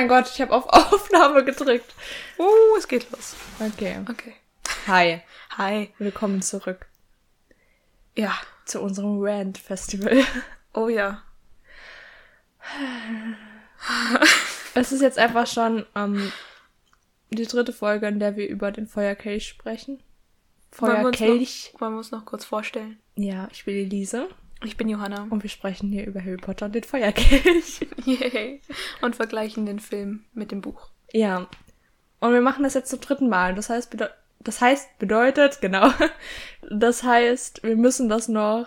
mein Gott, ich habe auf Aufnahme gedrückt. Uh, es geht los. Okay. Okay. Hi, Hi. willkommen zurück Ja. zu unserem Rant Festival. Oh ja. Es ist jetzt einfach schon ähm, die dritte Folge, in der wir über den Feuerkelch sprechen. Wollen wir uns Feuerkelch. Noch, wollen wir uns noch kurz vorstellen? Ja, ich bin Elise Ich bin Johanna. und wir sprechen hier über Harry Potter und den Feuerkelch. Yay. Und vergleichen den Film mit dem Buch. Ja. Und wir machen das jetzt zum dritten Mal. Das heißt, das heißt, bedeutet, genau. Das heißt, wir müssen das noch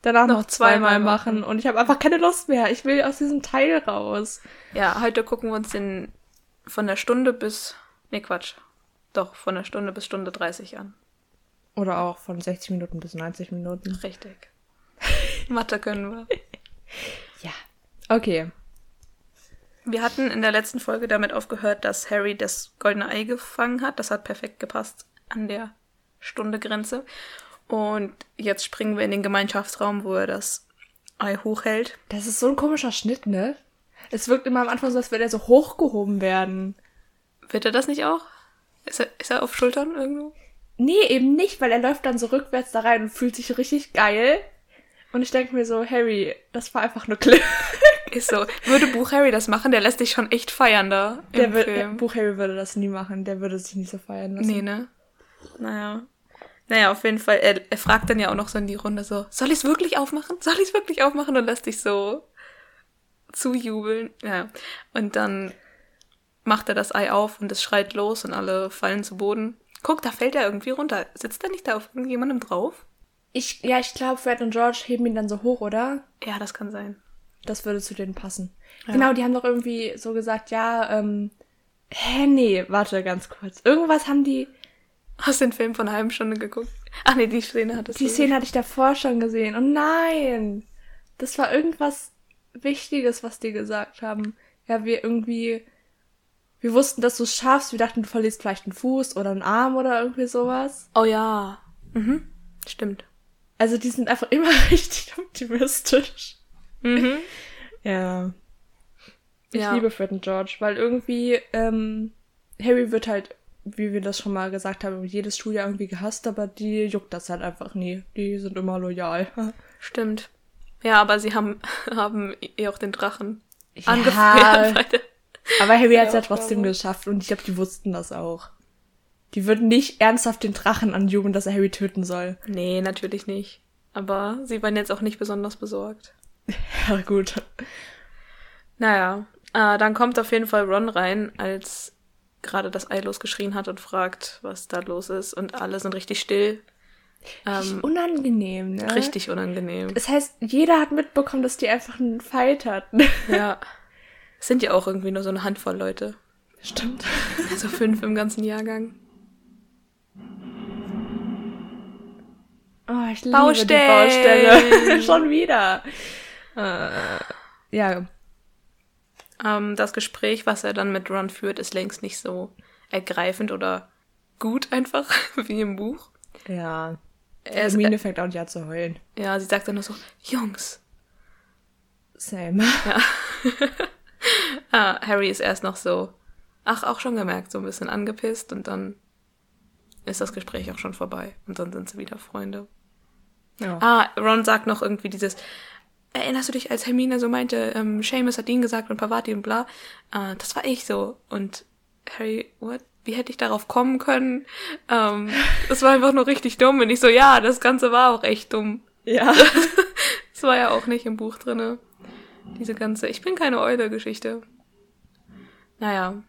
danach noch, Noch zweimal zweimal machen. machen. Und ich habe einfach keine Lust mehr. Ich will aus diesem Teil raus. Ja, heute gucken wir uns den von der Stunde bis. Nee, Quatsch. Doch, von der Stunde bis Stunde 30 an. Oder auch von 60 Minuten bis 90 Minuten. Richtig. Mathe können wir. Ja. Okay. Wir hatten in der letzten Folge damit aufgehört, dass Harry das goldene Ei gefangen hat. Das hat perfekt gepasst an der Stunde Grenze. Und jetzt springen wir in den Gemeinschaftsraum, wo er das Ei hochhält. Das ist so ein komischer Schnitt, ne? Es wirkt immer am Anfang so, als würde er so hochgehoben werden. Wird er das nicht auch? Ist er, ist er auf Schultern irgendwo? Nee, eben nicht, weil er läuft dann so rückwärts da rein und fühlt sich richtig geil. Und ich denke mir so, Harry, das war einfach nur Glück. Ist so. Würde Buch Harry das machen, der lässt sich schon echt feiern da im Der, der Film. Buch Harry würde das nie machen. Der würde sich nicht so feiern lassen. Nee, ne? Naja. Naja, auf jeden Fall, er, er fragt dann ja auch noch so in die Runde so, soll ich es wirklich aufmachen? Soll ich es wirklich aufmachen? Und lässt sich so zujubeln. Ja. Und dann macht er das Ei auf und es schreit los und alle fallen zu Boden. Guck, da fällt er irgendwie runter. Sitzt er nicht da auf irgendjemandem drauf? Ich, ja, ich glaube, Fred und George heben ihn dann so hoch, oder? Ja, das kann sein. Das würde zu denen passen. Ja. Genau, die haben doch irgendwie so gesagt, ja, ähm, hä, nee, warte ganz kurz. Irgendwas haben die, Hast du den Film von einer halben Stunde geguckt? Ach nee, die Szene hattest die du. Szene hatte ich davor schon gesehen. Und nein, das war irgendwas Wichtiges, was die gesagt haben. Ja, wir irgendwie, wir wussten, dass du es schaffst. Wir dachten, du verlierst vielleicht einen Fuß oder einen Arm oder irgendwie sowas. Oh ja. Mhm. Stimmt. Also die sind einfach immer richtig optimistisch. Mhm. Ja. Ich Ja. liebe Fred und George, weil irgendwie ähm, Harry wird halt, wie wir das schon mal gesagt haben, jedes Schuljahr irgendwie gehasst, aber die juckt das halt einfach nie. Die sind immer loyal. Stimmt. Ja, aber sie haben, haben eh auch den Drachen Ja. angefeuert. aber Harry hat es ja trotzdem geschafft und ich glaube, die wussten das auch. Die würden nicht ernsthaft den Drachen anjubeln, dass er Harry töten soll. Nee, natürlich nicht. Aber sie waren jetzt auch nicht besonders besorgt. Ja, gut. Naja, äh, dann kommt auf jeden Fall Ron rein, als gerade das Ei losgeschrien hat und fragt, was da los ist. Und alle sind richtig still. Ähm, Unangenehm, ne? richtig unangenehm. Das heißt, jeder hat mitbekommen, dass die einfach einen Fight hatten. Ja. Es sind ja auch irgendwie nur so eine Handvoll Leute. Stimmt. Also fünf im ganzen Jahrgang. Oh, ich liebe Baustellen. die Baustelle. Schon wieder. Äh, ja, Ähm, das Gespräch, was er dann mit Ron führt, ist längst nicht so ergreifend oder gut einfach, wie im Buch. ja. Er ist, Hermine fängt auch nicht an zu heulen. ja, sie sagt dann nur so, Jungs. Same. Ah, Harry ist erst noch so, ach, auch schon gemerkt, so ein bisschen angepisst und dann ist das Gespräch auch schon vorbei und dann sind sie wieder Freunde. Ja. Ah, Ron sagt noch irgendwie dieses, erinnerst du dich, als Hermine so meinte, ähm, Seamus hat ihn gesagt und Pavati und bla, ah, das war ich so. Und Harry, what? Wie hätte ich darauf kommen können? Ähm, das war einfach nur richtig dumm. Und ich so, ja, das Ganze war auch echt dumm. Ja. Das war ja auch nicht im Buch drinne. Diese ganze, ich bin keine Eule-Geschichte. Naja,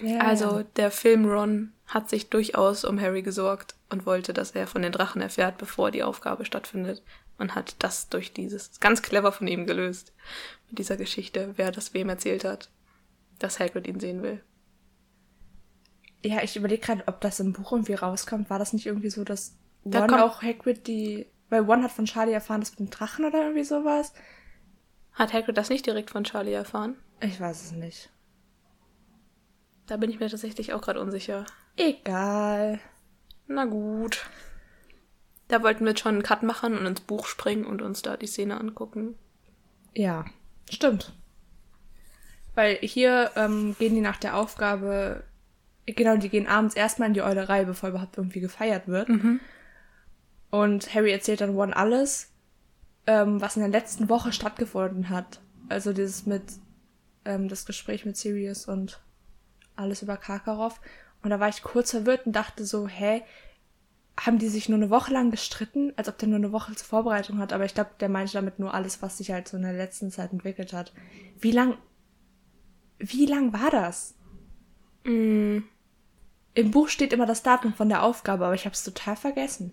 ja. also der Film Ron hat sich durchaus um Harry gesorgt und wollte, dass er von den Drachen erfährt, bevor die Aufgabe stattfindet. Und hat das durch dieses ganz clever von ihm gelöst. Mit dieser Geschichte, wer das wem erzählt hat, dass Hagrid ihn sehen will. Ja, ich überlege gerade, ob das im Buch irgendwie rauskommt. War das nicht irgendwie so, dass Da One auch Hagrid die... Weil One hat von Charlie erfahren, das mit dem Drachen oder irgendwie sowas? Hat Hagrid das nicht direkt von Charlie erfahren? Ich weiß es nicht. Da bin ich mir tatsächlich auch gerade unsicher. Egal. Na gut. Da wollten wir jetzt schon einen Cut machen und ins Buch springen und uns da die Szene angucken. Ja, stimmt. Weil hier ähm, gehen die nach der Aufgabe, genau, die gehen abends erstmal in die Eulerei, bevor überhaupt irgendwie gefeiert wird. Und Harry erzählt dann One alles, ähm, was in der letzten Woche stattgefunden hat. Also dieses mit, ähm, das Gespräch mit Sirius und alles über Karkaroff. Und da war ich kurz verwirrt und dachte so, hä, haben die sich nur eine Woche lang gestritten, als ob der nur eine Woche zur Vorbereitung hat. Aber ich glaube, der meinte damit nur alles, was sich halt so in der letzten Zeit entwickelt hat. Wie lang, wie lang war das? Mm, Im Buch steht immer das Datum von der Aufgabe, aber ich habe es total vergessen.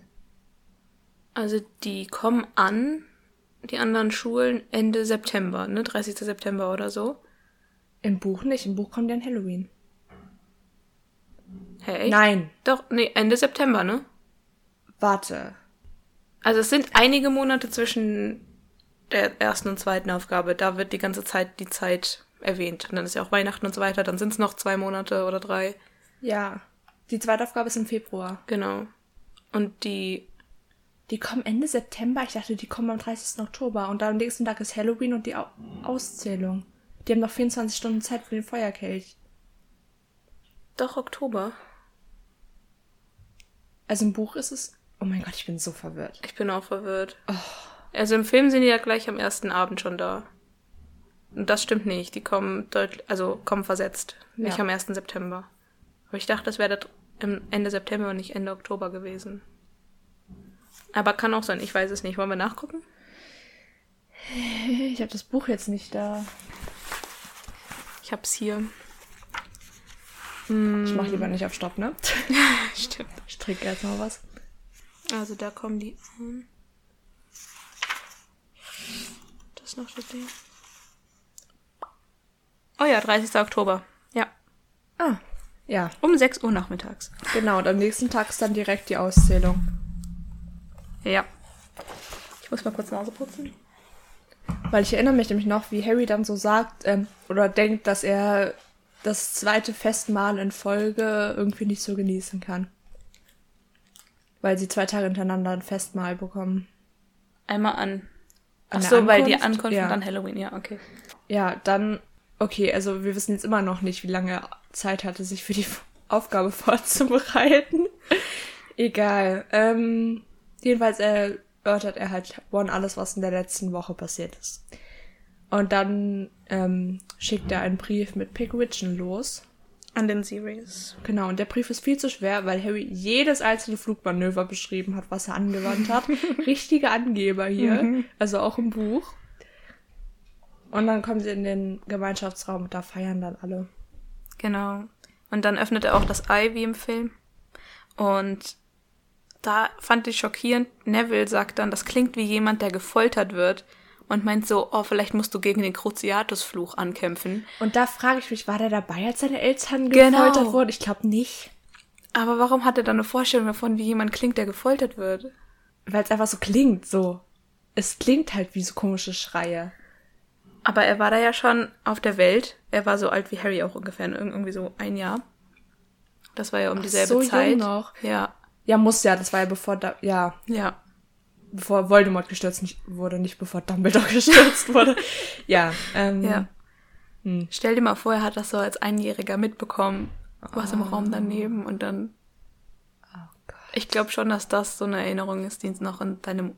Also die kommen an, die anderen Schulen, Ende September, ne? 30. September oder so. Im Buch nicht, im Buch kommt ja ein Halloween. Hä, echt? Nein, Doch, nee, Ende September, ne? warte. Also es sind einige Monate zwischen der ersten und zweiten Aufgabe. Da wird die ganze Zeit die Zeit erwähnt. Und dann ist ja auch Weihnachten und so weiter. Dann sind es noch zwei Monate oder drei. Ja, die zweite Aufgabe ist im Februar. Genau. Und die, Die kommen Ende September. Ich dachte, die kommen am 30. Oktober. Und dann am nächsten Tag ist Halloween und die Au Auszählung. Die haben noch 24 Stunden Zeit für den Feuerkelch. doch Oktober. Also im Buch ist es. Oh mein Gott, ich bin so verwirrt. Ich bin auch verwirrt. Also im Film sind die ja gleich am ersten Abend schon da. Und das stimmt nicht. Die kommen deutlich, also kommen versetzt. Nicht Ja. am 1. September. Aber ich dachte, das wäre Ende September und nicht Ende Oktober gewesen. Aber kann auch sein, ich weiß es nicht. Wollen wir nachgucken? Ich habe das Buch jetzt nicht da. Ich hab's hier. Ich mache lieber nicht auf Stopp, ne? Stimmt. Ich trinke jetzt mal was. Also da kommen die an. Das ist noch das Ding. Oh ja, 30. Oktober. Ja. Ah, ja, Um 6 Uhr nachmittags. genau. Und am nächsten Tag ist dann direkt die Auszählung. Ja. Ich muss mal kurz Nase putzen. Weil ich erinnere mich nämlich noch, wie Harry dann so sagt, ähm, oder denkt, dass er das zweite Festmahl in Folge irgendwie nicht so genießen kann. Weil sie zwei Tage hintereinander ein Festmahl bekommen. Einmal an. Ach An so, weil die Ankunft? Ja. und dann Halloween. Ja, okay. Ja, dann, okay, also wir wissen jetzt immer noch nicht, wie lange er Zeit hatte, sich für die Aufgabe vorzubereiten. Egal. Ähm, jedenfalls erörtert er halt One alles, was in der letzten Woche passiert ist. Und dann ähm, schickt er einen Brief mit Pigwidgeon los. An den Series. Genau, und der Brief ist viel zu schwer, weil Harry jedes einzelne Flugmanöver beschrieben hat, was er angewandt hat. Richtige Angeber hier, also auch im Buch. Und dann kommen sie in den Gemeinschaftsraum und da feiern dann alle. Genau. Und dann öffnet er auch das Ei wie im Film. Und da fand ich schockierend, Neville sagt dann, das klingt wie jemand, der gefoltert wird. Und meint so, oh, vielleicht musst du gegen den Cruciatus-Fluch ankämpfen. Und da frage ich mich, war der dabei, als seine Eltern Genau. gefoltert wurden? Ich glaube nicht. Aber warum hat er dann eine Vorstellung davon, wie jemand klingt, der gefoltert wird? Weil es einfach so klingt, so. Es klingt halt wie so komische Schreie. Aber er war da ja schon auf der Welt. Er war so alt wie Harry auch ungefähr, irg- irgendwie so ein Jahr. Das war ja um dieselbe so jung Zeit. noch. Ja, Ja, muss ja, das war ja bevor da, ja, ja. Bevor Voldemort gestürzt wurde, nicht bevor Dumbledore gestürzt wurde. Ja, ähm, Ja. Hm. Stell dir mal vor, er hat das so als Einjähriger mitbekommen, was im Raum daneben und dann. Oh Gott. Ich glaube schon, dass das so eine Erinnerung ist, die noch in deinem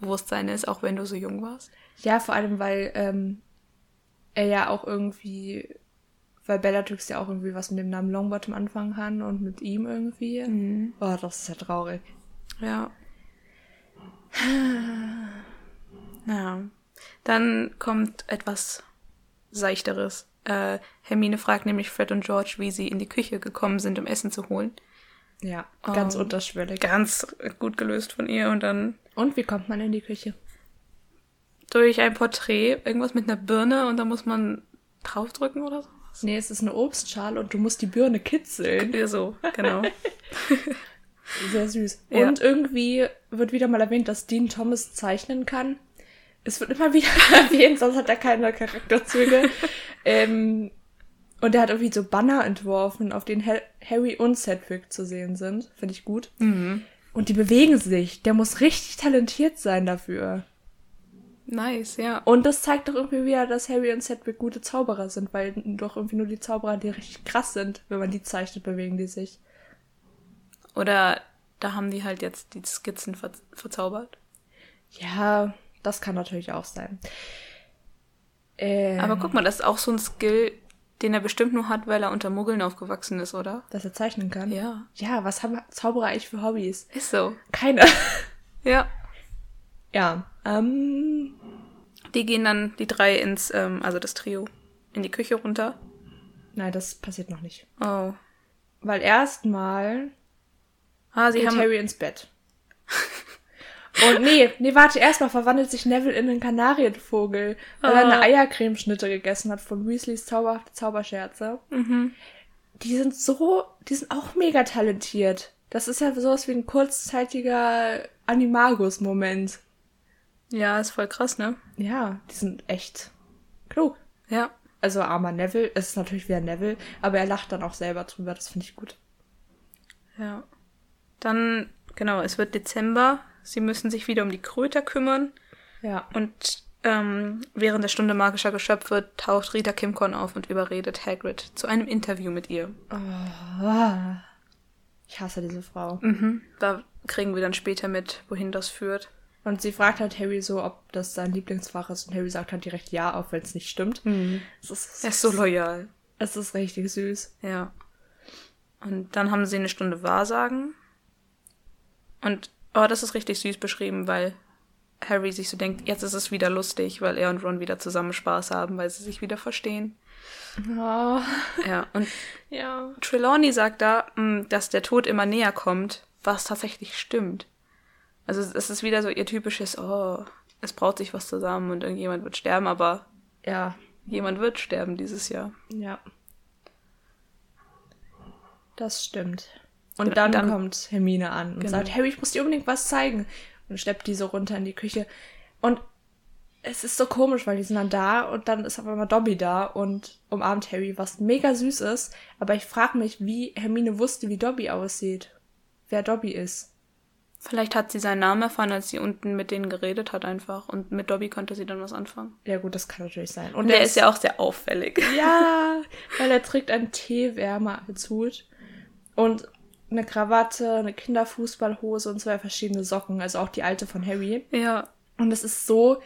Bewusstsein ist, auch wenn du so jung warst. Ja, vor allem, weil ähm, er ja auch irgendwie, weil Bellatrix ja auch irgendwie was mit dem Namen Longbottom anfangen kann und mit ihm irgendwie. Oh, das ist ja traurig. Ja. Ja. Dann kommt etwas Seichteres. Äh, Hermine fragt nämlich Fred und George, wie sie in die Küche gekommen sind, um Essen zu holen. Ja, ganz Ähm, unterschwellig. Ganz gut gelöst von ihr und dann Und wie kommt man in die Küche? durch ein Porträt, irgendwas mit einer Birne und da muss man draufdrücken oder so. Nee, es ist eine Obstschale und du musst die Birne kitzeln. Ja, so, genau. Sehr süß. Ja. Und irgendwie wird wieder mal erwähnt, dass Dean Thomas zeichnen kann. Es wird immer wieder erwähnt, sonst hat er keine Charakterzüge. ähm, und er hat irgendwie so Banner entworfen, auf denen Ha- Harry und Cedric zu sehen sind. Finde ich gut. Und die bewegen sich. Der muss richtig talentiert sein dafür. Nice, ja. Und das zeigt doch irgendwie wieder, dass Harry und Cedric gute Zauberer sind, weil doch irgendwie nur die Zauberer, die richtig krass sind, wenn man die zeichnet, bewegen die sich. Oder da haben die halt jetzt die Skizzen ver verzaubert. Ja, das kann natürlich auch sein. Ähm, Aber guck mal, das ist auch so ein Skill, den er bestimmt nur hat, weil er unter Muggeln aufgewachsen ist, oder? dass er zeichnen kann. Ja. Ja, was haben Zauberer eigentlich für Hobbys? Ist so. Keine. Ja. ja. Ähm, Die gehen dann, die drei ins, ähm, also das Trio, in die Küche runter. nein, das passiert noch nicht. Oh. Weil erstmal Ah, sie geht haben. Harry ins Bett. Und nee, nee, warte, erstmal verwandelt sich Neville in einen Kanarienvogel, weil er eine Ah. Eiercremeschnitte gegessen hat von Weasleys zauberhafte Zauberscherze. Mhm. Die sind so, die sind auch mega talentiert. Das ist ja sowas wie ein kurzzeitiger Animagus-Moment. Ja, ist voll krass, ne? Ja, die sind echt klug. Ja. Also armer Neville, es ist natürlich wieder Neville, aber er lacht dann auch selber drüber, das finde ich gut. Ja. Dann, genau, es wird Dezember. Sie müssen sich wieder um die Kröter kümmern. Ja. Und ähm, während der Stunde magischer Geschöpfe taucht Rita Kimcorn auf und überredet Hagrid zu einem Interview mit ihr. Ah. Ich hasse diese Frau. Mhm. Da kriegen wir dann später mit, wohin das führt. Und sie fragt halt Harry so, ob das sein Lieblingsfach ist. Und Harry sagt halt direkt ja, auch wenn es nicht stimmt. Es, ist, Er ist so loyal. es ist richtig süß. Ja. Und dann haben sie eine Stunde Wahrsagen. Und, oh, das ist richtig süß beschrieben, weil Harry sich so denkt, jetzt ist es wieder lustig, weil er und Ron wieder zusammen Spaß haben, weil sie sich wieder verstehen. Oh. Ja, und Ja. Trelawney sagt da, mh, dass der Tod immer näher kommt, was tatsächlich stimmt. Also es ist wieder so ihr typisches, oh, es braut sich was zusammen und irgendjemand wird sterben, aber Ja. jemand wird sterben dieses Jahr. Ja. Das stimmt. Und dann, dann- kommt Hermine an und Genau. sagt, Harry, ich muss dir unbedingt was zeigen. Und schleppt die so runter in die Küche. Und es ist so komisch, weil die sind dann da und dann ist auf einmal Dobby da und umarmt Harry, was mega süß ist. Aber ich frage mich, wie Hermine wusste, wie Dobby aussieht. Wer Dobby ist. Vielleicht hat sie seinen Namen erfahren, als sie unten mit denen geredet hat einfach. Und mit Dobby konnte sie dann was anfangen. Ja gut, das kann natürlich sein. Und der ist ja auch sehr auffällig. Ja, weil er trägt einen Teewärmer als Hut und eine Krawatte, eine Kinderfußballhose und zwei verschiedene Socken, also auch die alte von Harry. Ja. Und es ist so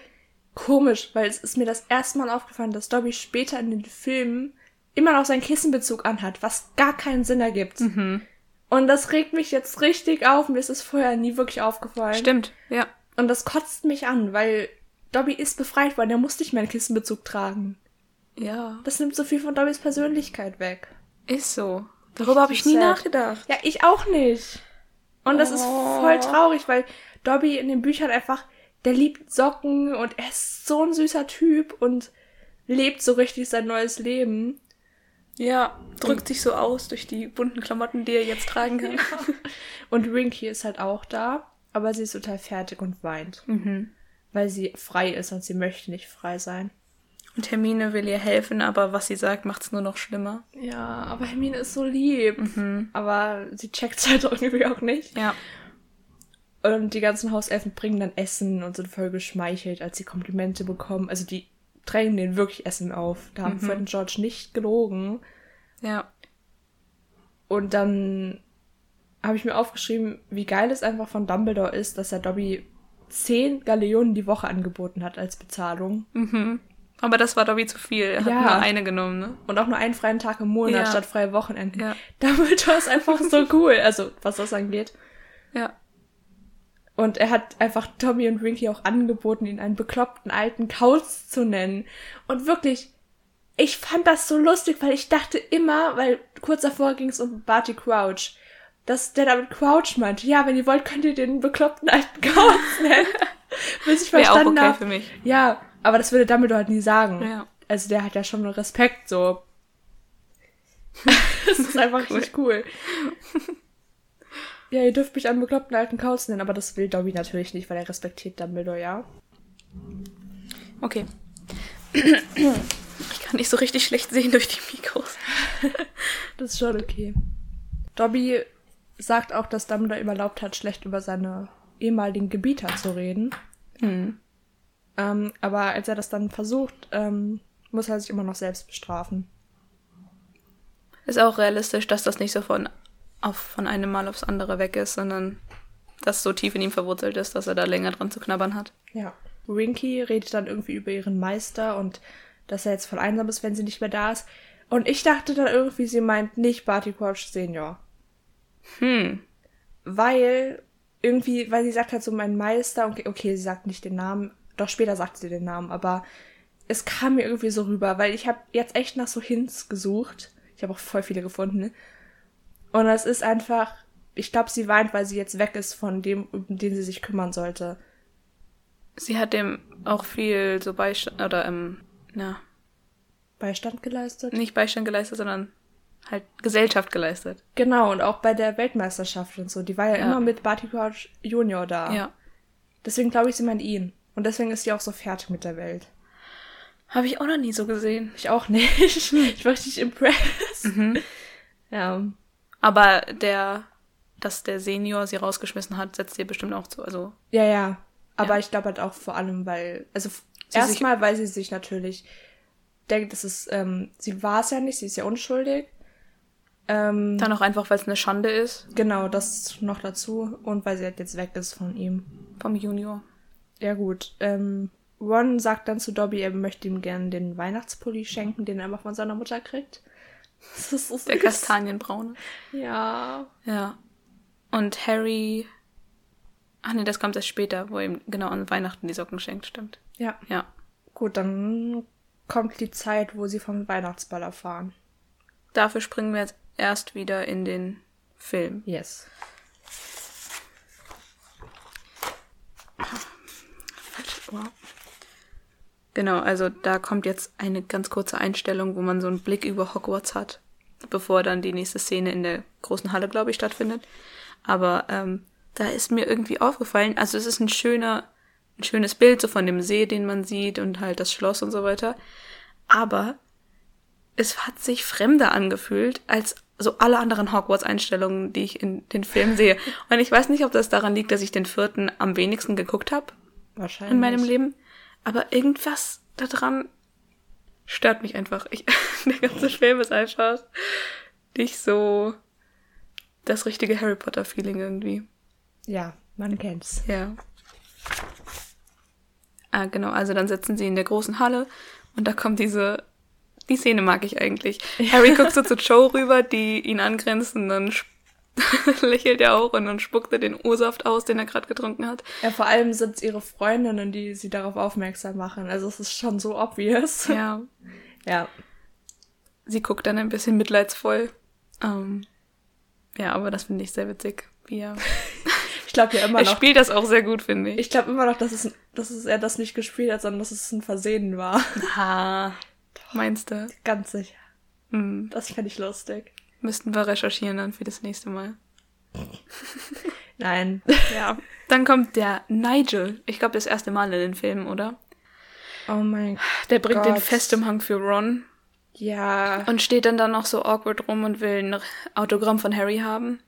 komisch, weil es ist mir das erste Mal aufgefallen, dass Dobby später in den Filmen immer noch seinen Kissenbezug anhat, was gar keinen Sinn ergibt. Mhm. Und das regt mich jetzt richtig auf. Mir ist es vorher nie wirklich aufgefallen. Stimmt, ja. Und das kotzt mich an, weil Dobby ist befreit worden. Er muss nicht mehr einen Kissenbezug tragen. Ja. Das nimmt so viel von Dobbys Persönlichkeit weg. Ist so. Darüber habe ich nie sad. nachgedacht. Ja, ich auch nicht. Und das ist Oh. voll traurig, weil Dobby in den Büchern einfach, der liebt Socken und er ist so ein süßer Typ und lebt so richtig sein neues Leben. Ja, drückt sich so aus durch die bunten Klamotten, die er jetzt tragen kann. Und Winky ist halt auch da, aber sie ist total fertig und weint, Mhm. weil sie frei ist und sie möchte nicht frei sein. Und Hermine will ihr helfen, aber was sie sagt, macht's nur noch schlimmer. Ja, aber Hermine ist so lieb. Mhm. Aber sie checkt's halt irgendwie auch nicht. Ja. Und die ganzen Hauselfen bringen dann Essen und sind voll geschmeichelt, als sie Komplimente bekommen. Also die drängen denen wirklich Essen auf. Da haben Mhm. Fred und George nicht gelogen. Ja. Und dann habe ich mir aufgeschrieben, wie geil es einfach von Dumbledore ist, dass er Dobby zehn Galeonen die Woche angeboten hat als Bezahlung. Mhm. Aber das war Dobby zu viel. Er hat Ja. nur eine genommen, ne? Und auch nur einen freien Tag im Monat Ja. statt freie Wochenenden. Ja. Dumbledore ist einfach so cool. Also, was das angeht. Ja. Und er hat einfach Tommy und Winky auch angeboten, ihn einen bekloppten alten Kauz zu nennen. Und wirklich, ich fand das so lustig, weil ich dachte immer, weil kurz davor ging es um Barty Crouch, dass der damit Crouch meinte. Ja, wenn ihr wollt, könnt ihr den bekloppten alten Kauz nennen. Bis ich Wäre auch verstanden okay habe. für mich. Ja, aber das würde Dumbledore halt nie sagen. Ja. Also der hat ja schon Respekt, so. das ist einfach richtig cool. Ja, ihr dürft mich einen bekloppten alten Kauz nennen, aber das will Dobby natürlich nicht, weil er respektiert Dumbledore, ja. Okay. Ich kann nicht so richtig schlecht sehen durch die Mikros. Das ist schon okay. Dobby sagt auch, dass Dumbledore ihm erlaubt hat, schlecht über seine ehemaligen Gebieter zu reden. Hm. Ähm, aber als er das dann versucht, ähm, muss er sich immer noch selbst bestrafen. Ist auch realistisch, dass das nicht so von, auf, von einem Mal aufs andere weg ist, sondern dass so tief in ihm verwurzelt ist, dass er da länger dran zu knabbern hat. Ja. Winky redet dann irgendwie über ihren Meister und dass er jetzt voll einsam ist, wenn sie nicht mehr da ist. Und ich dachte dann irgendwie, sie meint nicht Barty Crouch Senior. Hm. Weil irgendwie, weil sie sagt halt so mein Meister, okay, okay, sie sagt nicht den Namen, doch später sagt sie den Namen, aber es kam mir irgendwie so rüber, weil ich habe jetzt echt nach so Hints gesucht. Ich habe auch voll viele gefunden. Und es ist einfach, ich glaube, sie weint, weil sie jetzt weg ist von dem, um den sie sich kümmern sollte. Sie hat dem auch viel so Beistand, oder, ähm, na, Beistand geleistet. nicht Beistand geleistet, sondern halt Gesellschaft geleistet. Genau, und auch bei der Weltmeisterschaft und so. Die war ja, Ja. immer mit Barty Crouch Junior da. Ja. Deswegen glaube ich, sie meint ihn. Und deswegen ist sie auch so fertig mit der Welt. Habe ich auch noch nie so gesehen. Ich auch nicht. Ich war richtig impressed. Ja. Aber der, dass der Senior sie rausgeschmissen hat, setzt ihr bestimmt auch zu. Also, Ja, ja. Aber Ja. ich glaube halt auch vor allem, weil, also erstmal, weil sie sich natürlich denkt, das ist, ähm, sie war es ja nicht, sie ist ja unschuldig. Ähm, dann auch einfach, weil es eine Schande ist genau, das noch dazu. Und weil sie halt jetzt weg ist von ihm. vom Junior. Ja, gut. Ähm, Ron sagt dann zu Dobby, er möchte ihm gerne den Weihnachtspulli schenken, den er immer von seiner Mutter kriegt. Das ist so Der süß. Kastanienbraune. Ja. Ja. Und Harry. Ach nee, das kommt erst später, wo er ihm genau an Weihnachten die Socken schenkt, stimmt. Ja. Ja. Gut, dann kommt die Zeit, wo sie vom Weihnachtsball erfahren. Dafür springen wir jetzt erst wieder in den Film. Yes. Wow. Genau, also da kommt jetzt eine ganz kurze Einstellung, wo man so einen Blick über Hogwarts hat, bevor dann die nächste Szene in der großen Halle, glaube ich, stattfindet. Aber ähm, da ist mir irgendwie aufgefallen, also es ist ein schöner, ein schönes Bild so von dem See, den man sieht und halt das Schloss und so weiter. Aber es hat sich fremder angefühlt als so alle anderen Hogwarts-Einstellungen, die ich in den Filmen sehe. Und ich weiß nicht, ob das daran liegt, dass ich den vierten am wenigsten geguckt habe Wahrscheinlich. in meinem Leben. Aber irgendwas daran stört mich einfach. Ich, der ganze Film ist einfach nicht so das richtige Harry Potter-Feeling irgendwie. Ja, man kennt's. Ja. Ah, genau. Also dann sitzen sie in der großen Halle und da kommt diese. Die Szene mag ich eigentlich. Harry guckt so zu Joe rüber, die ihn angrenzt und dann lächelt er auch und dann spuckt er den O-Saft aus, den er gerade getrunken hat. Ja, vor allem sind es ihre Freundinnen, die sie darauf aufmerksam machen. Also es ist schon so obvious. Ja. Ja. Sie guckt dann ein bisschen mitleidsvoll. Ähm, ja, aber das finde ich sehr witzig. Wie er, Ich glaube ja immer er noch. spielt das auch sehr gut, finde ich. Ich glaube immer noch, dass, es, dass es er das nicht gespielt hat, sondern dass es ein Versehen war. Ha. Meinst du? Ganz sicher. Hm. Das fände ich lustig. Müssten wir recherchieren dann für das nächste Mal. Nein. Ja. Dann kommt der Nigel. Ich glaube, das erste Mal in den Filmen, oder? Oh mein Der bringt den Gott. Festumhang für Ron Ja. und steht dann da noch so awkward rum und will ein Autogramm von Harry haben.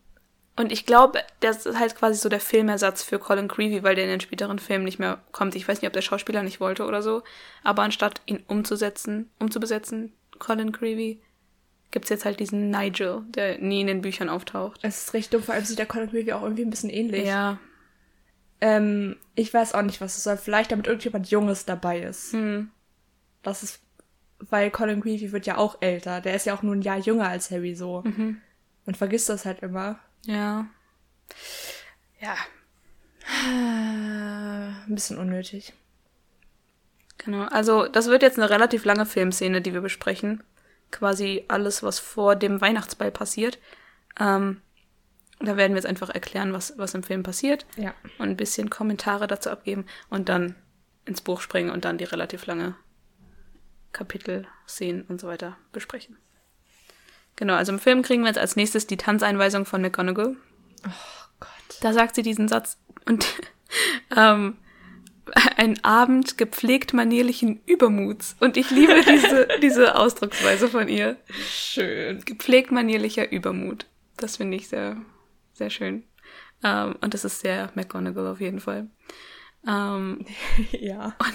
Und ich glaube, das ist halt quasi so der Filmersatz für Colin Creevy, weil der in den späteren Filmen nicht mehr kommt. Ich weiß nicht, ob der Schauspieler nicht wollte oder so. Aber anstatt ihn umzusetzen, umzubesetzen, Colin Creevy, gibt's jetzt halt diesen Nigel, der nie in den Büchern auftaucht. Es ist richtig dumm, vor allem sieht der Colin Creevy auch irgendwie ein bisschen ähnlich. Ja. Ähm, ich weiß auch nicht, was es soll. Vielleicht damit irgendjemand Junges dabei ist. Hm. Das ist, weil Colin Creevy wird ja auch älter. Der ist ja auch nur ein Jahr jünger als Harry so. Mhm. Man vergisst das halt immer. Ja. Ja, ein bisschen unnötig. Genau, also das wird jetzt eine relativ lange Filmszene, die wir besprechen. Quasi alles, was vor dem Weihnachtsball passiert. Ähm, da werden wir jetzt einfach erklären, was, was im Film passiert Ja. und ein bisschen Kommentare dazu abgeben und dann ins Buch springen und dann die relativ lange Kapitel, Szenen und so weiter besprechen. Genau, also im Film kriegen wir jetzt als nächstes die Tanzeinweisung von McGonagall. Gott. Da sagt sie diesen Satz und ähm, ein Abend gepflegt manierlichen Übermuts. Und ich liebe diese, diese Ausdrucksweise von ihr. Schön. Gepflegt manierlicher Übermut. Das finde ich sehr, sehr schön. Ähm, und das ist sehr McGonagall auf jeden Fall. Ähm, ja. und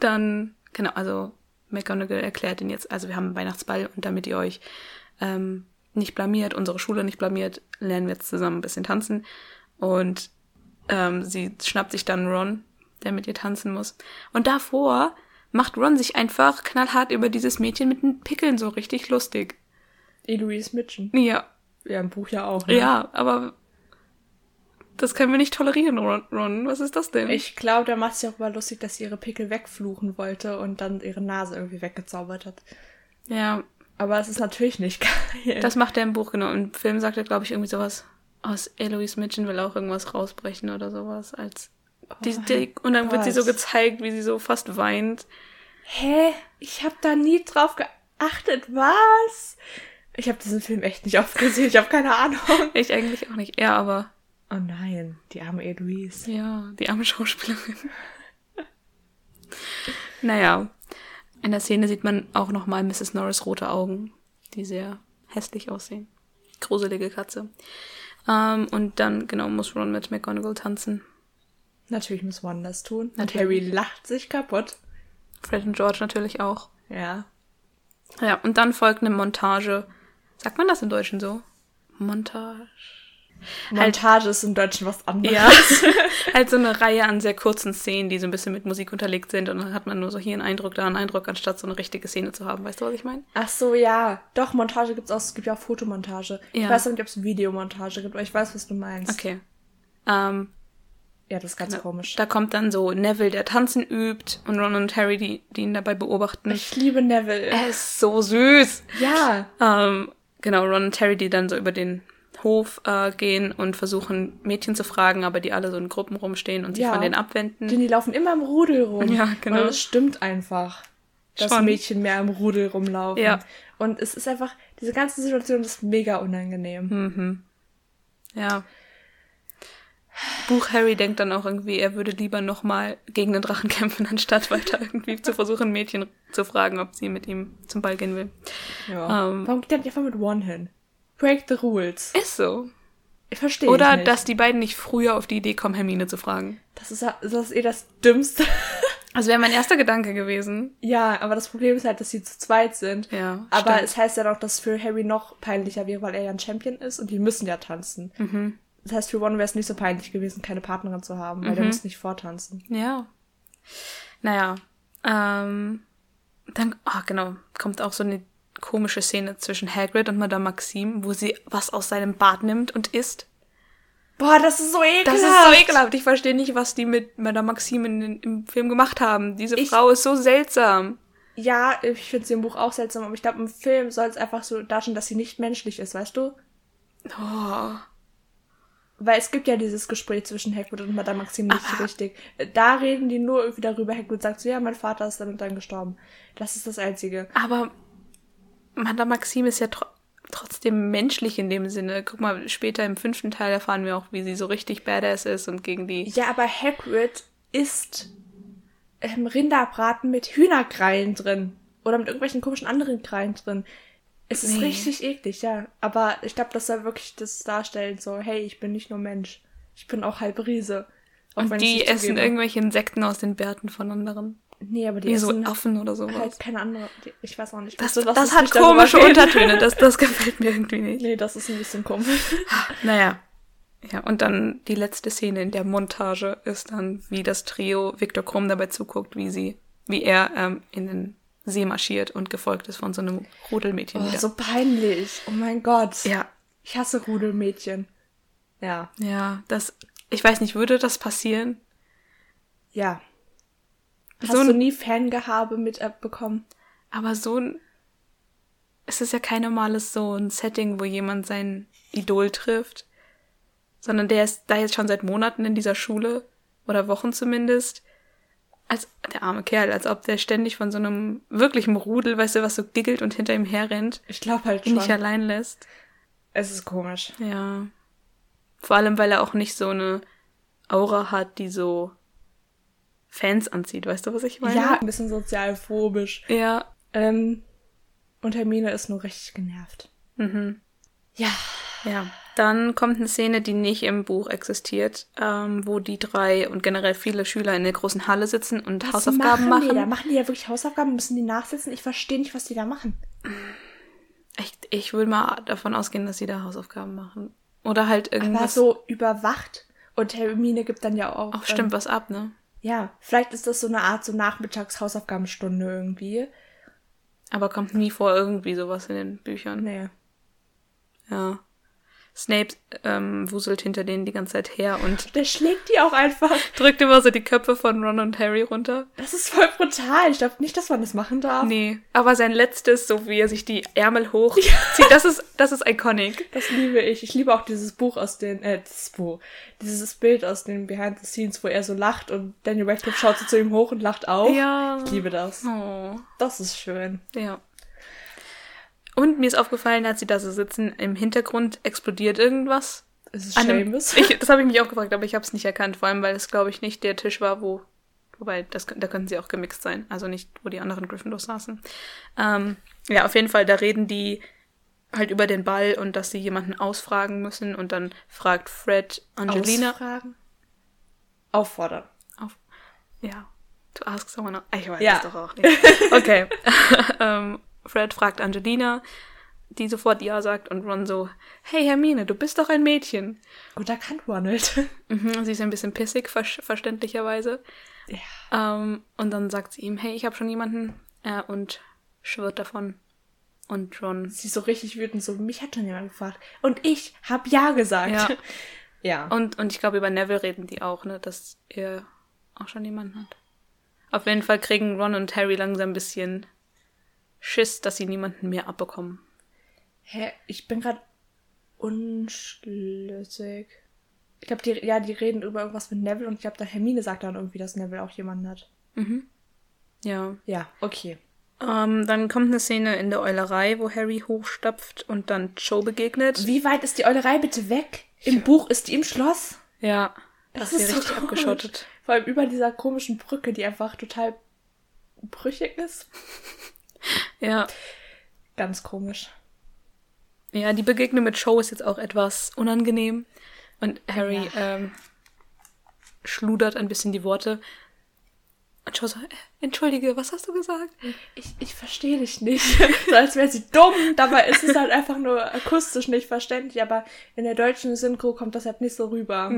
dann, genau, also McGonagall erklärt ihn jetzt, also wir haben einen Weihnachtsball und damit ihr euch ähm, nicht blamiert, unsere Schule nicht blamiert, lernen wir jetzt zusammen ein bisschen tanzen. Und ähm, sie schnappt sich dann Ron, der mit ihr tanzen muss. Und davor macht Ron sich einfach knallhart über dieses Mädchen mit den Pickeln so richtig lustig. Eloise Mitchen. Ja, Ja, im Buch ja auch. Ne? ja, aber das können wir nicht tolerieren, Ron. Ron. Was ist das denn? Ich glaube, da macht sich auch mal lustig, dass sie ihre Pickel wegfluchen wollte und dann ihre Nase irgendwie weggezaubert hat. ja, Aber es ist natürlich nicht geil. das macht er im Buch, genau. Im Film sagt er, glaube ich, irgendwie sowas. Aus Eloise Mitchen will auch irgendwas rausbrechen oder sowas. Als die, die, und dann wird sie so Oh gezeigt, wie sie so fast weint. Hä? Ich habe da nie drauf geachtet. Was? Ich habe diesen Film echt nicht oft gesehen. Ich habe keine Ahnung. Ich eigentlich auch nicht. Ja, aber Oh nein, die arme Eloise. ja, die arme Schauspielerin. naja, in der Szene sieht man auch nochmal Mrs. Norris rote Augen, die sehr hässlich aussehen. Gruselige Katze. Ähm, und dann, genau, muss Ron mit McGonagall tanzen. Natürlich muss One das tun. Und Natürlich. Harry lacht sich kaputt. Fred und George natürlich auch. Ja. Ja, und dann folgt eine Montage. Sagt man das im Deutschen so? Montage. Montage ist im Deutschen was anderes. Ja, halt so eine Reihe an sehr kurzen Szenen, die so ein bisschen mit Musik unterlegt sind. Und dann hat man nur so hier einen Eindruck, da einen Eindruck, anstatt so eine richtige Szene zu haben. Weißt du, was ich meine? Ach so, ja. Doch, Montage gibt's auch. Es gibt ja auch Fotomontage. Ich Ja. weiß nicht, ob es Videomontage gibt, aber ich weiß, was du meinst. Okay. Ähm, Ja, das ist ganz komisch. da kommt dann so Neville, der tanzen übt, und Ron und Harry, die, die ihn dabei beobachten. Ich liebe Neville. er ist so süß. ja. Ähm, genau, Ron und Harry, die dann so über den Hof äh, gehen und versuchen, Mädchen zu fragen, aber die alle so in Gruppen rumstehen und sich Ja. von denen abwenden. Denn die laufen immer im Rudel rum. Ja, genau. Und es stimmt einfach, dass Schon. Mädchen mehr im Rudel rumlaufen. Ja. Und es ist einfach, diese ganze Situation ist mega unangenehm. Mhm. Ja. Buch Harry denkt dann auch irgendwie, er würde lieber nochmal gegen den Drachen kämpfen, anstatt weiter irgendwie zu versuchen, Mädchen zu fragen, ob sie mit ihm zum Ball gehen will. Ja. Ähm. Warum geht der nicht einfach mit One hin? Break the rules. Ist so. Ich verstehe Oder nicht. dass die beiden nicht früher auf die Idee kommen, Hermine zu fragen. Das ist, das ist eh das Dümmste. Das wäre mein erster Gedanke gewesen. ja, aber das Problem ist halt, dass sie zu zweit sind. Ja. Aber stimmt. es heißt ja doch, dass es für Harry noch peinlicher wäre, weil er ja ein Champion ist und die müssen ja tanzen. Mhm. Das heißt, für One wäre es nicht so peinlich gewesen, keine Partnerin zu haben, weil der Mhm. muss nicht vortanzen. Ja. Naja. Ähm, dann, ah, genau, kommt auch so eine komische Szene zwischen Hagrid und Madame Maxime, wo sie was aus seinem Bart nimmt und isst. Boah, das ist so ekelhaft. Das ist so ekelhaft. Ich verstehe nicht, was die mit Madame Maxime in, im Film gemacht haben. Diese Ich- Frau ist so seltsam. Ja, ich finde sie im Buch auch seltsam, aber ich glaube, im Film soll es einfach so darstellen, dass sie nicht menschlich ist, weißt du? Oh. Weil es gibt ja dieses Gespräch zwischen Hagrid und Madame Maxime nicht so Aber- richtig. Da reden die nur irgendwie darüber. Hagrid sagt so, ja, mein Vater ist damit dann gestorben. Das ist das Einzige. Aber Madame Maxime ist ja tro trotzdem menschlich in dem Sinne. Guck mal, später im fünften Teil erfahren wir auch, wie sie so richtig badass ist und gegen die. Ja, aber Hagrid isst ähm, Rinderbraten mit Hühnerkrallen drin. Oder mit irgendwelchen komischen anderen Krallen drin. Es ist Nee. richtig eklig, ja. Aber ich glaube, das soll wirklich das darstellen, so, hey, ich bin nicht nur Mensch. Ich bin auch halb Riese. Und die essen zugebe. irgendwelche Insekten aus den Bärten von anderen. Nee, aber die Wie so essen Affen oder sowas. halt keine andere. Ich weiß auch nicht. das Lass das hat komische. Untertöne. Das, das gefällt mir irgendwie nicht. Nee, das ist ein bisschen komisch. Naja. Ja, und dann die letzte Szene in der Montage ist dann, wie das Trio Viktor Krumm dabei zuguckt, wie sie, wie er ähm, in den See marschiert und gefolgt ist von so einem Rudelmädchen Oh, wieder. so peinlich. Oh mein Gott. Ja, Ich hasse Rudelmädchen. Ja. ja, das, ich weiß nicht, würde das passieren? Ja. Hast So ein- du nie Fangehabe mitbekommen? Aber so ein, es ist ja kein normales so ein Setting, wo jemand sein Idol trifft, sondern der ist da jetzt schon seit Monaten in dieser Schule oder Wochen zumindest. Als der arme Kerl, als ob der ständig von so einem wirklichen Rudel, weißt du, was so giggelt und hinter ihm herrennt, Ich glaube halt ihn schon. nicht allein lässt. es ist komisch. Ja. Vor allem, weil er auch nicht so eine Aura hat, die so Fans anzieht, weißt du, was ich meine? Ja, ein bisschen sozialphobisch. Ja. Ähm, und Hermine ist nur richtig genervt. Mhm. Ja. Ja. Dann kommt eine Szene, die nicht im Buch existiert, ähm, wo die drei und generell viele Schüler in der großen Halle sitzen und Was Hausaufgaben machen. Die machen. da? Machen die ja wirklich Hausaufgaben? Müssen die nachsitzen? Ich verstehe nicht, was die da machen. Ich, ich will mal davon ausgehen, dass sie da Hausaufgaben machen. Oder halt Aber irgendwas. so überwacht. Und Hermine gibt dann ja auch. auch stimmt was ab, ne? Ähm, ja, vielleicht ist das so eine Art so Nachmittags-Hausaufgabenstunde irgendwie. Aber kommt nie vor irgendwie sowas in den Büchern. Nee. Ja. Snape ähm, wuselt hinter denen die ganze Zeit her und Der schlägt die auch einfach. drückt immer so die Köpfe von Ron und Harry runter. Das ist voll brutal. Ich glaube nicht, dass man das machen darf. Nee, aber sein letztes, so wie er sich die Ärmel hochzieht, das ist, das ist iconic. Das liebe ich. Ich liebe auch dieses Buch aus den, äh, das Buch, dieses Bild aus den Behind the Scenes, wo er so lacht und Daniel Radcliffe schaut so zu ihm hoch und lacht auch. Ja. Ich liebe das. Oh, Das ist schön. ja. Und mir ist aufgefallen, als sie da so sitzen, im Hintergrund explodiert irgendwas. Es ist An einem-. Ich, das habe ich mich auch gefragt, aber ich habe es nicht erkannt, vor allem weil es, glaube ich, nicht der Tisch war, wo. Wobei, das, da könnten sie auch gemixt sein. Also nicht, wo die anderen Gryffindors saßen. Ähm, ja, auf jeden Fall, da reden die halt über den Ball und dass sie jemanden ausfragen müssen und dann fragt Fred Angelina. Ausfragen? Auffordern. Auf, ja, to ask someone. Ich weiß Ja. es doch auch nicht. Okay. ähm, Fred fragt Angelina, die sofort Ja sagt und Ron so, hey Hermine, du bist doch ein Mädchen. Gut erkannt, Ronald. Mhm, sie ist ein bisschen pissig, ver verständlicherweise. ja. Ähm, und dann sagt sie ihm, hey, ich habe schon jemanden äh, und schwirrt davon. Und Ron, Sie ist so richtig wütend, so, mich hat schon jemand gefragt. Und ich hab Ja gesagt. Ja. ja. und, und ich glaube, über Neville reden die auch, ne, dass er auch schon jemanden hat. Auf jeden Fall kriegen Ron und Harry langsam ein bisschen Schiss, dass sie niemanden mehr abbekommen. Hä, ich bin gerade unschlüssig. Ich glaube, die, ja, die reden über irgendwas mit Neville und ich glaube, der Hermine sagt dann irgendwie, dass Neville auch jemanden hat. Ja. Ja, okay. Ähm, dann kommt eine Szene in der Eulerei, wo Harry hochstapft und dann Joe begegnet. Wie weit ist die Eulerei bitte weg? Im Buch ist die im Schloss. Ja, Das das ist ist so richtig komisch. abgeschottet. Vor allem über dieser komischen Brücke, die einfach total brüchig ist. Ja. Ganz komisch. Ja, die Begegnung mit Joe ist jetzt auch etwas unangenehm. Und Harry ähm, schludert ein bisschen die Worte. Und Joe so, äh, entschuldige, was hast du gesagt? Ich, ich verstehe dich nicht. so als wäre sie dumm. Dabei ist es halt einfach nur akustisch nicht verständlich. Aber in der deutschen Synchro kommt das halt nicht so rüber.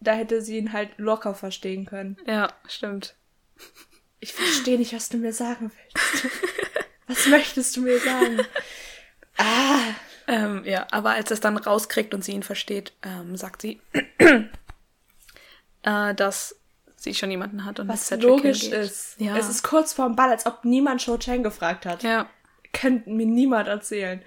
Da hätte sie ihn halt locker verstehen können. Ja, stimmt. Ich verstehe nicht, was du mir sagen willst. Was möchtest du mir sagen? Ah, Ähm, ja, aber als es dann rauskriegt und sie ihn versteht, ähm, sagt sie, äh, dass sie schon jemanden hat und was Cedric logisch hingeht. ist. Ja. Es ist kurz vorm Ball, als ob niemand Cho Chang gefragt hat. ja, Könnte mir niemand erzählen.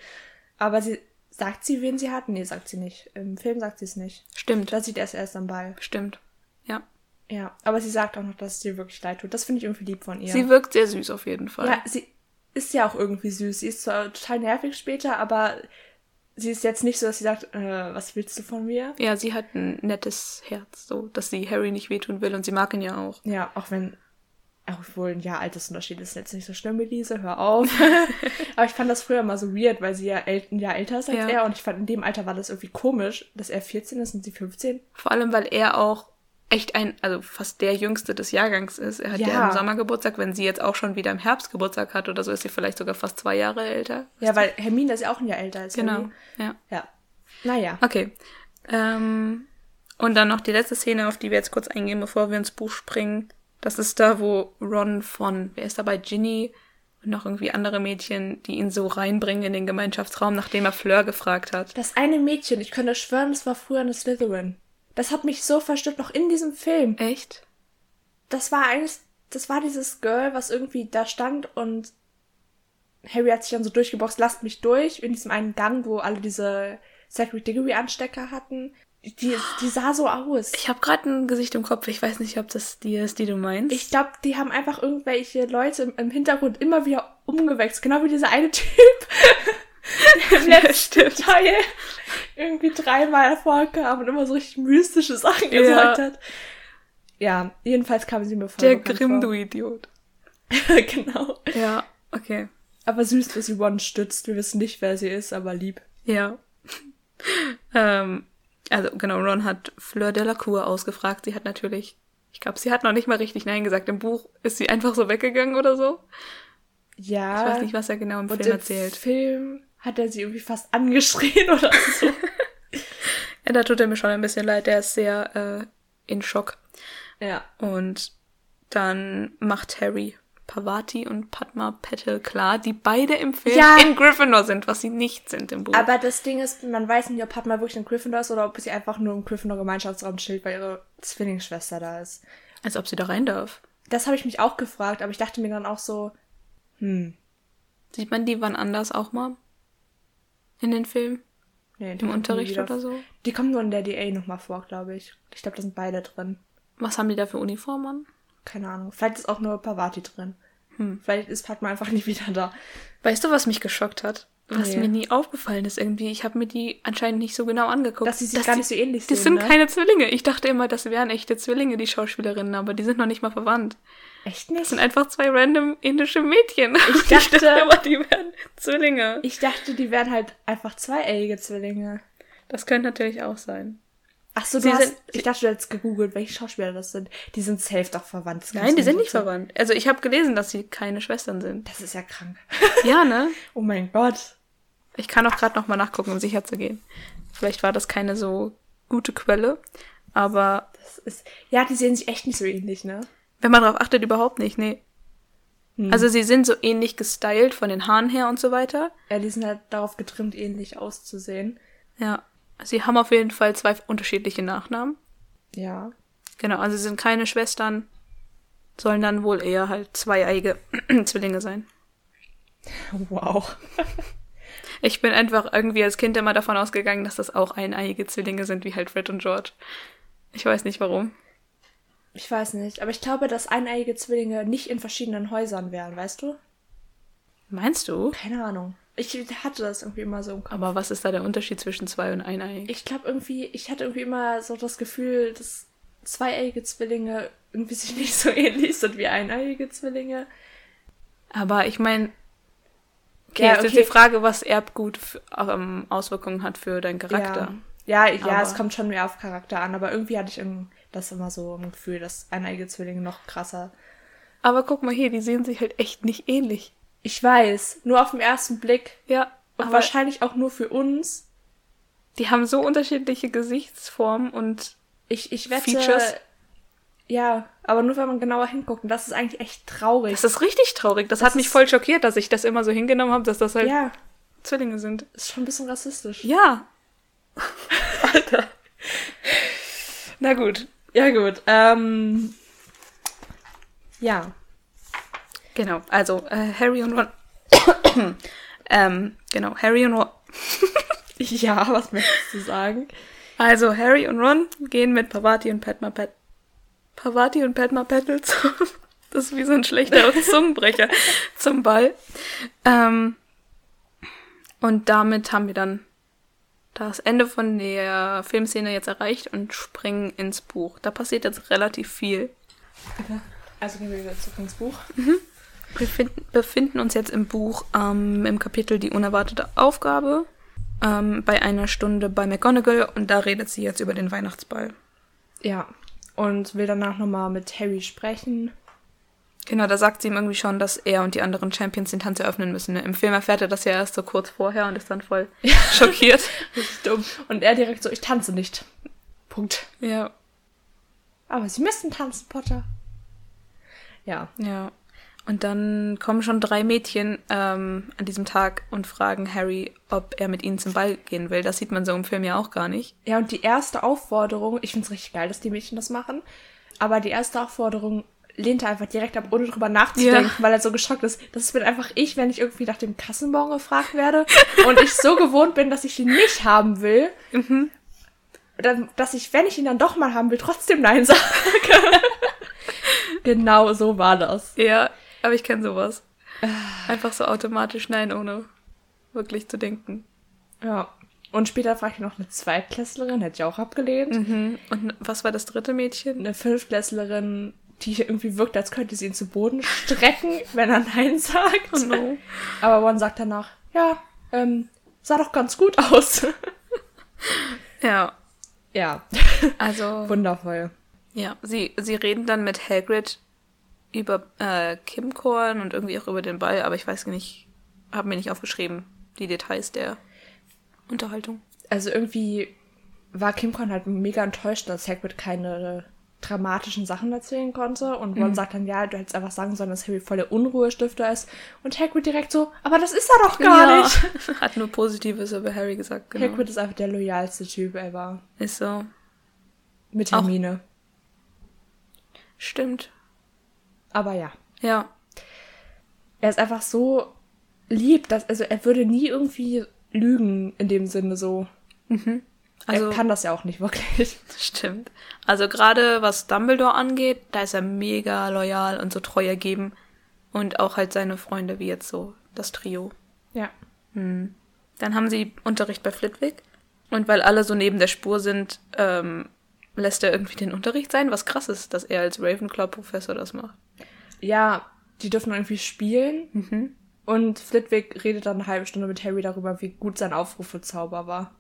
Aber sie sagt sie, wen sie hat? Nee, sagt sie nicht. Im Film sagt sie es nicht. stimmt, Da sieht er es erst am Ball. stimmt. Ja. Ja, aber sie sagt auch noch, dass es ihr wirklich leid tut. Das finde ich irgendwie lieb von ihr. Sie wirkt sehr süß auf jeden Fall. ja, sie ist ja auch irgendwie süß. Sie ist zwar total nervig später, aber sie ist jetzt nicht so, dass sie sagt, äh, was willst du von mir? Ja, sie hat ein nettes Herz, so, dass sie Harry nicht wehtun will und sie mag ihn ja auch. Ja, auch wenn, auch wohl ein Jahr Altersunterschied ist jetzt nicht so schlimm, Elise, hör auf. aber ich fand das früher mal so weird, weil sie ja äl- ein Jahr älter ist als Ja. er und ich fand, in dem Alter war das irgendwie komisch, dass er 14 ist und sie 15. Vor allem, weil er auch echt ein, also fast der Jüngste des Jahrgangs ist. Er hat ja, Ja. im Sommer Geburtstag. Wenn sie jetzt auch schon wieder im Herbst Geburtstag hat oder so, ist sie vielleicht sogar fast zwei Jahre älter. Ja, weil Hermine ist ja auch ein Jahr älter als Genau, Harry. ja. Ja. Naja. Okay. Ähm, und dann noch die letzte Szene, auf die wir jetzt kurz eingehen, bevor wir ins Buch springen. Das ist da, wo Ron von, wer ist dabei, Ginny und noch irgendwie andere Mädchen, die ihn so reinbringen in den Gemeinschaftsraum, nachdem er Fleur gefragt hat. Das eine Mädchen, ich könnte schwören, das war früher eine Slytherin. Das hat mich so verstört, noch in diesem Film. Echt? Das war eines, das war dieses Girl, was irgendwie da stand und Harry hat sich dann so durchgeboxt, lasst mich durch, in diesem einen Gang, wo alle diese Sacred Diggory Anstecker hatten. Die, die sah so aus. Ich habe gerade ein Gesicht im Kopf. Ich weiß nicht, ob das die ist, die du meinst. Ich glaube, die haben einfach irgendwelche Leute im, im Hintergrund immer wieder umgewechselt. Genau wie dieser eine Typ im Ja, letzten. Teil irgendwie dreimal vorkam und immer so richtig mystische Sachen Ja. gesagt hat. Ja, jedenfalls kam sie mir voll Der Grimm, du Idiot. vor. genau. Ja, okay. Aber süß, dass sie One stützt. Wir wissen nicht, wer sie ist, aber lieb. Ja. ähm, also genau, Ron hat Fleur Delacour ausgefragt. Sie hat natürlich, ich glaube, sie hat noch nicht mal richtig Nein gesagt. Im Buch ist sie einfach so weggegangen oder so. Ja. Ich weiß nicht, was er genau im Film erzählt. Film hat er sie irgendwie fast angeschrien oder so. Ja, da tut er mir schon ein bisschen leid. Der ist sehr äh, in Schock. ja. Und dann macht Harry Pavati und Padma Patel klar, die beide im Film Ja. in Gryffindor sind, was sie nicht sind im Buch. Aber das Ding ist, man weiß nicht, ob Padma wirklich in Gryffindor ist oder ob sie einfach nur im Gryffindor Gemeinschaftsraum chillt, weil ihre Zwillingsschwester da ist. Als ob sie da rein darf. Das habe ich mich auch gefragt, aber ich dachte mir dann auch so, hm, Sieht man die wann anders auch mal? In den Film? nee, die Im Unterricht oder so? Die kommen nur in der DA nochmal vor, glaube ich. Ich glaube, da sind beide drin. Was haben die da für Uniformen an? Keine Ahnung. Vielleicht ist auch nur Pavati drin. Hm. Vielleicht ist Padma einfach nie wieder da. Weißt du, was mich geschockt hat? Was Nee. mir nie aufgefallen ist irgendwie. Ich habe mir die anscheinend nicht so genau angeguckt. Dass sie sich gar nicht so ähnlich Die sehen, sind ne? keine Zwillinge. Ich dachte immer, das wären echte Zwillinge, die Schauspielerinnen, aber die sind noch nicht mal verwandt. Echt Das nicht? sind einfach zwei random indische Mädchen. Ich dachte- immer, die wären Zwillinge. Ich dachte, die wären halt einfach zweieige Zwillinge. Das könnte natürlich auch sein. Ach so, du Sie hast, sind- ich dachte, du hättest gegoogelt, welche Schauspieler das sind. Die sind safe doch verwandt. Das Nein, die sind nicht so- verwandt. Also ich habe gelesen, dass sie keine Schwestern sind. Das ist ja krank. Ja, ne? Oh mein Gott. Ich kann auch gerade noch mal nachgucken, um sicher zu gehen. Vielleicht war das keine so gute Quelle, aber Das ist, ja, die sehen sich echt nicht so ähnlich, ne? Wenn man darauf achtet, überhaupt nicht, nee. Hm. Also sie sind so ähnlich gestylt von den Haaren her und so weiter. Ja, die sind halt darauf getrimmt, ähnlich auszusehen. Ja. Sie haben auf jeden Fall zwei unterschiedliche Nachnamen. Ja. Genau, also sie sind keine Schwestern, sollen dann wohl eher halt zweieige Zwillinge sein. Wow. Ich bin einfach irgendwie als Kind immer davon ausgegangen, dass das auch eineiige Zwillinge sind, wie halt Fred und George. Ich weiß nicht warum. Ich weiß nicht, aber ich glaube, dass eineiige Zwillinge nicht in verschiedenen Häusern wären, weißt du? Meinst du? Keine Ahnung. Ich hatte das irgendwie immer so im Kopf. Aber was ist da der Unterschied zwischen zwei und eineig? Ich glaube irgendwie, ich hatte irgendwie immer so das Gefühl, dass zweieige Zwillinge irgendwie sich nicht so ähnlich sind wie eineiige Zwillinge. Aber ich meine, okay, Ja, es ist okay. die Frage, was Erbgut für, ähm, Auswirkungen hat für deinen Charakter. Ja, ja, ja es kommt schon mehr auf Charakter an, aber irgendwie hatte ich irgendwie das immer so im Gefühl, dass eineige Zwillinge noch krasser. Aber guck mal hier, die sehen sich halt echt nicht ähnlich. Ich weiß, nur auf den ersten Blick Ja, und wahrscheinlich auch nur für uns. die haben so unterschiedliche Gesichtsformen und Ich, ich wette. Features? Ja, aber nur wenn man genauer hinguckt. Und das ist eigentlich echt traurig. das ist richtig traurig. Das, Das hat mich ist- voll schockiert, dass ich das immer so hingenommen habe, dass das halt ja, Zwillinge sind. ist schon ein bisschen rassistisch. Ja. Alter. Na gut. Ja, gut. Ähm, ja. Genau, also äh, Harry und Ron. ähm, genau, Harry und Ron. Ja, was möchtest du sagen? Also Harry und Ron gehen mit Pavati und Padma Pet. Pavati und Padma Petal zum. Das ist wie so ein schlechter Zungenbrecher zum Ball. Ähm, und damit haben wir dann das Ende von der Filmszene jetzt erreicht und springen ins Buch. Da passiert jetzt relativ viel. Also gehen wir wieder zurück ins Buch. Wir finden, befinden uns jetzt im Buch ähm, im Kapitel Die unerwartete Aufgabe ähm, bei einer Stunde bei McGonagall und da redet sie jetzt über den Weihnachtsball. Ja. Und will danach nochmal mit Harry sprechen. Genau, da sagt sie ihm irgendwie schon, dass er und die anderen Champions den Tanz eröffnen müssen. Ne? Im Film erfährt er das ja erst so kurz vorher und ist dann voll schockiert. Richtig dumm. Und er direkt so, ich tanze nicht. Punkt. Ja, Aber sie müssen tanzen, Potter. Ja. ja. Und dann kommen schon drei Mädchen ähm, an diesem Tag und fragen Harry, ob er mit ihnen zum Ball gehen will. Das sieht man so im Film ja auch gar nicht. Ja, und die erste Aufforderung, ich find's richtig geil, dass die Mädchen das machen, aber die erste Aufforderung lehnt er einfach direkt ab, ohne drüber nachzudenken, Ja. weil er so geschockt ist. Das bin einfach ich, wenn ich irgendwie nach dem Kassenbon gefragt werde und ich so gewohnt bin, dass ich ihn nicht haben will, dann, dass ich, wenn ich ihn dann doch mal haben will, trotzdem Nein sage. genau so war das. Ja, aber ich kenne sowas. Einfach so automatisch nein, ohne wirklich zu denken. Ja. Und später fragte ich noch eine Zweitklässlerin, hätte ich auch abgelehnt. Mhm. Und was war das dritte Mädchen? eine Fünftklässlerin, die irgendwie wirkt, als könnte sie ihn zu Boden strecken, wenn er Nein sagt. Oh no. Aber One sagt danach, ja, ähm, sah doch ganz gut aus. Ja, Ja, also wundervoll. ja, sie sie reden dann mit Hagrid über äh, Kimcorn und irgendwie auch über den Ball, aber ich weiß nicht, habe mir nicht aufgeschrieben die Details der Unterhaltung. Also irgendwie war Kim Korn halt mega enttäuscht, dass Hagrid keine dramatischen Sachen erzählen konnte. Und Ron sagt dann, ja, du hättest einfach sagen sollen, dass Harry voll der Unruhestifter ist. Und Hagrid direkt so, aber das ist er doch gar nicht. Hat nur Positives über Harry gesagt, genau. Hagrid ist einfach der loyalste Typ ever. Ist so. Mit Auch- Hermine. Stimmt. Aber ja. Ja. Er ist einfach so lieb, dass, also er würde nie irgendwie lügen in dem Sinne so. Also er kann das ja auch nicht wirklich. Stimmt. Also gerade was Dumbledore angeht, da ist er mega loyal und so treu ergeben. Und auch halt seine Freunde, wie jetzt so das Trio. Ja. Dann haben sie Unterricht bei Flitwick. Und weil alle so neben der Spur sind, ähm, lässt er irgendwie den Unterricht sein, was krass ist, dass er als Ravenclaw-Professor das macht. Ja, die dürfen irgendwie spielen. Mhm. Und Flitwick redet dann eine halbe Stunde mit Harry darüber, wie gut sein Aufrufezauber war.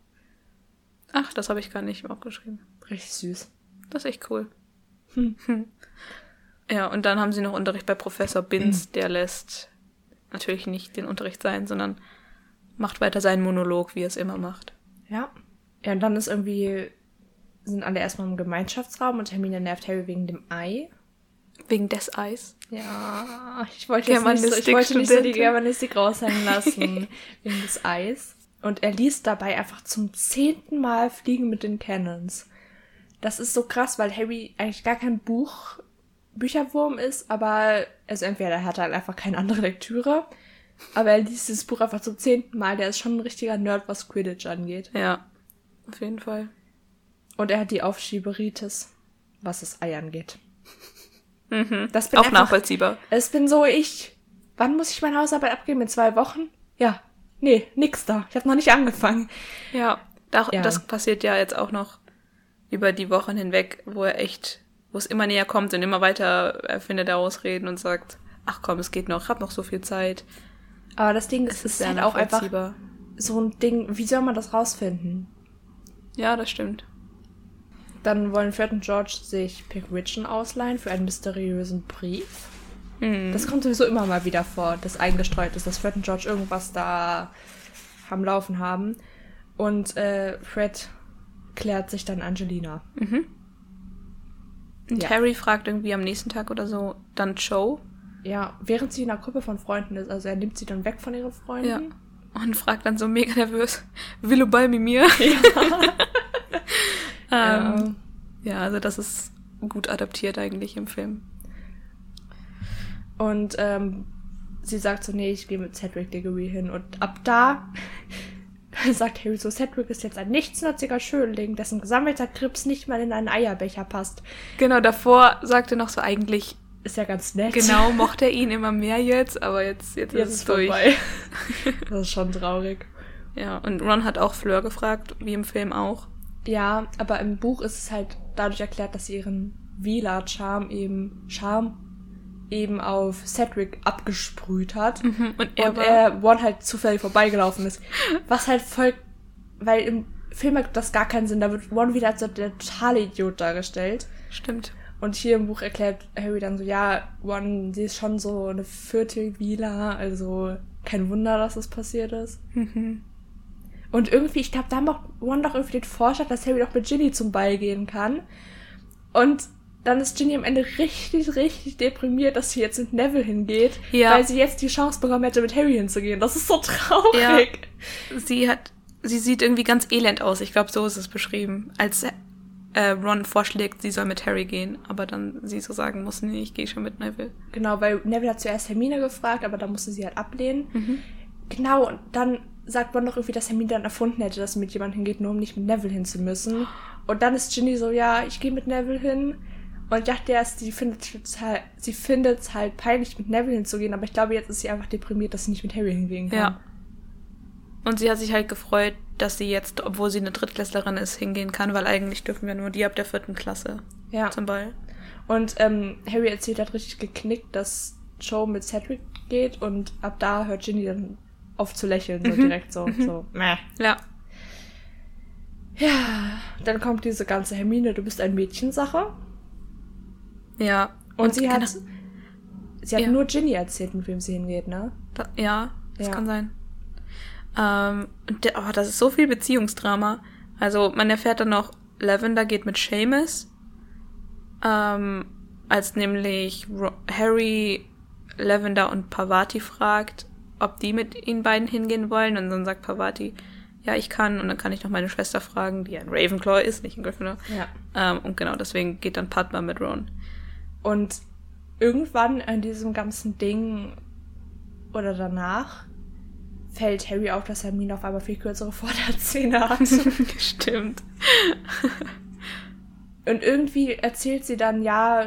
Ach, das habe ich gar nicht aufgeschrieben. Richtig süß. Das ist echt cool. Ja, und dann haben sie noch Unterricht bei Professor Binz, der lässt natürlich nicht den Unterricht sein, sondern macht weiter seinen Monolog, wie er es immer macht. Ja. Ja, und dann ist irgendwie, sind alle erstmal im Gemeinschaftsraum und Hermine nervt Harry wegen dem Ei. Wegen des Eis. Ja, ich wollte jetzt nicht so, ich wollte nicht so die. Germanistik raushängen lassen. wegen des Eis. Und er liest dabei einfach zum zehnten Mal Fliegen mit den Cannons. Das ist so krass, weil Harry eigentlich gar kein Buch, Bücherwurm ist, aber, also entweder er hat halt einfach keine andere Lektüre, aber er liest dieses Buch einfach zum zehnten Mal. Der ist schon ein richtiger Nerd, was Quidditch angeht. Ja, auf jeden Fall. Und er hat die Aufschieberitis, was das Ei angeht. Das bin Auch einfach, nachvollziehbar. Es bin so ich. Wann muss ich meine Hausarbeit abgeben? In zwei Wochen? Ja. Nee, nix da. Ich habe noch nicht angefangen. Ja, da, Ja. das passiert ja jetzt auch noch über die Wochen hinweg, wo er echt, wo es immer näher kommt und immer weiter erfindet er Ausreden und sagt, ach komm, es geht noch, ich hab noch so viel Zeit. Aber das Ding ist, Es ist halt auch einfach so ein Ding. Wie soll man das rausfinden? Ja, das stimmt. Dann wollen Fred und George sich Pigwidgeon ausleihen für einen mysteriösen Brief. Hm. Das kommt sowieso immer mal wieder vor, das eingestreut ist, dass Fred und George irgendwas da am Laufen haben. Und äh, Fred klärt sich dann Angelina. Und Ja. Harry fragt irgendwie am nächsten Tag oder so dann Joe. Ja, während sie in einer Gruppe von Freunden ist, also er nimmt sie dann weg von ihren Freunden. Ja. Und fragt dann so mega nervös, will du bei mir? Ja. ähm, ja, also das ist gut adaptiert eigentlich im Film. Und ähm, sie sagt so, nee, ich gehe mit Cedric Diggory hin. Und ab da sagt Harry so, Cedric ist jetzt ein nichtsnutziger Schönling, dessen gesammelter Krips nicht mal in einen Eierbecher passt. Genau, davor sagte noch so eigentlich, Ist ja ganz nett. genau, mochte er ihn immer mehr jetzt, aber jetzt, jetzt, Jetzt ist ist es durch. vorbei. das ist schon traurig. Ja, und Ron hat auch Fleur gefragt, wie im Film auch. Ja, aber im Buch ist es halt dadurch erklärt, dass sie ihren Vila-Charme eben, Charme eben auf Cedric abgesprüht hat. Und er und war, er One halt zufällig vorbeigelaufen ist. Was halt voll, weil im Film ergibt das gar keinen Sinn. Da wird One wieder als der totale Idiot dargestellt. stimmt. Und hier im Buch erklärt Harry dann so, ja, One, sie ist schon so eine Viertel-Vila, also kein Wunder, dass das passiert ist. Mhm. Und irgendwie, ich glaube, da macht One doch irgendwie den Vorschlag, dass Harry doch mit Ginny zum Ball gehen kann. Und dann ist Ginny am Ende richtig, richtig deprimiert, dass sie jetzt mit Neville hingeht, Ja. weil sie jetzt die Chance bekommen hätte, mit Harry hinzugehen. Das ist so traurig. Sie hat, sie sieht irgendwie ganz elend aus. Ich glaube, so ist es beschrieben. Als äh, Ron vorschlägt, sie soll mit Harry gehen, aber dann sie so sagen muss, nee, ich gehe schon mit Neville. Genau, weil Neville hat zuerst Hermine gefragt, aber da musste sie halt ablehnen. Mhm. Genau, und dann sagt man doch irgendwie, dass Hermine dann erfunden hätte, dass sie mit jemandem hingeht, nur um nicht mit Neville hin zu müssen. Und dann ist Ginny so, ja, ich gehe mit Neville hin. Und ich dachte erst, sie findet es halt, sie findet es halt peinlich, mit Neville hinzugehen, aber ich glaube, jetzt ist sie einfach deprimiert, dass sie nicht mit Harry hingehen kann. Ja. Und sie hat sich halt gefreut, dass sie jetzt, obwohl sie eine Drittklässlerin ist, hingehen kann, weil eigentlich dürfen wir nur die ab der vierten Klasse Ja. zum Ball. Und ähm, Harry erzählt hat richtig geknickt, dass Joe mit Cedric geht und ab da hört Ginny dann auf zu lächeln, so direkt so, so, meh. Ja. Ja, dann kommt diese ganze Hermine, du bist ein Mädchensache. Ja. Und, sie hat, genau- sie hat Ja. nur Ginny erzählt, mit wem sie hingeht, ne? Da, ja, das Ja. kann sein. Ähm, der, oh, das ist so viel Beziehungsdrama. Also man erfährt dann noch, Lavender geht mit Seamus, ähm, als nämlich Harry, Lavender und Pavati fragt, ob die mit ihnen beiden hingehen wollen. Und dann sagt Pavati, ja, ich kann. Und dann kann ich noch meine Schwester fragen, die ein Ravenclaw ist, nicht ein Gryffindor. Ja. Ähm, und genau, deswegen geht dann Padma mit Ron. Und irgendwann in diesem ganzen Ding oder danach fällt Harry auf, dass Hermine auf einmal viel kürzere Vorderzähne hat. Stimmt. Und irgendwie erzählt sie dann, ja,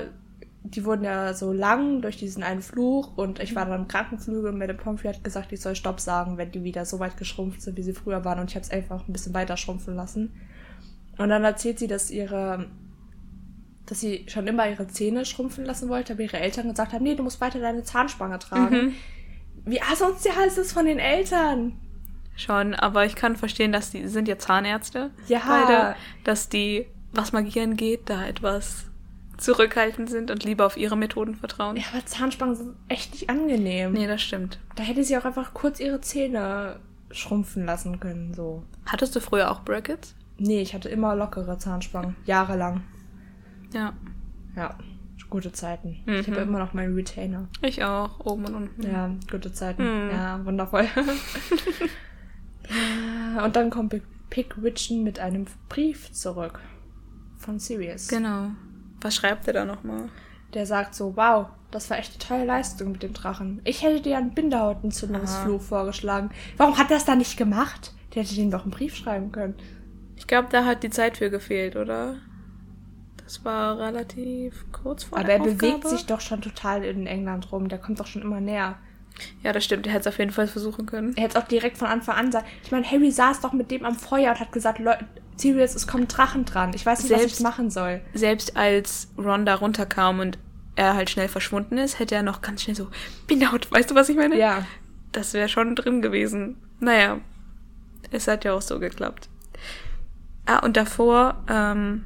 die wurden ja so lang durch diesen einen Fluch und ich war dann im Krankenflügel und Madame Pomfrey hat gesagt, ich soll Stopp sagen, wenn die wieder so weit geschrumpft sind, wie sie früher waren und ich habe es einfach ein bisschen weiter schrumpfen lassen. Und dann erzählt sie, dass ihre, dass sie schon immer ihre Zähne schrumpfen lassen wollte, aber ihre Eltern gesagt haben, nee, du musst weiter deine Zahnspange tragen. Mhm. Wie asozial ist das von den Eltern? Schon, aber ich kann verstehen, dass die sind ja Zahnärzte. Ja. Beide, dass die, was Magie angeht, da etwas zurückhaltend sind und lieber auf ihre Methoden vertrauen. Ja, aber Zahnspangen sind echt nicht angenehm. Nee, das stimmt. Da hätte sie auch einfach kurz ihre Zähne schrumpfen lassen können, so. Hattest du früher auch Brackets? Nee, ich hatte immer lockere Zahnspangen. Jahrelang. Ja. Ja, gute Zeiten. Mhm. Ich habe immer noch meinen Retainer. Ich auch, oben und unten. Ja, gute Zeiten. Mhm. Ja, wundervoll. ja, und dann kommt Pick- Pickwidgeon mit einem Brief zurück. Von Sirius. Genau. Was schreibt er da nochmal? Der sagt so, wow, das war echt eine tolle Leistung mit dem Drachen. Ich hätte dir einen Bindehautentzündungsfluch vorgeschlagen. Warum hat er das da nicht gemacht? Der hätte den doch einen Brief schreiben können. Ich glaube, da hat die Zeit für gefehlt, oder? Das war relativ kurz vor Aber er bewegt Aufgabe. sich doch schon total in England rum. Der kommt doch schon immer näher. Ja, das stimmt. Er hätte es auf jeden Fall versuchen können. Er hätte es auch direkt von Anfang an sagen. Ich meine, Harry saß doch mit dem am Feuer und hat gesagt, Leute, Sirius, es kommen Drachen dran. Ich weiß nicht, was Selbst- ich machen soll. Selbst als Ron da runterkam und er halt schnell verschwunden ist, hätte er noch ganz schnell so, Bindehaut, weißt du, was ich meine? Ja. Das wäre schon drin gewesen. Naja, es hat ja auch so geklappt. Ah, und davor ähm,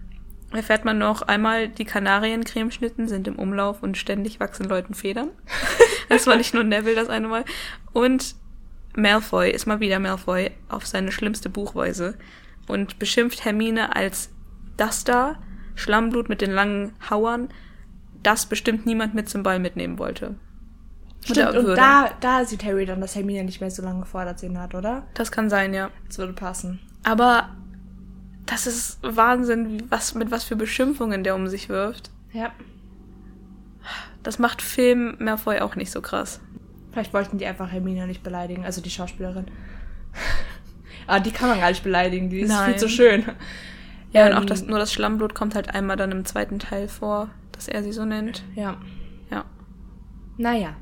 erfährt man noch einmal, die Kanariencremeschnitten sind im Umlauf und ständig wachsen Leuten Federn. das war nicht nur Neville das eine Mal. Und Malfoy ist mal wieder Malfoy auf seine schlimmste Buchweise und beschimpft Hermine als das da, Schlammblut mit den langen Hauern, das bestimmt niemand mit zum Ball mitnehmen wollte. Stimmt, und da, da sieht Harry dann, dass Hermine nicht mehr so lange Vorderzähne hat, oder? Das kann sein, ja. Das würde passen. Aber das ist Wahnsinn, was, mit was für Beschimpfungen der um sich wirft. Ja. Das macht Film Malfoy auch nicht so krass. Vielleicht wollten die einfach Hermine nicht beleidigen, also die Schauspielerin. Aber die kann man gar nicht beleidigen, die ist Nein. viel zu schön. Ja, Ähm, und auch das, nur das Schlammblut kommt halt einmal dann im zweiten Teil vor, dass er sie so nennt. Ja. Ja. Naja.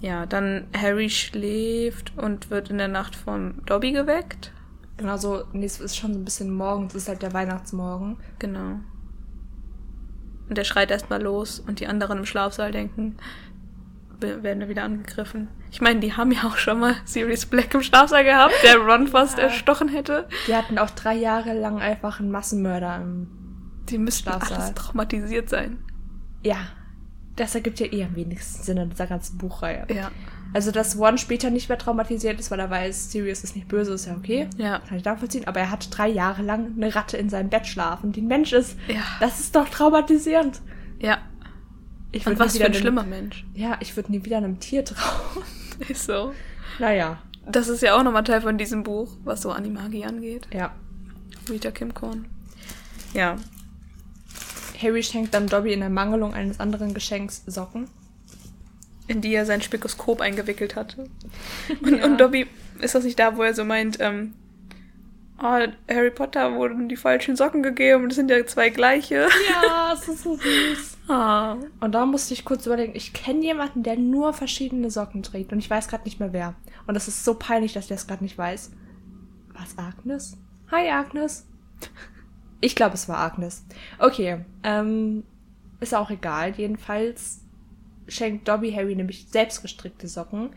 Ja, dann Harry schläft und wird in der Nacht vom Dobby geweckt. Genau so, nee, es ist schon so ein bisschen morgens, es ist halt der Weihnachtsmorgen. Genau. Und er schreit erstmal los und die anderen im Schlafsaal denken, werden wir wieder angegriffen. Ich meine, die haben ja auch schon mal Sirius Black im Schlafsaal gehabt, der Ron fast Ja. erstochen hätte. Die hatten auch drei Jahre lang einfach einen Massenmörder im. Die müssten Schlafsaal. alles traumatisiert sein. Ja. Das ergibt ja eh am wenigsten Sinn in dieser ganzen Buchreihe. Ja. Also, dass One später nicht mehr traumatisiert ist, weil er weiß, Sirius ist nicht böse, ist ja okay. Ja. Kann ich nachvollziehen. Aber er hat drei Jahre lang eine Ratte in seinem Bett schlafen, die ein Mensch ist. Ja. Das ist doch traumatisierend. Ja. Ich Und was für ein einem- schlimmer Mensch. Ja, ich würde nie wieder einem Tier trauen. Ist so. naja. Das ist ja auch nochmal Teil von diesem Buch, was so Animagie angeht. Ja. Rita Kim Korn. Ja. Harry schenkt dann Dobby in Ermangelung eines anderen Geschenks Socken. In die er sein Spikoskop eingewickelt hatte. Und, Ja. und Dobby, ist das nicht da, wo er so meint, ähm, oh, Harry Potter wurden die falschen Socken gegeben, das sind ja zwei gleiche. Ja, es ist so süß. Ah. Und da musste ich kurz überlegen, ich kenne jemanden, der nur verschiedene Socken trägt und ich weiß gerade nicht mehr wer. Und das ist so peinlich, dass ich das gerade nicht weiß. War es Agnes? Hi Agnes. Ich glaube, es war Agnes. Okay, ähm, ist auch egal. Jedenfalls schenkt Dobby Harry nämlich selbstgestrickte Socken.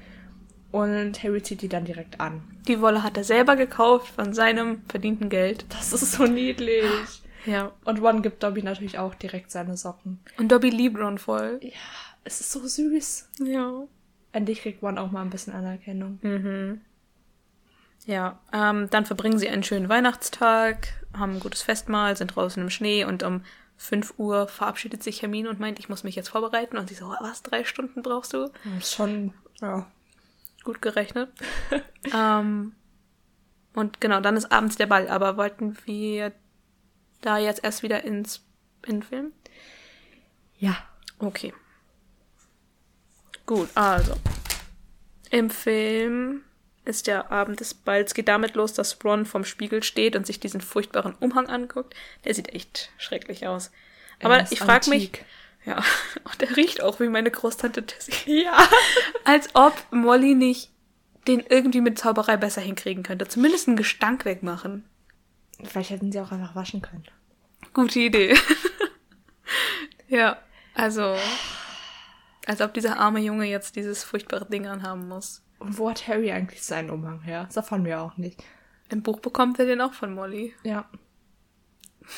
Und Harry zieht die dann direkt an. Die Wolle hat er selber gekauft von seinem verdienten Geld. Das ist so niedlich. Ja. Und Ron gibt Dobby natürlich auch direkt seine Socken. Und Dobby liebt Ron voll. Ja, es ist so süß. Ja. Endlich kriegt Ron auch mal ein bisschen Anerkennung. Mhm. Ja, ähm, dann verbringen sie einen schönen Weihnachtstag, haben ein gutes Festmahl, sind draußen im Schnee und um 5 Uhr verabschiedet sich Hermine und meint, ich muss mich jetzt vorbereiten. Und sie so, was, drei Stunden brauchst du? Schon, ja. Gut gerechnet. ähm, und genau, dann ist abends der Ball. Aber wollten wir da jetzt erst wieder ins in Film? Ja. Okay. Gut, also. Im Film ist der Abend des Balls, geht damit los, dass Ron vom Spiegel steht und sich diesen furchtbaren Umhang anguckt. Der sieht echt schrecklich aus. Aber Er ich frage mich, ja, und der riecht auch wie meine Großtante Tessie. Ja. Als ob Molly nicht den irgendwie mit Zauberei besser hinkriegen könnte. Zumindest einen Gestank wegmachen. Vielleicht hätten sie auch einfach waschen können. Gute Idee. ja, also, als ob dieser arme Junge jetzt dieses furchtbare Ding anhaben muss. Und wo hat Harry eigentlich seinen Umhang her? Das erfahren wir auch nicht. Im Buch bekommt er den auch von Molly. Ja.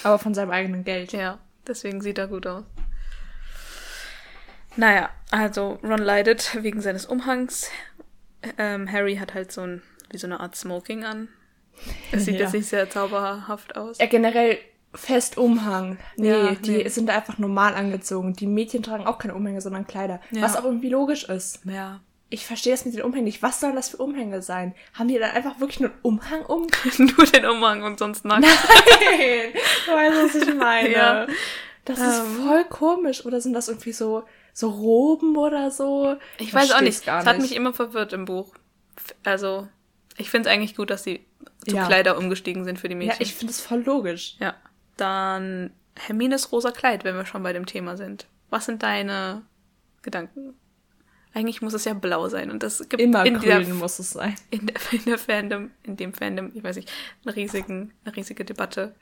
Aber von seinem eigenen Geld. Ja, deswegen sieht er gut aus. Naja, also Ron leidet wegen seines Umhangs. Ähm, Harry hat halt so ein, wie so eine Art Smoking an. Es sieht Ja. jetzt nicht sehr zauberhaft aus. Ja, generell fest Umhang. Nee, Ja, die nee. sind einfach normal angezogen. Die Mädchen tragen auch keine Umhänge, sondern Kleider. Ja. Was auch irgendwie logisch ist. Ja. Ich verstehe das mit den Umhängen nicht. Was sollen das für Umhänge sein? Haben die dann einfach wirklich nur einen Umhang um? Nur den Umhang und sonst nackt. Nein! Du weißt, was ich meine. Ja. Das ist Ähm. voll komisch. Oder sind das irgendwie so, so Roben oder so? Ich weiß auch versteh's nicht. Gar Es hat mich immer verwirrt im Buch. Also, ich finde es eigentlich gut, dass sie zu Ja. Kleider umgestiegen sind für die Ja, Mädchen. ich finde es voll logisch. Ja. Dann Hermines rosa Kleid, wenn wir schon bei dem Thema sind. Was sind deine Gedanken? Eigentlich muss es ja blau sein und das gibt Immer in, grün der, muss es sein. in, der, in der Fandom, in dem Fandom, ich weiß nicht, eine, riesigen, eine riesige Debatte,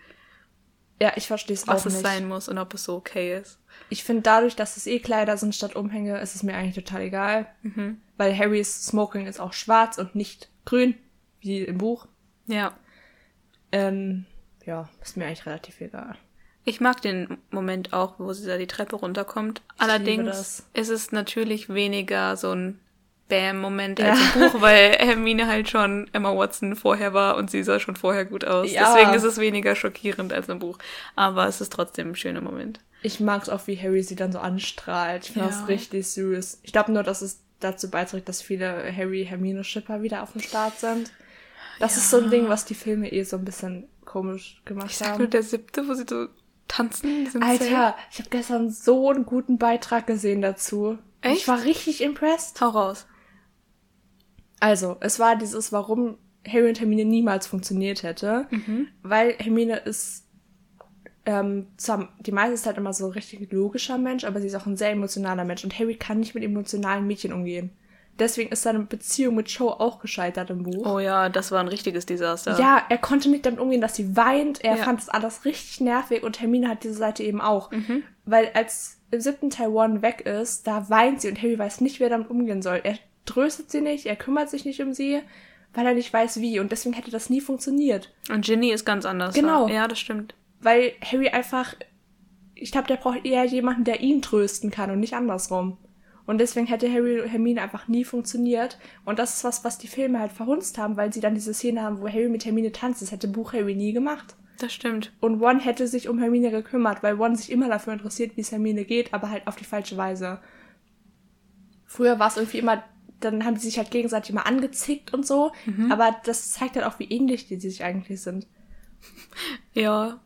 Ja, ich verstehe es auch was es nicht. sein muss und ob es so okay ist. Ich finde dadurch, dass es eh Kleider sind statt Umhänge, ist es mir eigentlich total egal. Weil Harrys Smoking ist auch schwarz und nicht grün, wie im Buch. Ja. Ähm, ja, ist mir eigentlich relativ egal. Ich mag den Moment auch, wo sie da die Treppe runterkommt. Allerdings ist es natürlich weniger so ein Bam-Moment Ja. als im Buch, weil Hermine halt schon Emma Watson vorher war und sie sah schon vorher gut aus. Ja. Deswegen ist es weniger schockierend als im Buch. Aber es ist trotzdem ein schöner Moment. Ich mag es auch, wie Harry sie dann so anstrahlt. Ich finde Ja. das richtig süß. Ich glaube nur, dass es dazu beiträgt, dass viele Harry-Hermine-Schipper wieder auf dem Start sind. Das ist so ein Ding, was die Filme eh so ein bisschen komisch gemacht Ich sag nur haben. der siebte, wo sie so tanzen. Zelt. Alter, ich habe gestern so einen guten Beitrag gesehen dazu. Echt? Ich war richtig impressed. Hau raus. Also, es war dieses, warum Harry und Hermine niemals funktioniert hätte. Weil Hermine ist ähm, zwar die meiste Zeit immer so ein richtig logischer Mensch, aber sie ist auch ein sehr emotionaler Mensch. Und Harry kann nicht mit emotionalen Mädchen umgehen. Deswegen ist seine Beziehung mit Cho auch gescheitert im Buch. Oh ja, das war ein richtiges Desaster. Ja, er konnte nicht damit umgehen, dass sie weint. Er Ja. fand das alles richtig nervig und Hermine hat diese Seite eben auch. Weil als im siebten Teil One weg ist, da weint sie und Harry weiß nicht, wie er damit umgehen soll. Er tröstet sie nicht, er kümmert sich nicht um sie, weil er nicht weiß wie. Und deswegen hätte das nie funktioniert. Und Ginny ist ganz anders. Genau. Ja, das stimmt. Weil Harry einfach, ich glaube, der braucht eher jemanden, der ihn trösten kann und nicht andersrum. Und deswegen hätte Harry und Hermine einfach nie funktioniert. Und das ist was, was die Filme halt verhunzt haben, weil sie dann diese Szene haben, wo Harry mit Hermine tanzt. Das hätte Buch Harry nie gemacht. Das stimmt. Und One hätte sich um Hermine gekümmert, weil One sich immer dafür interessiert, wie es Hermine geht, aber halt auf die falsche Weise. Früher war es irgendwie immer, dann haben die sich halt gegenseitig immer angezickt und so, aber das zeigt halt auch, wie ähnlich die sich eigentlich sind. Ja,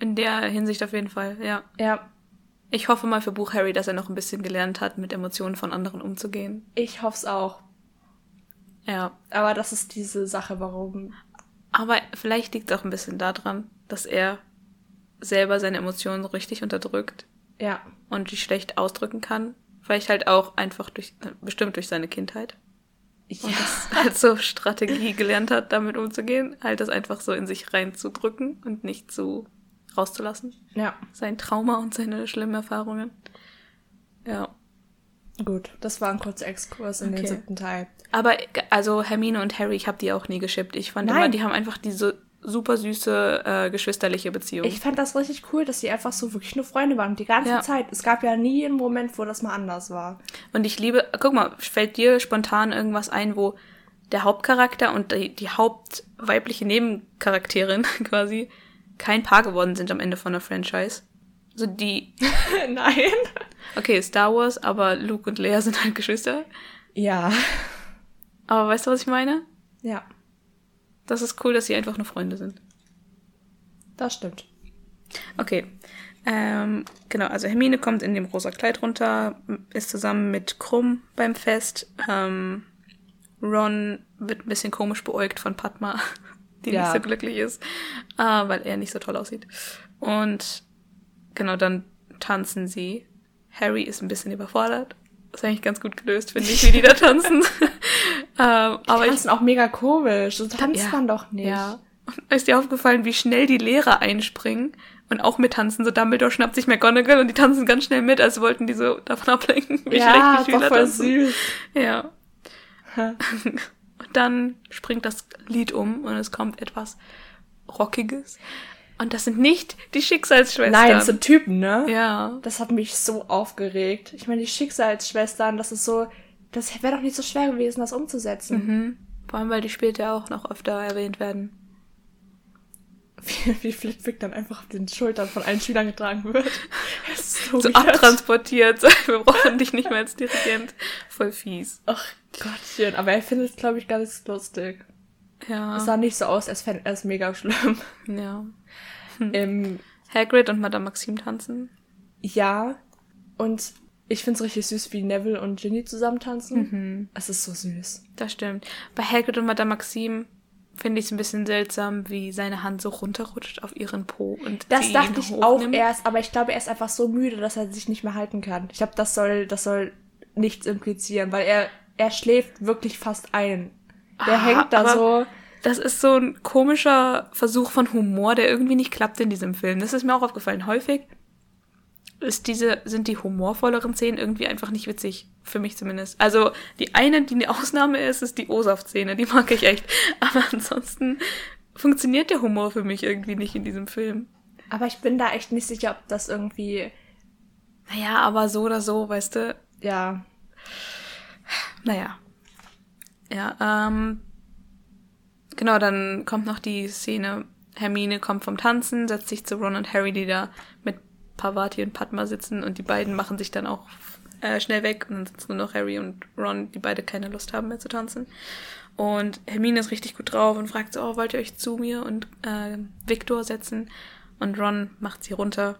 in der Hinsicht auf jeden Fall, ja. Ja, Ich hoffe mal für Buch Harry, dass er noch ein bisschen gelernt hat, mit Emotionen von anderen umzugehen. ich hoffe es auch. Ja. Aber das ist diese Sache, warum. Aber vielleicht liegt es auch ein bisschen daran, dass er selber seine Emotionen so richtig unterdrückt Ja, und die schlecht ausdrücken kann. Vielleicht halt auch einfach durch, äh, bestimmt durch seine Kindheit. ja. Und das halt so Strategie gelernt hat, damit umzugehen. Halt das einfach so in sich reinzudrücken und nicht so rauszulassen. ja. Sein Trauma und seine schlimmen Erfahrungen. Ja. Gut, das war ein kurzer Exkurs in den Okay. siebten Teil. Aber also Hermine und Harry, ich habe die auch nie geschippt. Ich fand Nein. immer, die haben einfach diese super süße äh, geschwisterliche Beziehung. Ich fand das richtig cool, dass sie einfach so wirklich nur Freunde waren. Die ganze Ja. Zeit. Es gab ja nie einen Moment, wo das mal anders war. Und ich liebe, guck mal, fällt dir spontan irgendwas ein, wo der Hauptcharakter und die, die hauptweibliche Nebencharakterin quasi kein Paar geworden sind am Ende von der Franchise? So die, Nein. okay, Star Wars, aber Luke und Leia sind halt Geschwister. Ja. Aber weißt du, was ich meine? Ja, Das ist cool, dass sie einfach nur Freunde sind. das stimmt. Okay. Ähm, genau, also Hermine kommt in dem rosa Kleid runter, ist zusammen mit Krumm beim Fest. Ähm, Ron wird ein bisschen komisch beäugt von Padma, die Ja. nicht so glücklich ist, äh, weil er nicht so toll aussieht. Und genau, dann tanzen sie. Harry ist ein bisschen überfordert. Das ist eigentlich ganz gut gelöst, finde ich, wie die da tanzen. ähm, aber Aber ich, ich auch mega komisch. So tanzt Ja. man doch nicht. ja. Und ist dir aufgefallen, wie schnell die Lehrer einspringen und auch mittanzen? So Dumbledore schnappt sich McGonagall und die tanzen ganz schnell mit, als wollten die so davon ablenken, wie ja, schlecht die doch Schüler voll tanzen. süß. Ja. Dann springt das Lied um und es kommt etwas Rockiges. Und das sind nicht die Schicksalsschwestern. Nein, so Typen, ne? ja. Das hat mich so aufgeregt. Ich meine, die Schicksalsschwestern, das ist so, das wäre doch nicht so schwer gewesen, das umzusetzen. Mhm. Vor allem, weil die später auch noch öfter erwähnt werden. Wie, wie Flitwick dann einfach auf den Schultern von allen Schülern getragen wird. So, So abtransportiert. Wir brauchen dich nicht mehr als Dirigent. Voll fies. Ach Gottchen, aber er findet es, glaube ich, ganz lustig. Ja. Es sah nicht so aus, als fände er es mega schlimm. ja. Ähm, Hagrid und Madame Maxim tanzen. ja, und ich finde es richtig süß, wie Neville und Ginny zusammen tanzen. Mhm. Es ist so süß. Das stimmt. Bei Hagrid und Madame Maxim finde ich es ein bisschen seltsam, wie seine Hand so runterrutscht auf ihren Po und Das dachte ich auch erst, aber ich glaube, er ist einfach so müde, dass er sich nicht mehr halten kann. Ich glaube, das soll, das soll nichts implizieren, weil er, er schläft wirklich fast ein. Der Ah, hängt da so. Das ist so ein komischer Versuch von Humor, der irgendwie nicht klappt in diesem Film. Das ist mir auch aufgefallen. Häufig ist diese, sind die humorvolleren Szenen irgendwie einfach nicht witzig. Für mich zumindest. Also, die eine, die eine Ausnahme ist, ist die O-Saft-Szene. Die mag ich echt. Aber ansonsten funktioniert der Humor für mich irgendwie nicht in diesem Film. Aber ich bin da echt nicht sicher, ob das irgendwie, Naja, aber so oder so, weißt du, ja, Naja. Ja, ähm. Genau, dann kommt noch die Szene, Hermine kommt vom Tanzen, setzt sich zu Ron und Harry, die da mit Pavati und Padma sitzen und die beiden machen sich dann auch äh, schnell weg und dann sitzen nur noch Harry und Ron, die beide keine Lust haben mehr zu tanzen. Und Hermine ist richtig gut drauf und fragt so, oh, wollt ihr euch zu mir und äh, Victor setzen? Und Ron macht sie runter.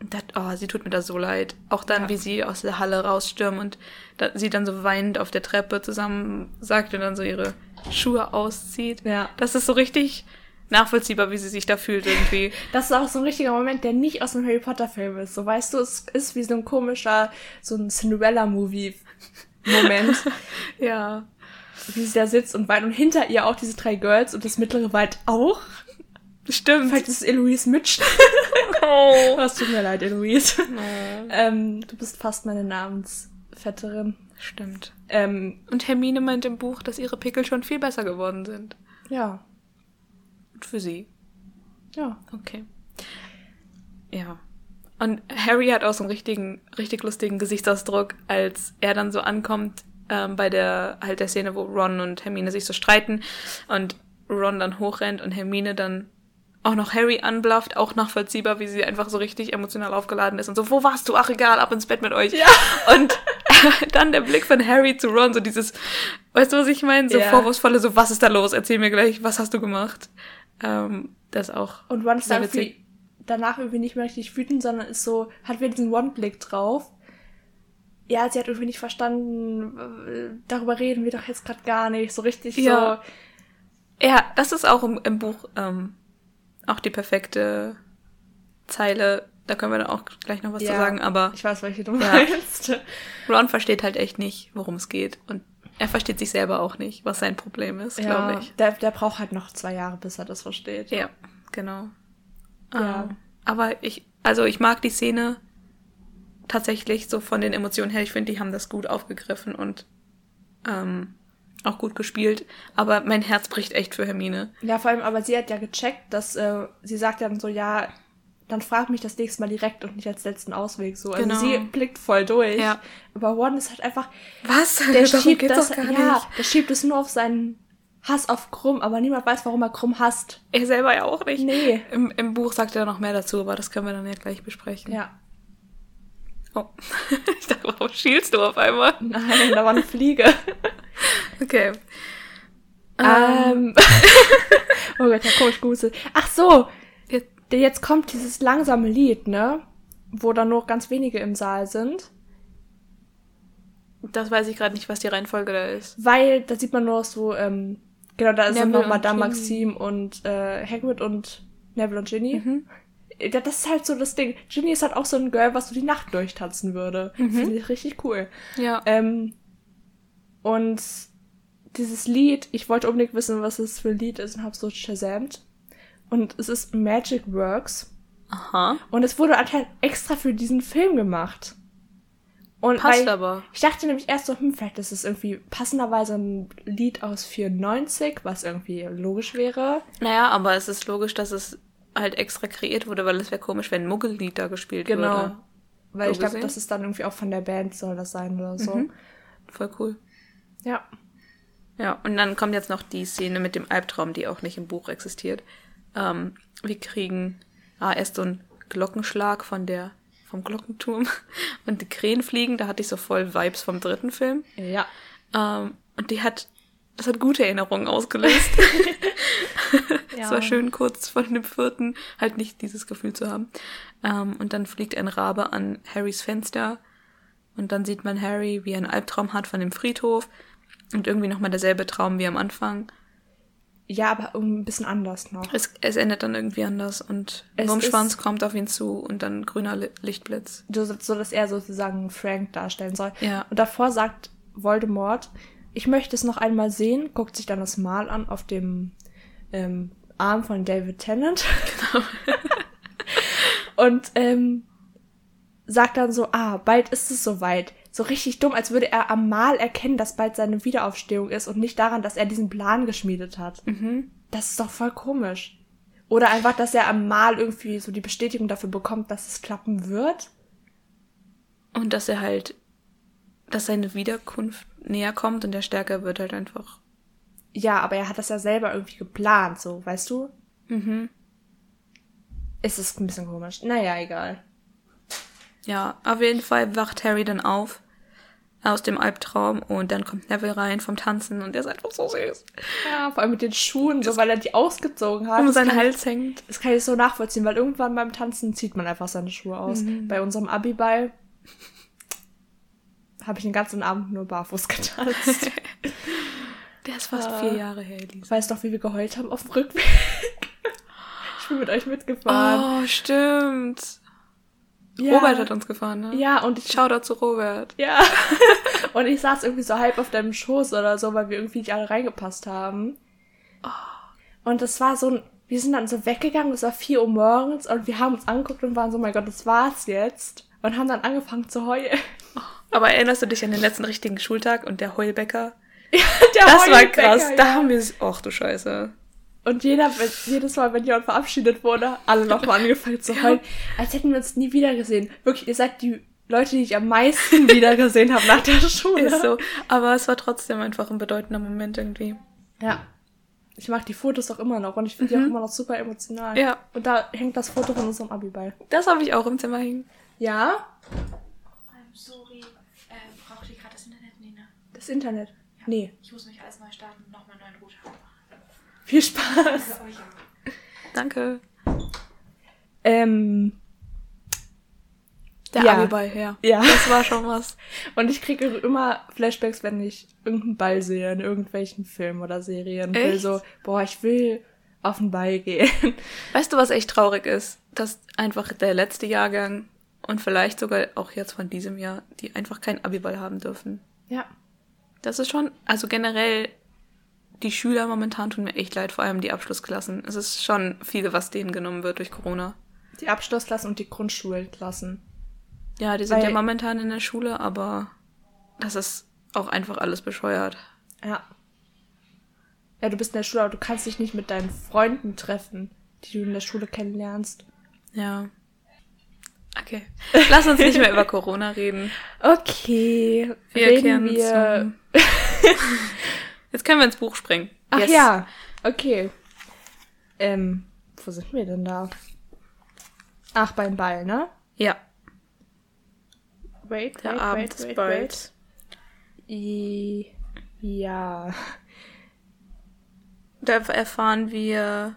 Und Das, oh, sie tut mir das so leid. Auch dann, Ja. wie sie aus der Halle rausstürmen und da, sie dann so weinend auf der Treppe zusammen sagt und dann so ihre Schuhe auszieht. Ja. Das ist so richtig nachvollziehbar, wie sie sich da fühlt irgendwie. Das ist auch so ein richtiger Moment, der nicht aus einem Harry Potter Film ist. So weißt du, es ist wie so ein komischer, so ein Cinderella-Movie-Moment, ja. wie sie da sitzt und weint und hinter ihr auch diese drei Girls und das mittlere weint auch. Stimmt. Vielleicht ist es Eloise Mitch. Oh. Es tut mir leid, Eloise. oh. Ähm, du bist fast meine Namensvetterin. Stimmt. Ähm, Und Hermine meint im Buch, dass ihre Pickel schon viel besser geworden sind. ja, Und für sie. ja. Okay. Ja. Und Harry hat auch so einen richtigen, richtig lustigen Gesichtsausdruck, als er dann so ankommt ähm, bei der halt der Szene, wo Ron und Hermine sich so streiten und Ron dann hochrennt und Hermine dann auch noch Harry anblafft, auch nachvollziehbar, wie sie einfach so richtig emotional aufgeladen ist und so, wo warst du? Ach egal, ab ins Bett mit euch. Ja. Und dann der Blick von Harry zu Ron, so dieses, weißt du, was ich meine? So Ja. vorwurfsvolle, so, was ist da los? Erzähl mir gleich, was hast du gemacht? Ähm, das auch. Und Ron ist dann danach irgendwie nicht mehr richtig wütend, sondern ist so, hat wieder diesen One-Blick drauf. Ja, sie hat irgendwie nicht verstanden, äh, darüber reden wir doch jetzt gerade gar nicht. So richtig Ja. Ja, das ist auch im, im Buch ähm, auch die perfekte Zeile. Da können wir dann auch gleich noch was Ja. zu sagen, so. aber Ich weiß, welche du Ja. meinst. Ron versteht halt echt nicht, worum es geht. Und er versteht sich selber auch nicht, was sein Problem ist, Ja, glaube ich. Der, der braucht halt noch zwei Jahre, bis er das versteht. Ja, genau. Ja. Ähm, aber ich, also ich mag die Szene tatsächlich so von den Emotionen her, ich finde, die haben das gut aufgegriffen und ähm, auch gut gespielt. Aber mein Herz bricht echt für Hermine. Ja, vor allem, aber sie hat ja gecheckt, dass äh, sie sagt dann so, ja, dann frag mich das nächste Mal direkt und nicht als letzten Ausweg so. Also Genau. sie blickt voll durch. Ja. Aber Ron ist halt einfach, Was? der Darum schiebt das, ja, nicht. der schiebt es nur auf seinen Hass auf Krumm, aber niemand weiß, warum er Krumm hasst. Er selber ja auch nicht. Nee. Im, Im Buch sagt er noch mehr dazu, aber das können wir dann ja gleich besprechen. Ja. Oh. ich dachte, warum schielst du auf einmal? Nein, da war eine Fliege. Okay. Ähm. oh Gott, ja, komisch gehustet. Ach so, Jetzt, jetzt kommt dieses langsame Lied, ne? Wo dann noch ganz wenige im Saal sind. das weiß ich gerade nicht, was die Reihenfolge da ist. Weil da sieht man nur so, ähm, genau, da sind Neville noch Madame. Maxime und äh, Hagrid und Neville und Ginny. Mhm. Ja, das ist halt so das Ding. Ginny ist halt auch so ein Girl, was so die Nacht durchtanzen würde. Mhm. Finde ich richtig cool. Ja. Ähm, und dieses Lied, ich wollte unbedingt wissen, was es für ein Lied ist und habe so shazamt. Und es ist Magic Works. Aha. Und es wurde anscheinend extra für diesen Film gemacht. Und Passt aber. Ich dachte nämlich erst so, hm, vielleicht ist es irgendwie passenderweise ein Lied aus 94, was irgendwie logisch wäre. Naja, aber es ist logisch, dass es halt extra kreiert wurde, weil es wäre komisch, wenn ein Muggellied da gespielt Genau. würde. Weil So ich glaube, das ist dann irgendwie auch von der Band soll das sein oder so. Mhm. Voll cool. Ja. Ja, und dann kommt jetzt noch die Szene mit dem Albtraum, die auch nicht im Buch existiert. Ähm, wir kriegen ah, erst so einen Glockenschlag von der, vom Glockenturm und die Krähen fliegen. Da hatte ich so voll Vibes vom dritten Film. Ja. Ähm, und die hat, das hat gute Erinnerungen ausgelöst. Es war schön kurz vor dem vierten, halt nicht dieses Gefühl zu haben. Ähm, und dann fliegt ein Rabe an Harrys Fenster. Und dann sieht man Harry, wie er einen Albtraum hat von dem Friedhof. Und irgendwie nochmal derselbe Traum wie am Anfang. Ja, aber irgendwie ein bisschen anders noch. Es, es endet dann irgendwie anders. Und Wurmschwanz kommt auf ihn zu und dann grüner Li- Lichtblitz. So, so, dass er sozusagen Frank darstellen soll. Ja. Und davor sagt Voldemort, ich möchte es noch einmal sehen, guckt sich dann das Mal an auf dem ähm, Arm von David Tennant. Genau. Und ähm, sagt dann so, ah, bald ist es soweit. So richtig dumm, als würde er am Mal erkennen, dass bald seine Wiederaufstehung ist und nicht daran, dass er diesen Plan geschmiedet hat. Mhm. Das ist doch voll komisch. Oder einfach, dass er am Mal irgendwie so die Bestätigung dafür bekommt, dass es klappen wird. Und dass er halt, dass seine Wiederkunft näher kommt und der stärker wird halt einfach. Ja, aber er hat das ja selber irgendwie geplant, so, weißt du? Mhm. Es ist ein bisschen komisch. Naja, egal. Ja, auf jeden Fall wacht Harry dann auf aus dem Albtraum und dann kommt Neville rein vom Tanzen und der ist einfach so süß. Ja, vor allem mit den Schuhen, so, weil er die ausgezogen hat. Um seinen Hals hängt. Das kann ich so nachvollziehen, weil irgendwann beim Tanzen zieht man einfach seine Schuhe aus. Mhm. Bei unserem Abiball habe ich den ganzen Abend nur barfuß getanzt. Der ist fast Ah. vier Jahre her, Elise. weißt doch, wie wir geheult haben auf dem Rückweg? ich bin mit euch mitgefahren. Oh, stimmt. Ja. Robert hat uns gefahren, ne? Ja, und ich Shoutout zu Robert. Ja. und ich saß irgendwie so halb auf deinem Schoß oder so, weil wir irgendwie nicht alle reingepasst haben. Und das war so ein, wir sind dann so weggegangen, es war 4 Uhr morgens und wir haben uns angeguckt und waren so, mein Gott, das war's jetzt. Und haben dann angefangen zu heulen. Aber erinnerst du dich an den letzten richtigen Schultag und der Heulbäcker? Der Das war Heulbäcker, krass. Da ja. haben wir, ach du Scheiße. Und jeder, wenn, jedes Mal, wenn jemand verabschiedet wurde, alle nochmal angefangen zu heulen. Als hätten wir uns nie wieder gesehen. Wirklich, ihr seid die Leute, die ich am meisten wieder gesehen habe nach der Schule. Ist so. Aber es war trotzdem einfach ein bedeutender Moment irgendwie. Ja. Ich mag die Fotos auch immer noch und ich finde die auch immer noch super emotional. Mhm. Ja. Und da hängt das Foto von unserem Abiball. Das habe ich auch im Zimmer hängen. Ja? I'm sorry. Ähm, braucht ihr gerade das Internet, Nina? Das Internet. Nee. Ich muss mich alles neu starten und nochmal einen neuen Router machen. Viel Spaß. Danke. Ähm, Der Ja. Abiball, ja. ja. Das war schon was. Und ich kriege immer Flashbacks, wenn ich irgendeinen Ball sehe in irgendwelchen Filmen oder Serien. Will Echt? so, boah, ich will auf den Ball gehen. Weißt du, was echt traurig ist? Dass einfach der letzte Jahrgang und vielleicht sogar auch jetzt von diesem Jahr, die einfach keinen Abiball haben dürfen. Ja. Das ist schon, also generell, die Schüler momentan tun mir echt leid, vor allem die Abschlussklassen. Es ist schon viel, was denen genommen wird durch Corona. Die Abschlussklassen und die Grundschulklassen. Ja, die sind Weil- ja momentan in der Schule, aber das ist auch einfach alles bescheuert. Ja. Ja, du bist in der Schule, aber du kannst dich nicht mit deinen Freunden treffen, die du in der Schule kennenlernst. Ja. Okay. Lass uns nicht mehr über Corona reden. Okay, Wir reden wir. Jetzt können wir ins Buch springen. Ach Yes. ja, okay. Ähm, wo sind wir denn da? Ach, beim Ball, ne? Ja, Wait, der wait, Abend wait, ist bald. I- Ja. Da erfahren wir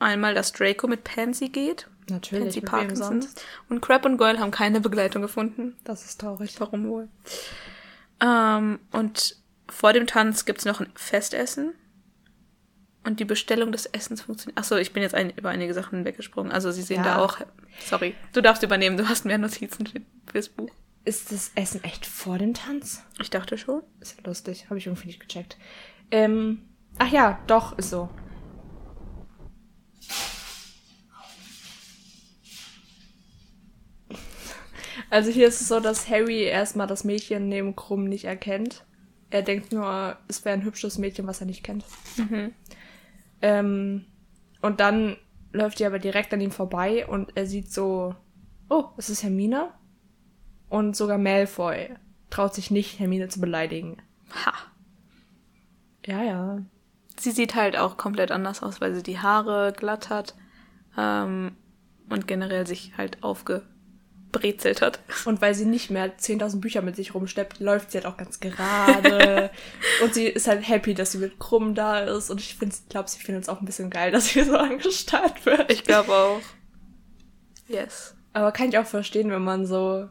einmal, dass Draco mit Pansy geht. Natürlich, Pansy Parkinson. sonst? Und Crab und Goyle haben keine Begleitung gefunden. Das ist traurig. Warum wohl? Ähm, und vor dem Tanz gibt's noch ein Festessen. Und die Bestellung des Essens funktioniert. Achso, ich bin jetzt ein, über einige Sachen weggesprungen. Also sie sehen Ja. da auch. Sorry, du darfst übernehmen, du hast mehr Notizen für, fürs Buch. Ist das Essen echt vor dem Tanz? Ich dachte schon. Ist ja lustig, habe ich irgendwie nicht gecheckt. Ähm, ach ja, doch, ist so. Also hier ist es so, dass Harry erstmal das Mädchen neben Krumm nicht erkennt. Er denkt nur, es wäre ein hübsches Mädchen, was er nicht kennt. Ähm, und dann läuft die aber direkt an ihm vorbei und er sieht so, oh, es ist Hermine. Und sogar Malfoy traut sich nicht, Hermine zu beleidigen. Ha. Ja, ja. Sie sieht halt auch komplett anders aus, weil sie die Haare glatt hat. Ähm, und generell sich halt aufgebrezelt hat. Und weil sie nicht mehr 10.000 Bücher mit sich rumschleppt, läuft sie halt auch ganz gerade. und sie ist halt happy, dass sie mit Krumm da ist. Und ich glaube, sie findet es auch ein bisschen geil, dass sie so angestarrt wird. Ich glaube auch. Yes. Aber kann ich auch verstehen, wenn man so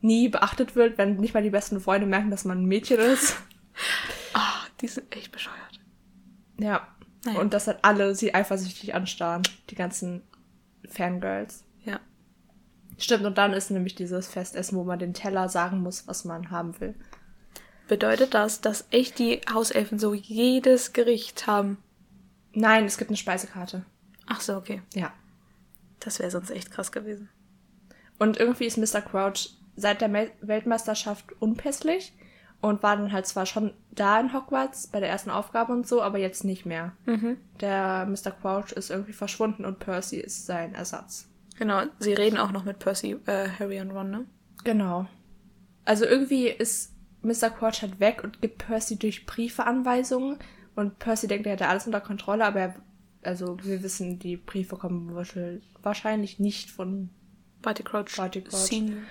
nie beachtet wird, wenn nicht mal die besten Freunde merken, dass man ein Mädchen ist. Ah, die sind echt bescheuert. Ja. Naja. Und dass halt alle sie eifersüchtig anstarren. Die ganzen Fangirls. Stimmt, und dann ist nämlich dieses Festessen, wo man den Teller sagen muss, was man haben will. Bedeutet das, dass echt die Hauselfen so jedes Gericht haben? Nein, es gibt eine Speisekarte. Ach so, okay. Ja. Das wäre sonst echt krass gewesen. Und irgendwie ist Mr. Crouch seit der Me Weltmeisterschaft unpässlich und war dann halt zwar schon da in Hogwarts bei der ersten Aufgabe und so, aber jetzt nicht mehr. Mhm. Der Mr. Crouch ist irgendwie verschwunden und Percy ist sein Ersatz. Genau, sie reden auch noch mit Percy, äh, Harry und Ron, ne? Genau. Also irgendwie ist Mr. Crouch halt weg und gibt Percy durch Briefe Anweisungen und Percy denkt, er hätte alles unter Kontrolle, aber er, also wir wissen, die Briefe kommen wahrscheinlich nicht von Barty Crouch. Barty Crouch. Senior.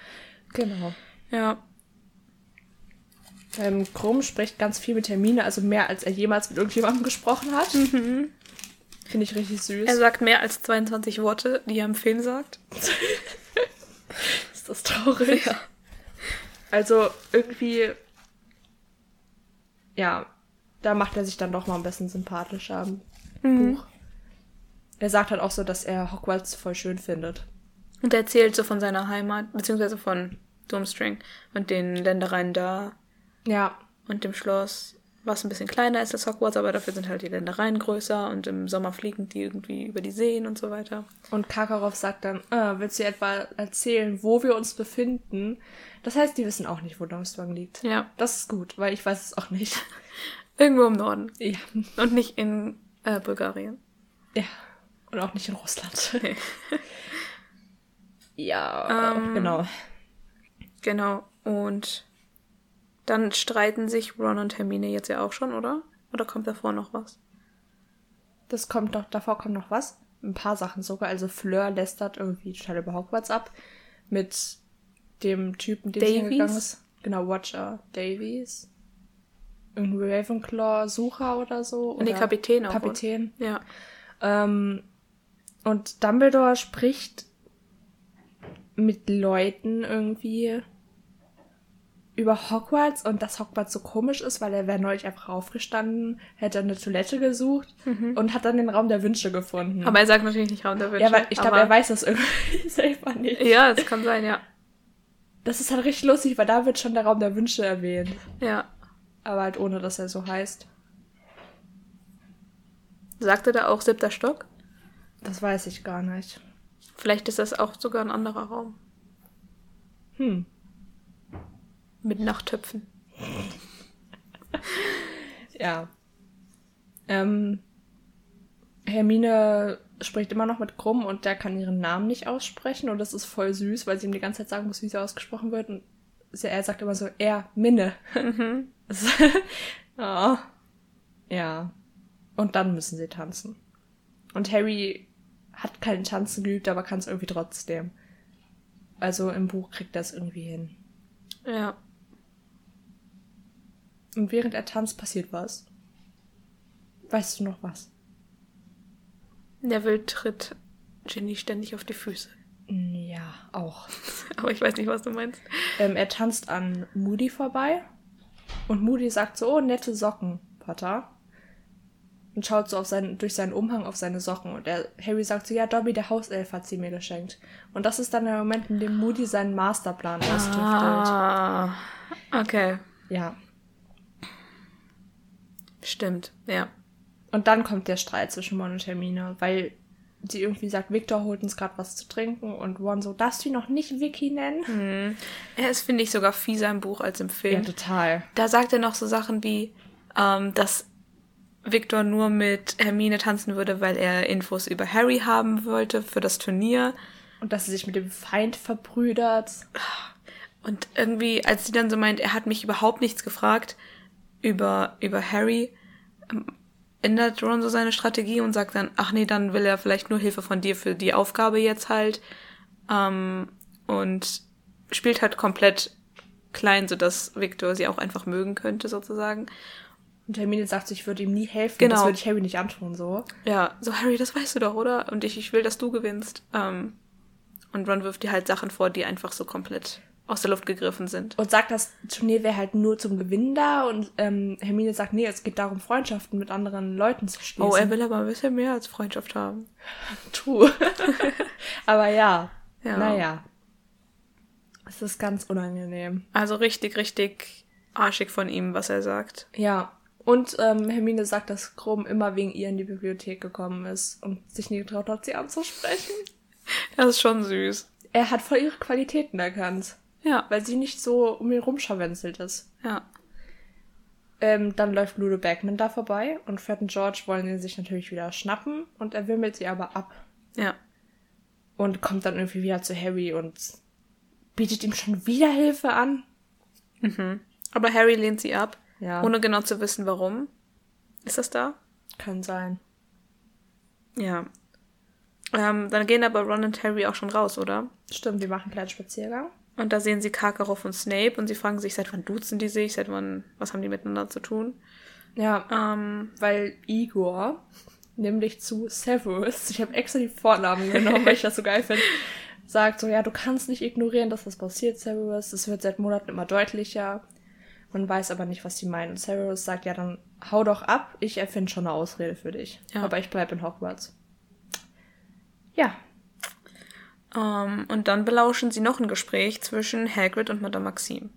Genau. Ja. Ähm, Krumm spricht ganz viel mit Hermine, also mehr als er jemals mit irgendjemandem gesprochen hat. Finde ich richtig süß. Er sagt mehr als 22 Worte, die er im Film sagt. ist das traurig. Ja. Also irgendwie, ja, da macht er sich dann doch mal ein bisschen sympathischer im Buch. Er sagt halt auch so, dass er Hogwarts voll schön findet. Und er erzählt so von seiner Heimat, beziehungsweise von Durmstrang und den Ländereien da Ja, und dem Schloss, was ein bisschen kleiner ist als Hogwarts, aber dafür sind halt die Ländereien größer und im Sommer fliegen die irgendwie über die Seen und so weiter. und Karkaroff sagt dann, äh, willst du etwa erzählen, wo wir uns befinden? Das heißt, die wissen auch nicht, wo Durmstrang liegt. Ja. Das ist gut, weil ich weiß es auch nicht. Irgendwo im Norden. Ja. Und nicht in äh, Bulgarien. Ja. Und auch nicht in Russland. Nee. ja, Ähm, genau. Genau. Und dann streiten sich Ron und Hermine jetzt ja auch schon, oder? Oder kommt davor noch was? Das kommt doch, davor kommt noch was. Ein paar Sachen sogar. Also Fleur lästert irgendwie total über Hogwarts ab. Mit dem Typen, den Davies? hingegangen ist. Genau, Watcher Davies. Irgendwie Ravenclaw-Sucher oder so. Nee, oder Kapitän auch, Kapitän. Ja. Ähm, und Dumbledore spricht mit Leuten irgendwie über Hogwarts und dass Hogwarts so komisch ist, weil er wäre neulich einfach aufgestanden, hätte eine Toilette gesucht und hat dann den Raum der Wünsche gefunden. Aber er sagt natürlich nicht Raum der Wünsche. ja, weil ich glaube, er weiß das irgendwie selber nicht. Ja, das kann sein, ja. Das ist halt richtig lustig, weil da wird schon der Raum der Wünsche erwähnt. Ja. Aber halt ohne, dass er so heißt. Sagte da auch siebter Stock? Das weiß ich gar nicht. Vielleicht ist das auch sogar ein anderer Raum. Hm. Mit Nachttöpfen. Ja. Ähm, Hermine spricht immer noch mit Krumm und der kann ihren Namen nicht aussprechen und das ist voll süß, weil sie ihm die ganze Zeit sagen muss, wie sie ausgesprochen wird und sie, er sagt immer so, er, Minne. Das- oh. Ja. Und dann müssen sie tanzen. Und Harry hat keinen Tanzen geübt, aber kann es irgendwie trotzdem. Also im Buch kriegt er es irgendwie hin. Ja. Und während er tanzt, passiert was. Weißt du noch was? Neville tritt Ginny ständig auf die Füße. Ja, auch. Aber ich weiß nicht, was du meinst. Ähm, er tanzt an Moody vorbei. Und Moody sagt so, oh, nette Socken, Potter. Und schaut so auf seinen, durch seinen Umhang auf seine Socken. Und er, Harry sagt so, ja, Dobby, der Hauself hat sie mir geschenkt. Und das ist dann der Moment, in dem Moody seinen Masterplan austüftelt. Ah. Okay. Ja. Stimmt. Ja. Und dann kommt der Streit zwischen Ron und Hermine, weil sie irgendwie sagt, Victor holt uns gerade was zu trinken und Ron so, darfst du ihn noch nicht Vicky nennen? Er ist, finde ich, sogar fieser im Buch als im Ja, Film. total. da sagt er noch so Sachen wie, ähm, dass Victor nur mit Hermine tanzen würde, weil er Infos über Harry haben wollte für das Turnier. Und dass sie sich mit dem Feind verbrüdert. Und irgendwie, als sie dann so meint, er hat mich überhaupt nichts gefragt über, über Harry, ähm, ändert Ron so seine Strategie und sagt dann, ach nee, dann will er vielleicht nur Hilfe von dir für die Aufgabe jetzt halt. Ähm, und spielt halt komplett klein, sodass Victor sie auch einfach mögen könnte, sozusagen. Und Hermine sagt ich würde ihm nie helfen. Genau. Das würde ich Harry nicht antun, so. Ja, so Harry, das weißt du doch, oder? Und ich, ich will, dass du gewinnst. Ähm, und Ron wirft dir halt Sachen vor, die einfach so komplett aus der Luft gegriffen sind. Und sagt, das Turnier wäre halt nur zum Gewinnen da. Und ähm, Hermine sagt, nee, es geht darum, Freundschaften mit anderen Leuten zu schließen. Oh, er will aber ein bisschen mehr als Freundschaft haben. True. Aber ja. Ja. Naja. Es ist ganz unangenehm. Also richtig, richtig arschig von ihm, was er sagt. Ja. Und ähm, Hermine sagt, dass Krumm immer wegen ihr in die Bibliothek gekommen ist und sich nie getraut hat, sie anzusprechen. Das ist schon süß. Er hat voll ihre Qualitäten erkannt, Ja, weil sie nicht so um ihn rumscharwenzelt ist. ja. Ähm, dann läuft Ludo Bagman da vorbei und Fred und George wollen ihn sich natürlich wieder schnappen und er wimmelt sie aber ab Ja. und kommt dann irgendwie wieder zu Harry und bietet ihm schon wieder Hilfe an. Aber Harry lehnt sie ab, Ja. ohne genau zu wissen, warum. Ist das da? Kann sein. Ja. Ähm, dann gehen aber Ron und Harry auch schon raus, oder? Stimmt, wir machen einen kleinen Spaziergang. Und da sehen sie Karkaroff und Snape und sie fragen sich, seit wann duzen die sich, seit wann, was haben die miteinander zu tun? Ja, Ähm, weil Igor nämlich zu Severus, ich habe extra die Vornamen genommen, weil ich das so geil finde, sagt so, ja, du kannst nicht ignorieren, dass das passiert, Severus. Es wird seit Monaten immer deutlicher. Man weiß aber nicht, was sie meinen. Und Severus sagt, ja, dann hau doch ab, ich erfinde schon eine Ausrede für dich. Ja. Aber ich bleibe in Hogwarts. Ja, ähm, und dann belauschen sie noch ein Gespräch zwischen Hagrid und Madame Maxime.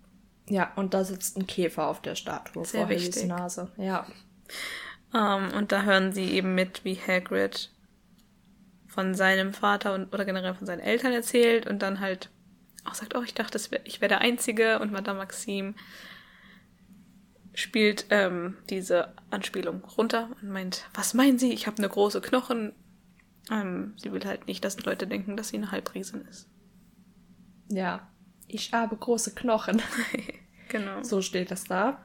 ja, und da sitzt ein Käfer auf der Statue Sehr vor wichtig. Nase. Ja. Ähm, und da hören sie eben mit, wie Hagrid von seinem Vater und, oder generell von seinen Eltern erzählt und dann halt auch sagt, oh, ich dachte, ich wäre der Einzige und Madame Maxime spielt ähm, diese Anspielung runter und meint, was meinen Sie? Ich habe eine große Knochen. Ähm, sie will halt nicht, dass Leute denken, dass sie eine Halbriesin ist. Ja. Ich habe große Knochen. Genau. So steht das da.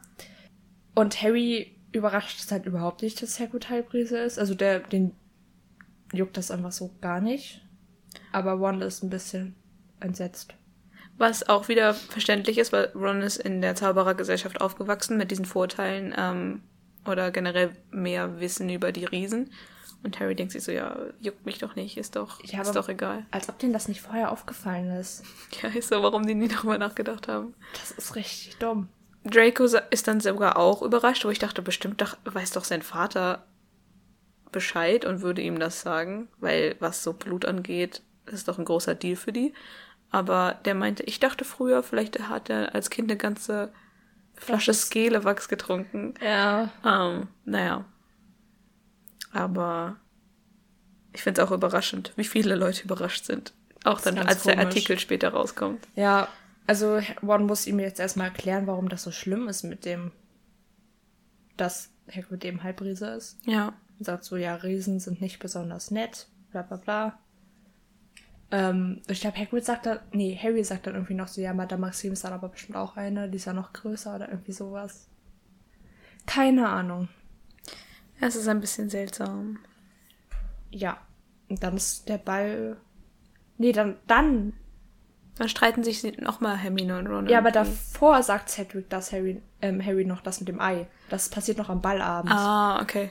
Und Harry überrascht es halt überhaupt nicht, dass Hagrid Halbriese ist. Also der, den juckt das einfach so gar nicht. Aber Wanda ist ein bisschen entsetzt. Was auch wieder verständlich ist, weil Ron ist in der Zauberergesellschaft aufgewachsen mit diesen Vorteilen ähm, oder generell mehr Wissen über die Riesen. Und Harry denkt sich so, ja, juckt mich doch nicht, ist doch, Ja, ist doch egal. Als ob denen das nicht vorher aufgefallen ist. Ja, ist so, warum die nie darüber nachgedacht haben. Das ist richtig dumm. Draco ist dann sogar auch überrascht, wo ich dachte, bestimmt doch, weiß doch sein Vater Bescheid und würde ihm das sagen, weil was so Blut angeht, ist doch ein großer Deal für die. Aber der meinte, ich dachte früher, vielleicht hat er als Kind eine ganze Flasche Skelewachs getrunken. Ja. Ähm, naja. Aber ich finde es auch überraschend, wie viele Leute überrascht sind. Auch dann, als der komisch. Artikel später rauskommt. Ja. Also Ron muss ihm jetzt erstmal erklären, warum das so schlimm ist mit dem, dass Hagrid eben Halbriese ist. Ja. Und sagt so, ja, Riesen sind nicht besonders nett, bla bla bla. Ähm, ich glaube, Hagrid sagt dann, nee, Harry sagt dann irgendwie noch so, ja, Madame Maxim ist dann aber bestimmt auch eine, die ist ja noch größer oder irgendwie sowas. Keine Ahnung. Es ist ein bisschen seltsam. Ja. Und dann ist der Ball. Nee, dann, dann. Dann streiten sich sie nochmal Hermine und Ron. Ja, aber davor sagt Cedric, dass Harry, ähm, Harry noch das mit dem Ei. Das passiert noch am Ballabend. Ah, okay.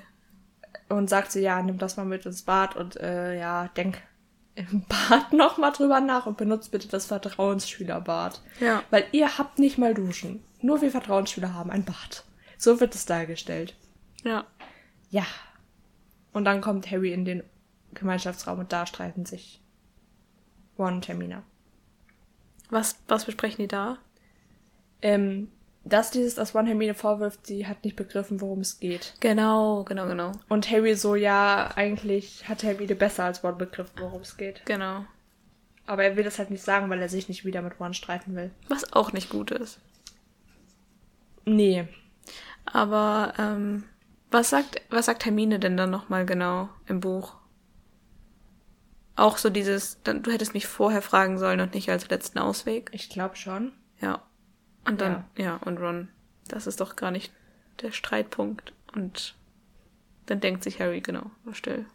Und sagt so, ja, nimm das mal mit ins Bad und äh, ja, denk im Bad noch mal drüber nach und benutzt bitte das Vertrauensschülerbad. Ja. Weil ihr habt nicht mal Duschen. Nur wir Vertrauensschüler haben ein Bad. So wird es dargestellt. Ja. Ja. Und dann kommt Harry in den Gemeinschaftsraum und da streiten sich Ron und Hermine. Was, was besprechen die da? Ähm, dass dieses, das Ron Hermine vorwirft, sie hat nicht begriffen, worum es geht. Genau, genau, genau. Und Harry so, ja, eigentlich hat Hermine besser als Ron begriffen, worum es geht. Genau. Aber er will das halt nicht sagen, weil er sich nicht wieder mit Ron streiten will. Was auch nicht gut ist. Nee. Aber, ähm, was sagt, was sagt Hermine denn dann nochmal genau im Buch? Auch so dieses, dann, du hättest mich vorher fragen sollen und nicht als letzten Ausweg. Ich glaube schon. Ja. Und dann, ja. und Ron, das ist doch gar nicht der Streitpunkt. Und dann denkt sich Harry, genau, war still.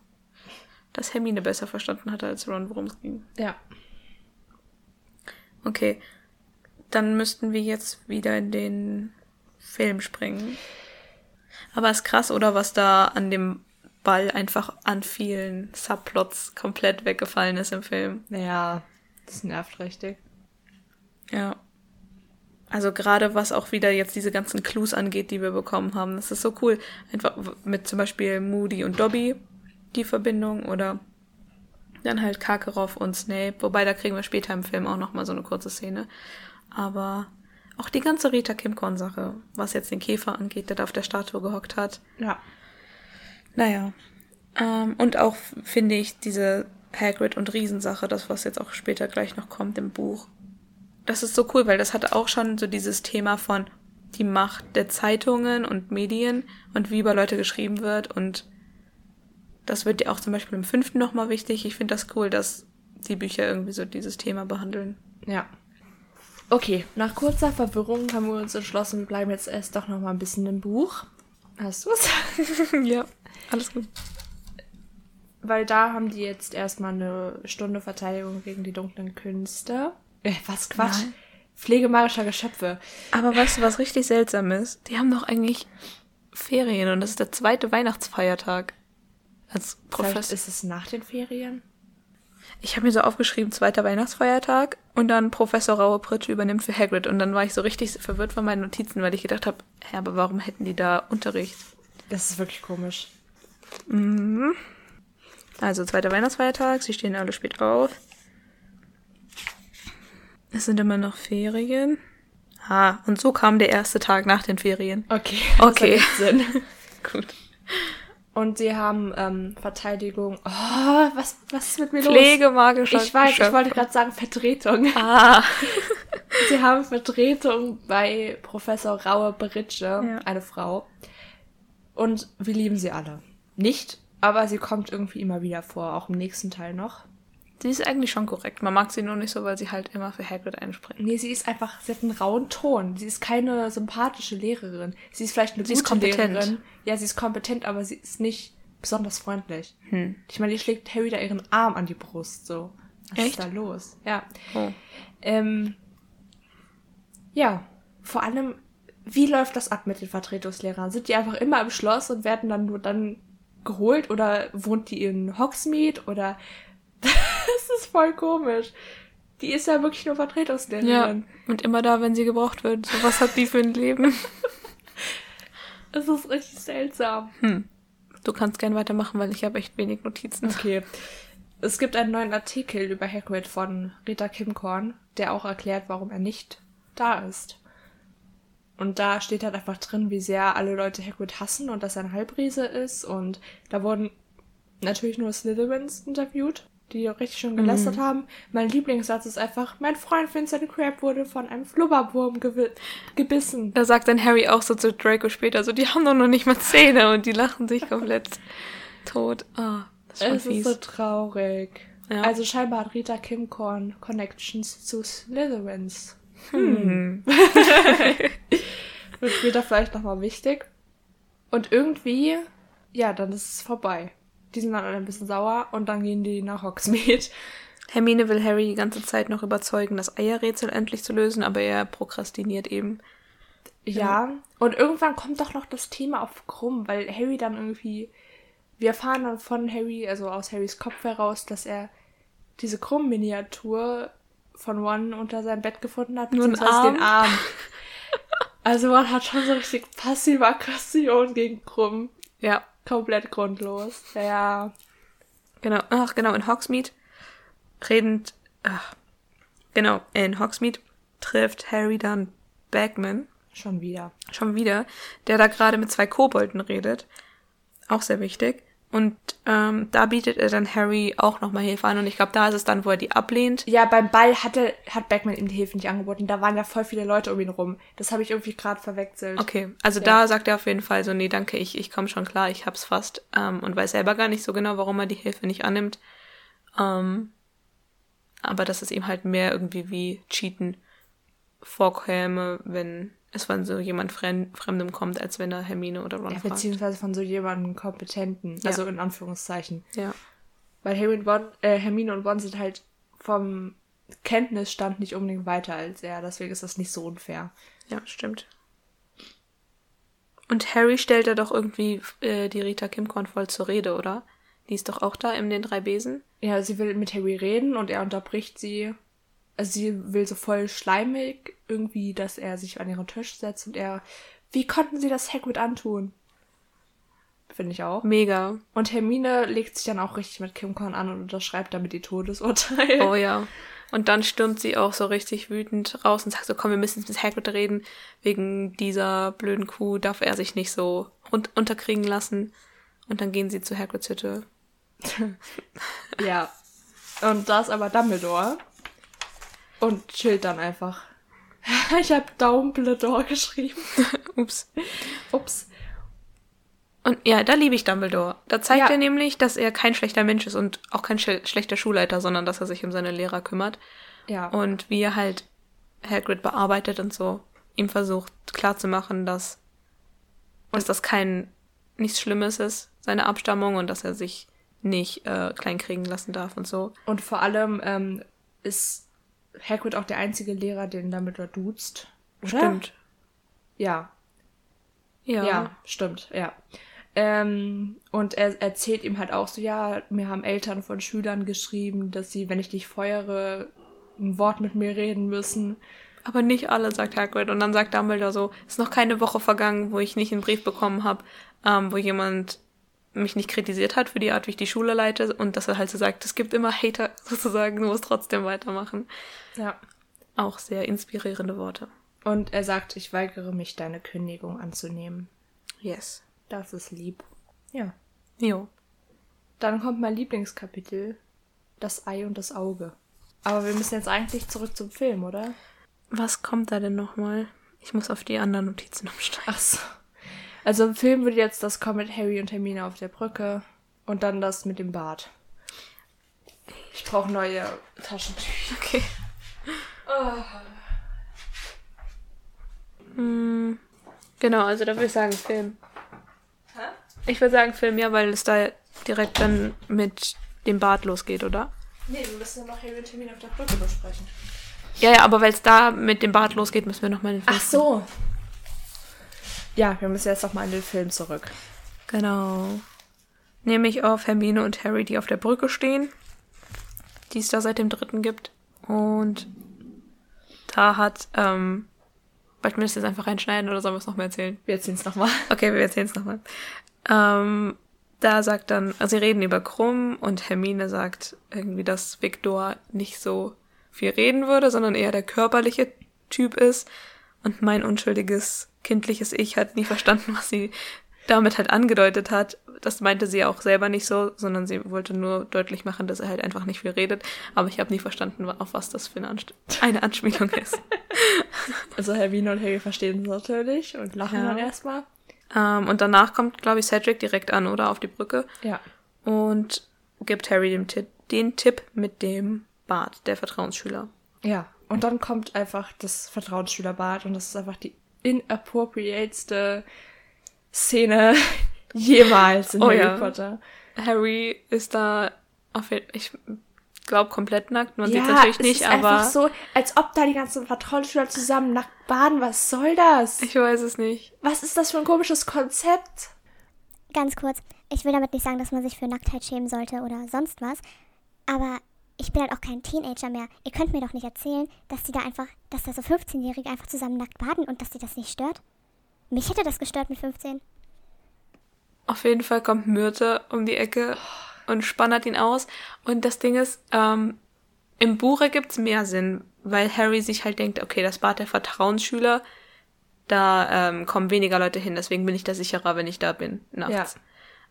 Dass Hermine besser verstanden hatte als Ron, worum es ging. Ja. Okay. Dann müssten wir jetzt wieder in den Film springen. Aber ist krass, oder was da an dem Ball einfach an vielen Subplots komplett weggefallen ist im Film. Ja, das nervt richtig. Ja. Also gerade was auch wieder jetzt diese ganzen Clues angeht, die wir bekommen haben. Das ist so cool. Einfach mit zum Beispiel Moody und Dobby die Verbindung oder dann halt Karkaroff und Snape. Wobei da kriegen wir später im Film auch nochmal so eine kurze Szene. Aber auch die ganze Rita Kimcorn-Sache, was jetzt den Käfer angeht, der da auf der Statue gehockt hat. Ja. Naja. Ähm, und auch finde ich diese Hagrid und Riesensache, das was jetzt auch später gleich noch kommt im Buch. Das ist so cool, weil das hatte auch schon so dieses Thema von die Macht der Zeitungen und Medien und wie über Leute geschrieben wird und das wird ja auch zum Beispiel im fünften nochmal wichtig. Ich finde das cool, dass die Bücher irgendwie so dieses Thema behandeln. Ja. Okay, nach kurzer Verwirrung haben wir uns entschlossen, wir bleiben jetzt erst doch noch mal ein bisschen im Buch. Hast du es? ja, alles gut. Weil da haben die jetzt erstmal eine Stunde Verteidigung gegen die dunklen Künste. Äh, was Quatsch. Nein. Pflege magischer Geschöpfe. Aber weißt du, was richtig seltsam ist? Die haben doch eigentlich Ferien und das ist der zweite Weihnachtsfeiertag. Als Vielleicht Professor. ist es nach den Ferien? Ich habe mir so aufgeschrieben, zweiter Weihnachtsfeiertag und dann Professor Raue Pritsche übernimmt für Hagrid. Und dann war ich so richtig verwirrt von meinen Notizen, weil ich gedacht habe, hä, aber warum hätten die da Unterricht? Das ist wirklich komisch. Also zweiter Weihnachtsfeiertag, sie stehen alle spät auf. Es sind immer noch Ferien. Ah, und so kam der erste Tag nach den Ferien. Okay. Okay. Das ergibt Sinn. Gut. Und sie haben ähm, Verteidigung. Oh, was, was ist mit mir Pflege los? Ich weiß, ich Geschöpfe. wollte gerade sagen Vertretung. Ah. Sie haben Vertretung bei Professor Raue Beritsche, Ja. eine Frau. Und wir lieben sie alle. Nicht, aber sie kommt irgendwie immer wieder vor, auch im nächsten Teil noch. Sie ist eigentlich schon korrekt. Man mag sie nur nicht so, weil sie halt immer für Hagrid einspringt. Nee, sie ist einfach, sie hat einen rauen Ton. Sie ist keine sympathische Lehrerin. Sie ist vielleicht eine Sie gute ist kompetent. Lehrerin. Ja, sie ist kompetent, aber sie ist nicht besonders freundlich. Hm. Ich meine, die schlägt Harry da ihren Arm an die Brust, so. Was Echt? ist da los? Ja. Oh. Ähm, ja, vor allem, wie läuft das ab mit den Vertretungslehrern? Sind die einfach immer im Schloss und werden dann nur dann geholt oder wohnt die in Hogsmeade oder das ist voll komisch. Die ist ja wirklich nur Ja, Vertretungslehrerin. und immer da, wenn sie gebraucht wird. So, was hat die für ein Leben? Es ist richtig seltsam. Du kannst gern weitermachen, weil ich habe echt wenig Notizen. Okay. Es gibt einen neuen Artikel über Hagrid von Rita Kimkorn, der auch erklärt, warum er nicht da ist. Und da steht halt einfach drin, wie sehr alle Leute Hagrid hassen und dass er ein Halbriese ist. Und da wurden natürlich nur Slytherins interviewt. Die richtig schön gelästert haben. Mein Lieblingssatz ist einfach, mein Freund Vincent Crab wurde von einem Flubberwurm gebissen. Da sagt dann Harry auch so zu Draco später, so, die haben doch noch nicht mal Zähne und die lachen sich komplett tot. Ah, das ist Es fies. ist so traurig. Ja. Also scheinbar hat Rita Kimcorn Connections zu Slytherins. hm. Wird später vielleicht nochmal wichtig. Und irgendwie, ja, dann ist es vorbei. Die sind dann alle ein bisschen sauer und dann gehen die nach Hogsmeade. Hermine will Harry die ganze Zeit noch überzeugen, das Eierrätsel endlich zu lösen, aber er prokrastiniert eben. Ja. Und irgendwann kommt doch noch das Thema auf Krumm, weil Harry dann irgendwie. Wir erfahren dann von Harry, also aus Harrys Kopf heraus, dass er diese Krumm-Miniatur von One unter seinem Bett gefunden hat, beziehungsweise den Arm. Arm. Also man hat schon so richtig passive Aggression gegen Krumm. Ja, Komplett grundlos. Ja. genau. Ach, genau, in Hogsmeade redend. Ach, genau, in Hogsmeade trifft Harry dann Bagman, Schon wieder. schon wieder, der da gerade mit zwei Kobolden redet. Auch sehr wichtig. Und ähm, da bietet er dann Harry auch nochmal Hilfe an. Und ich glaube, da ist es dann, wo er die ablehnt. Ja, beim Ball hatte, hat Backman ihm die Hilfe nicht angeboten. Da waren ja voll viele Leute um ihn rum. Das habe ich irgendwie gerade verwechselt. Okay, also Ja. da sagt er auf jeden Fall so, nee, danke, ich, ich komme schon klar, ich hab's fast. Ähm, und weiß selber gar nicht so genau, warum er die Hilfe nicht annimmt. Ähm, aber dass es ihm halt mehr irgendwie wie Cheaten vorkäme, wenn es von so jemand Fremd, Fremdem kommt, als wenn er Hermine oder Ron Ja, fragt. beziehungsweise von so jemandem Kompetenten. Ja. Also in Anführungszeichen. Ja, Weil Harry und Ron, äh, Hermine und Ron sind halt vom Kenntnisstand nicht unbedingt weiter als er. Deswegen ist das nicht so unfair. ja, stimmt. Und Harry stellt er doch irgendwie äh, die Rita Kimcorn voll zur Rede, oder? Die ist doch auch da in den drei Besen. Ja, sie will mit Harry reden und er unterbricht sie. Also sie will so voll schleimig irgendwie, dass er sich an ihren Tisch setzt und er, wie konnten sie das Hagrid antun? Finde ich auch. Mega. Und Hermine legt sich dann auch richtig mit Kim Korn an und unterschreibt damit die Todesurteile. Oh ja. Und dann stürmt sie auch so richtig wütend raus und sagt so, komm, wir müssen jetzt mit Hagrid reden. Wegen dieser blöden Kuh darf er sich nicht so unterkriegen lassen. Und dann gehen sie zu Hagrids Hütte. Ja. Und da ist aber Dumbledore. Und chillt dann einfach. Ich habe Dumbledore geschrieben. Ups. Ups. Und ja, da liebe ich Dumbledore. Da zeigt Ja. er nämlich, dass er kein schlechter Mensch ist und auch kein schle schlechter Schulleiter, sondern dass er sich um seine Lehrer kümmert. Ja. Und wie er halt Hagrid bearbeitet und so ihm versucht klarzumachen, dass, dass das kein nichts Schlimmes ist, seine Abstammung und dass er sich nicht äh, kleinkriegen lassen darf und so. Und vor allem ähm, ist Hagrid auch der einzige Lehrer, den Dumbledore duzt. Oder? Stimmt. Ja. Ja. Ja, stimmt, ja. Ähm, und er erzählt ihm halt auch so, ja, mir haben Eltern von Schülern geschrieben, dass sie, wenn ich dich feuere, ein Wort mit mir reden müssen. Aber nicht alle, sagt Hagrid. Und dann sagt Dumbledore so, es ist noch keine Woche vergangen, wo ich nicht einen Brief bekommen habe, ähm, wo jemand mich nicht kritisiert hat für die Art, wie ich die Schule leite und dass er halt so sagt, es gibt immer Hater sozusagen, du musst trotzdem weitermachen. Ja. Auch sehr inspirierende Worte. Und er sagt, ich weigere mich, deine Kündigung anzunehmen. Yes. Das ist lieb. Ja. Jo. Dann kommt mein Lieblingskapitel, das Ei und das Auge. Aber wir müssen jetzt eigentlich zurück zum Film, oder? Was kommt da denn nochmal? Ich muss auf die anderen Notizen umsteigen. Ach so. Also im Film würde jetzt das kommen mit Harry und Hermine auf der Brücke und dann das mit dem Bart. Ich brauche neue Taschentücher. Okay. Hm, genau, also da würde ich sagen Film. Ich würde sagen Film, ja, weil es da direkt dann mit dem Bart losgeht, oder? Nee, wir müssen ja noch Harry und Hermine auf der Brücke besprechen. Ja, ja, aber weil es da mit dem Bart losgeht, müssen wir nochmal den Film. Ach so. Ja, wir müssen jetzt noch mal in den Film zurück. Genau. Nämlich auf Hermine und Harry, die auf der Brücke stehen, die es da seit dem dritten gibt. Und da hat, ähm, wollten wir das jetzt einfach reinschneiden oder sollen wir es nochmal erzählen? Wir erzählen es nochmal. Okay, wir erzählen es nochmal. Ähm, da sagt dann, also sie reden über Krumm und Hermine sagt irgendwie, dass Viktor nicht so viel reden würde, sondern eher der körperliche Typ ist. Und mein unschuldiges, kindliches Ich hat nie verstanden, was sie damit halt angedeutet hat. das meinte sie auch selber nicht so, sondern sie wollte nur deutlich machen, dass er halt einfach nicht viel redet. Aber ich habe nie verstanden, auf was das für eine, Anst eine Anspielung ist. Also Hermine und Harry verstehen es natürlich und lachen Ja. dann erstmal. ähm, und danach kommt, glaube ich, Cedric direkt an, oder? Auf die Brücke. Ja. Und gibt Harry den Tipp, den Tipp mit dem Bart, der Vertrauensschüler. Ja. Und dann kommt einfach das Vertrauensschülerbad und das ist einfach die inappropriateste Szene jemals in Oh Harry ja. Potter. Harry ist da auf jeden ich glaube komplett nackt. Man sieht ja, natürlich es nicht, ist aber einfach so, als ob da die ganzen Vertrauensschüler zusammen nackt baden. Was soll das? ich weiß es nicht. Was ist das für ein komisches Konzept? Ganz kurz, ich will damit nicht sagen, dass man sich für Nacktheit schämen sollte oder sonst was, aber ich bin halt auch kein Teenager mehr. Ihr könnt mir doch nicht erzählen, dass die da einfach, dass da so 15-Jährige einfach zusammen nackt baden und dass die das nicht stört. Mich hätte das gestört mit 15. Auf jeden Fall kommt Myrte um die Ecke und spannert ihn aus. Und das Ding ist, ähm, im Buch ergibt es mehr Sinn, weil Harry sich halt denkt, okay, das Bad der Vertrauensschüler, da ähm, kommen weniger Leute hin, deswegen bin ich da sicherer, wenn ich da bin, nachts. Ja.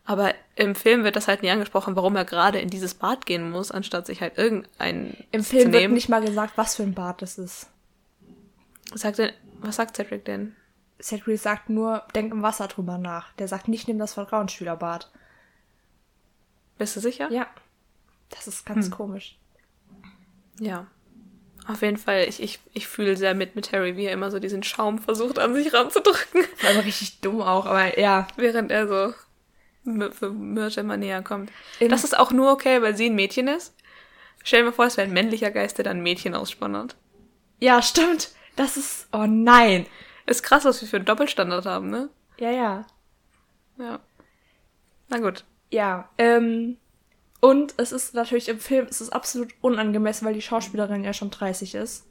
Aber im Film wird das halt nie angesprochen, warum er gerade in dieses Bad gehen muss, anstatt sich halt irgendein Im zu Film wird nehmen. nicht mal gesagt, was für ein Bad das ist. Sagt denn, was sagt Cedric denn? Cedric sagt nur, denk im Wasser drüber nach. Der sagt nicht, nimm das Vertrauensschülerbad. Bist du sicher? Ja. Das ist ganz komisch. Ja. Auf jeden Fall, ich, ich, ich fühle sehr mit mit Harry, wie er immer so diesen Schaum versucht an sich ranzudrücken, Vor allem richtig dumm auch, aber ja. während er so für Myrte immer näher kommt. In- das ist auch nur okay, weil sie ein Mädchen ist. Stell dir vor, es wäre ein männlicher Geist, der dann ein Mädchen ausspannert. Ja, stimmt. Das ist. Oh nein. Ist krass, was wir für einen Doppelstandard haben, ne? Ja, ja. Ja. Na gut. Ja. Ähm. Und es ist natürlich im Film, es ist absolut unangemessen, weil die Schauspielerin ja schon 30 ist.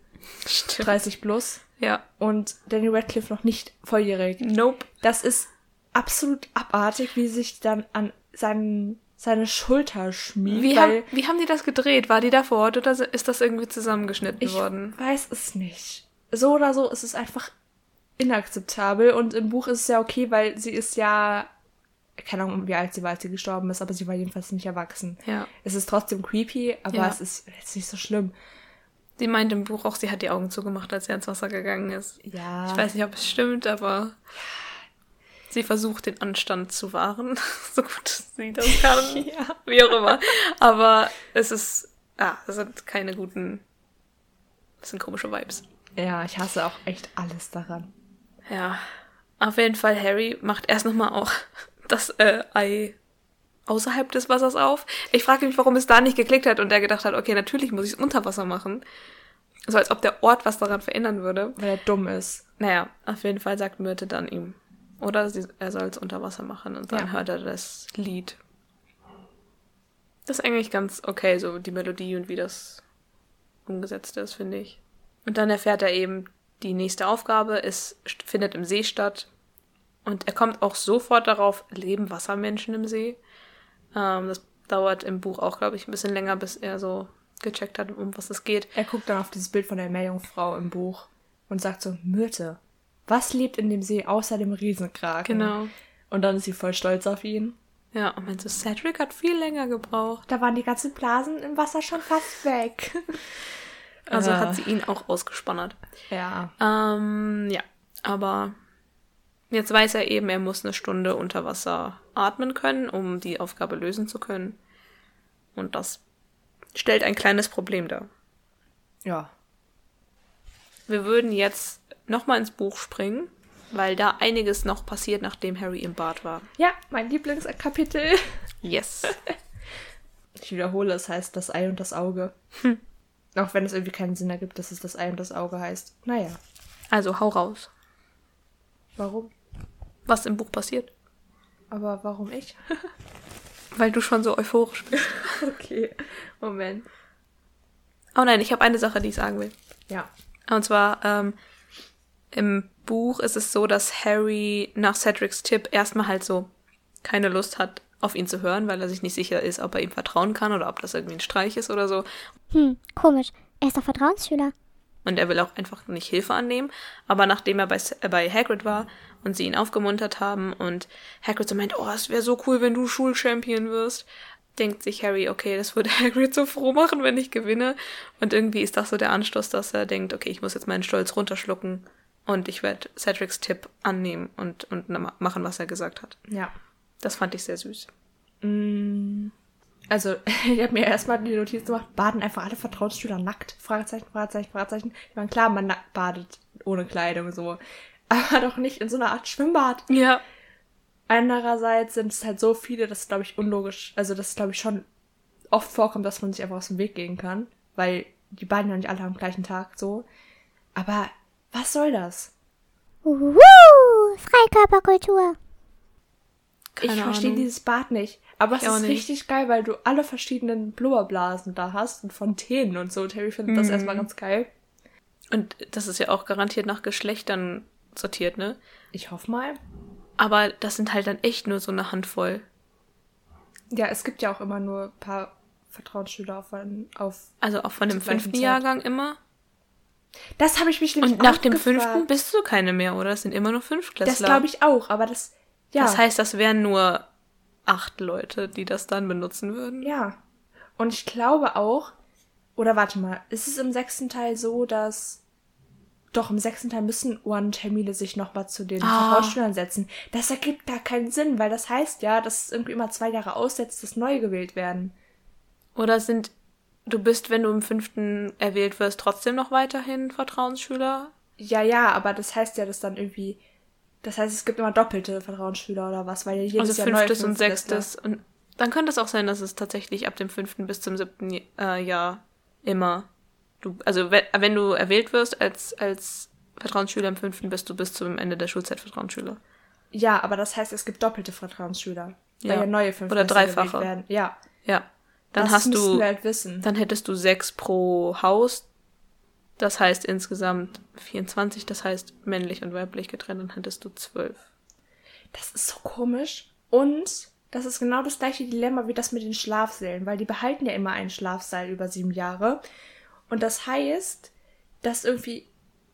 Stimmt. 30 plus. Ja. Und Danny Radcliffe noch nicht volljährig. Nope. Das ist absolut abartig, wie sie sich dann an seinen, seine Schulter schmiegt. Wie, haben, wie haben die das gedreht? War die da vor Ort oder ist das irgendwie zusammengeschnitten ich worden? weiß es nicht. So oder so ist es einfach inakzeptabel. Und im Buch ist es ja okay, weil sie ist ja, keine Ahnung, wie alt sie war, als sie gestorben ist, aber sie war jedenfalls nicht erwachsen. Ja. Es ist trotzdem creepy, aber Ja. es ist jetzt nicht so schlimm. Sie meint im Buch auch, sie hat die Augen zugemacht, als er ins Wasser gegangen ist. Ja. Ich weiß nicht, ob es stimmt, aber sie versucht den Anstand zu wahren, so gut sie das kann. Ja. Wie auch immer. Aber es ist, ah, das sind keine guten, das sind komische Vibes. Ja, ich hasse auch echt alles daran. Ja, auf jeden Fall, Harry macht erst nochmal auch das äh, Ei außerhalb des Wassers auf. Ich frage mich, warum es da nicht geklickt hat und er gedacht hat, okay, natürlich muss ich es unter Wasser machen. So als ob der Ort was daran verändern würde. Weil er dumm ist. Naja, auf jeden Fall sagt Myrte dann ihm. Oder sie, er soll es unter Wasser machen und dann Ja. hört er das Lied. Das ist eigentlich ganz okay, so die Melodie und wie das umgesetzt ist, finde ich. Und dann erfährt er eben, die nächste Aufgabe ist, st- findet im See statt. Und er kommt auch sofort darauf, leben Wassermenschen im See. Ähm, das dauert im Buch auch, glaube ich, ein bisschen länger, bis er so gecheckt hat, um was es geht. Er guckt dann auf dieses Bild von der Meerjungfrau im Buch und sagt so, Myrte, was lebt in dem See außer dem Riesenkraken? Genau. Und dann ist sie voll stolz auf ihn. Ja, und meint so, Cedric hat viel länger gebraucht. Da waren die ganzen Blasen im Wasser schon fast weg. Also Äh. hat sie ihn auch ausgespannert. ja. Ähm, ja, aber jetzt weiß er eben, er muss eine Stunde unter Wasser atmen können, um die Aufgabe lösen zu können. Und das stellt ein kleines Problem dar. Ja. Wir würden jetzt nochmal ins Buch springen, weil da einiges noch passiert, nachdem Harry im Bad war. Ja, mein Lieblingskapitel. Yes. Ich wiederhole, es heißt das Ei und das Auge. Auch wenn es irgendwie keinen Sinn ergibt, dass es das Ei und das Auge heißt. Naja, Also hau raus. warum? Was im Buch passiert. Aber warum ich? Weil du schon so euphorisch bist. okay, Moment. Oh nein, ich habe eine Sache, die ich sagen will. Ja. Und zwar, ähm, im Buch ist es so, dass Harry nach Cedrics Tipp erstmal halt so keine Lust hat, auf ihn zu hören, weil er sich nicht sicher ist, ob er ihm vertrauen kann oder ob das irgendwie ein Streich ist oder so. Hm, komisch. Er ist doch Vertrauensschüler. Und er will auch einfach nicht Hilfe annehmen. Aber nachdem er bei, äh, bei Hagrid war und sie ihn aufgemuntert haben und Hagrid so meint, oh, es wäre so cool, wenn du Schulchampion wirst, denkt sich Harry, okay, das würde Hagrid so froh machen, wenn ich gewinne. Und irgendwie ist das so der Anstoß, dass er denkt, okay, ich muss jetzt meinen Stolz runterschlucken und ich werde Cedrics Tipp annehmen und, und machen, was er gesagt hat. Ja. Das fand ich sehr süß. Also, ich habe mir erstmal die Notiz gemacht, baden einfach alle Vertrauensschüler nackt? Fragezeichen, Fragezeichen, Fragezeichen. Ich meine, klar, man nackt badet ohne Kleidung so. Aber doch nicht in so einer Art Schwimmbad. Ja. Andererseits sind es halt so viele, das ist, glaube ich, unlogisch. Also, das ist, glaube ich, schon oft vorkommt, dass man sich einfach aus dem Weg gehen kann. Weil die baden ja nicht alle am gleichen Tag so. Aber was soll das? Uhu, Freikörperkultur. Keine ich verstehe dieses Bad nicht. Aber es Ich auch ist nicht. richtig geil, weil du alle verschiedenen Blubberblasen da hast und Fontänen und so. Harry findet Mhm. das erstmal ganz geil. Und das ist ja auch garantiert nach Geschlechtern sortiert, ne? Ich hoffe mal. Aber das sind halt dann echt nur so eine Handvoll. Ja, es gibt ja auch immer nur ein paar Vertrauensschüler auf. auf Also auch von dem fünften Zeit. Jahrgang immer. Das habe ich mich nämlich Und nach dem gefragt. fünften bist du keine mehr, oder? Das sind immer nur Fünftklässler. Das glaube ich auch, aber das. Ja. Das heißt, das wären nur acht Leute, die das dann benutzen würden. Ja. Und ich glaube auch, oder warte mal, ist es im sechsten Teil so, dass doch im sechsten Teil müssen One-Termine sich nochmal zu den Ah. Vertrauensschülern setzen. Das ergibt gar keinen Sinn, weil das heißt ja, dass es irgendwie immer zwei Jahre aussetzt, dass neu gewählt werden. Oder sind, du bist, wenn du im fünften erwählt wirst, trotzdem noch weiterhin Vertrauensschüler? Ja, ja, aber das heißt ja, dass dann irgendwie. Das heißt, es gibt immer doppelte Vertrauensschüler oder was, weil ja jedes Also Jahr fünftes und sechstes. Und dann könnte es auch sein, dass es tatsächlich ab dem fünften bis zum siebten äh, Jahr immer. Du, also we- wenn du erwählt wirst als, als Vertrauensschüler im fünften, bist du bis zum Ende der Schulzeit Vertrauensschüler. Ja, aber das heißt, es gibt doppelte Vertrauensschüler. Ja. Weil ja neue Fünftklässler Oder dreifache. werden. Ja. Ja. Dann das hast du. halt wissen. Dann hättest du sechs pro Haus. Das heißt insgesamt 24, das heißt männlich und weiblich getrennt, dann hättest du zwölf. Das ist so komisch. Und das ist genau das gleiche Dilemma wie das mit den Schlafsälen, weil die behalten ja immer einen Schlafsaal über sieben Jahre. Und das heißt, dass irgendwie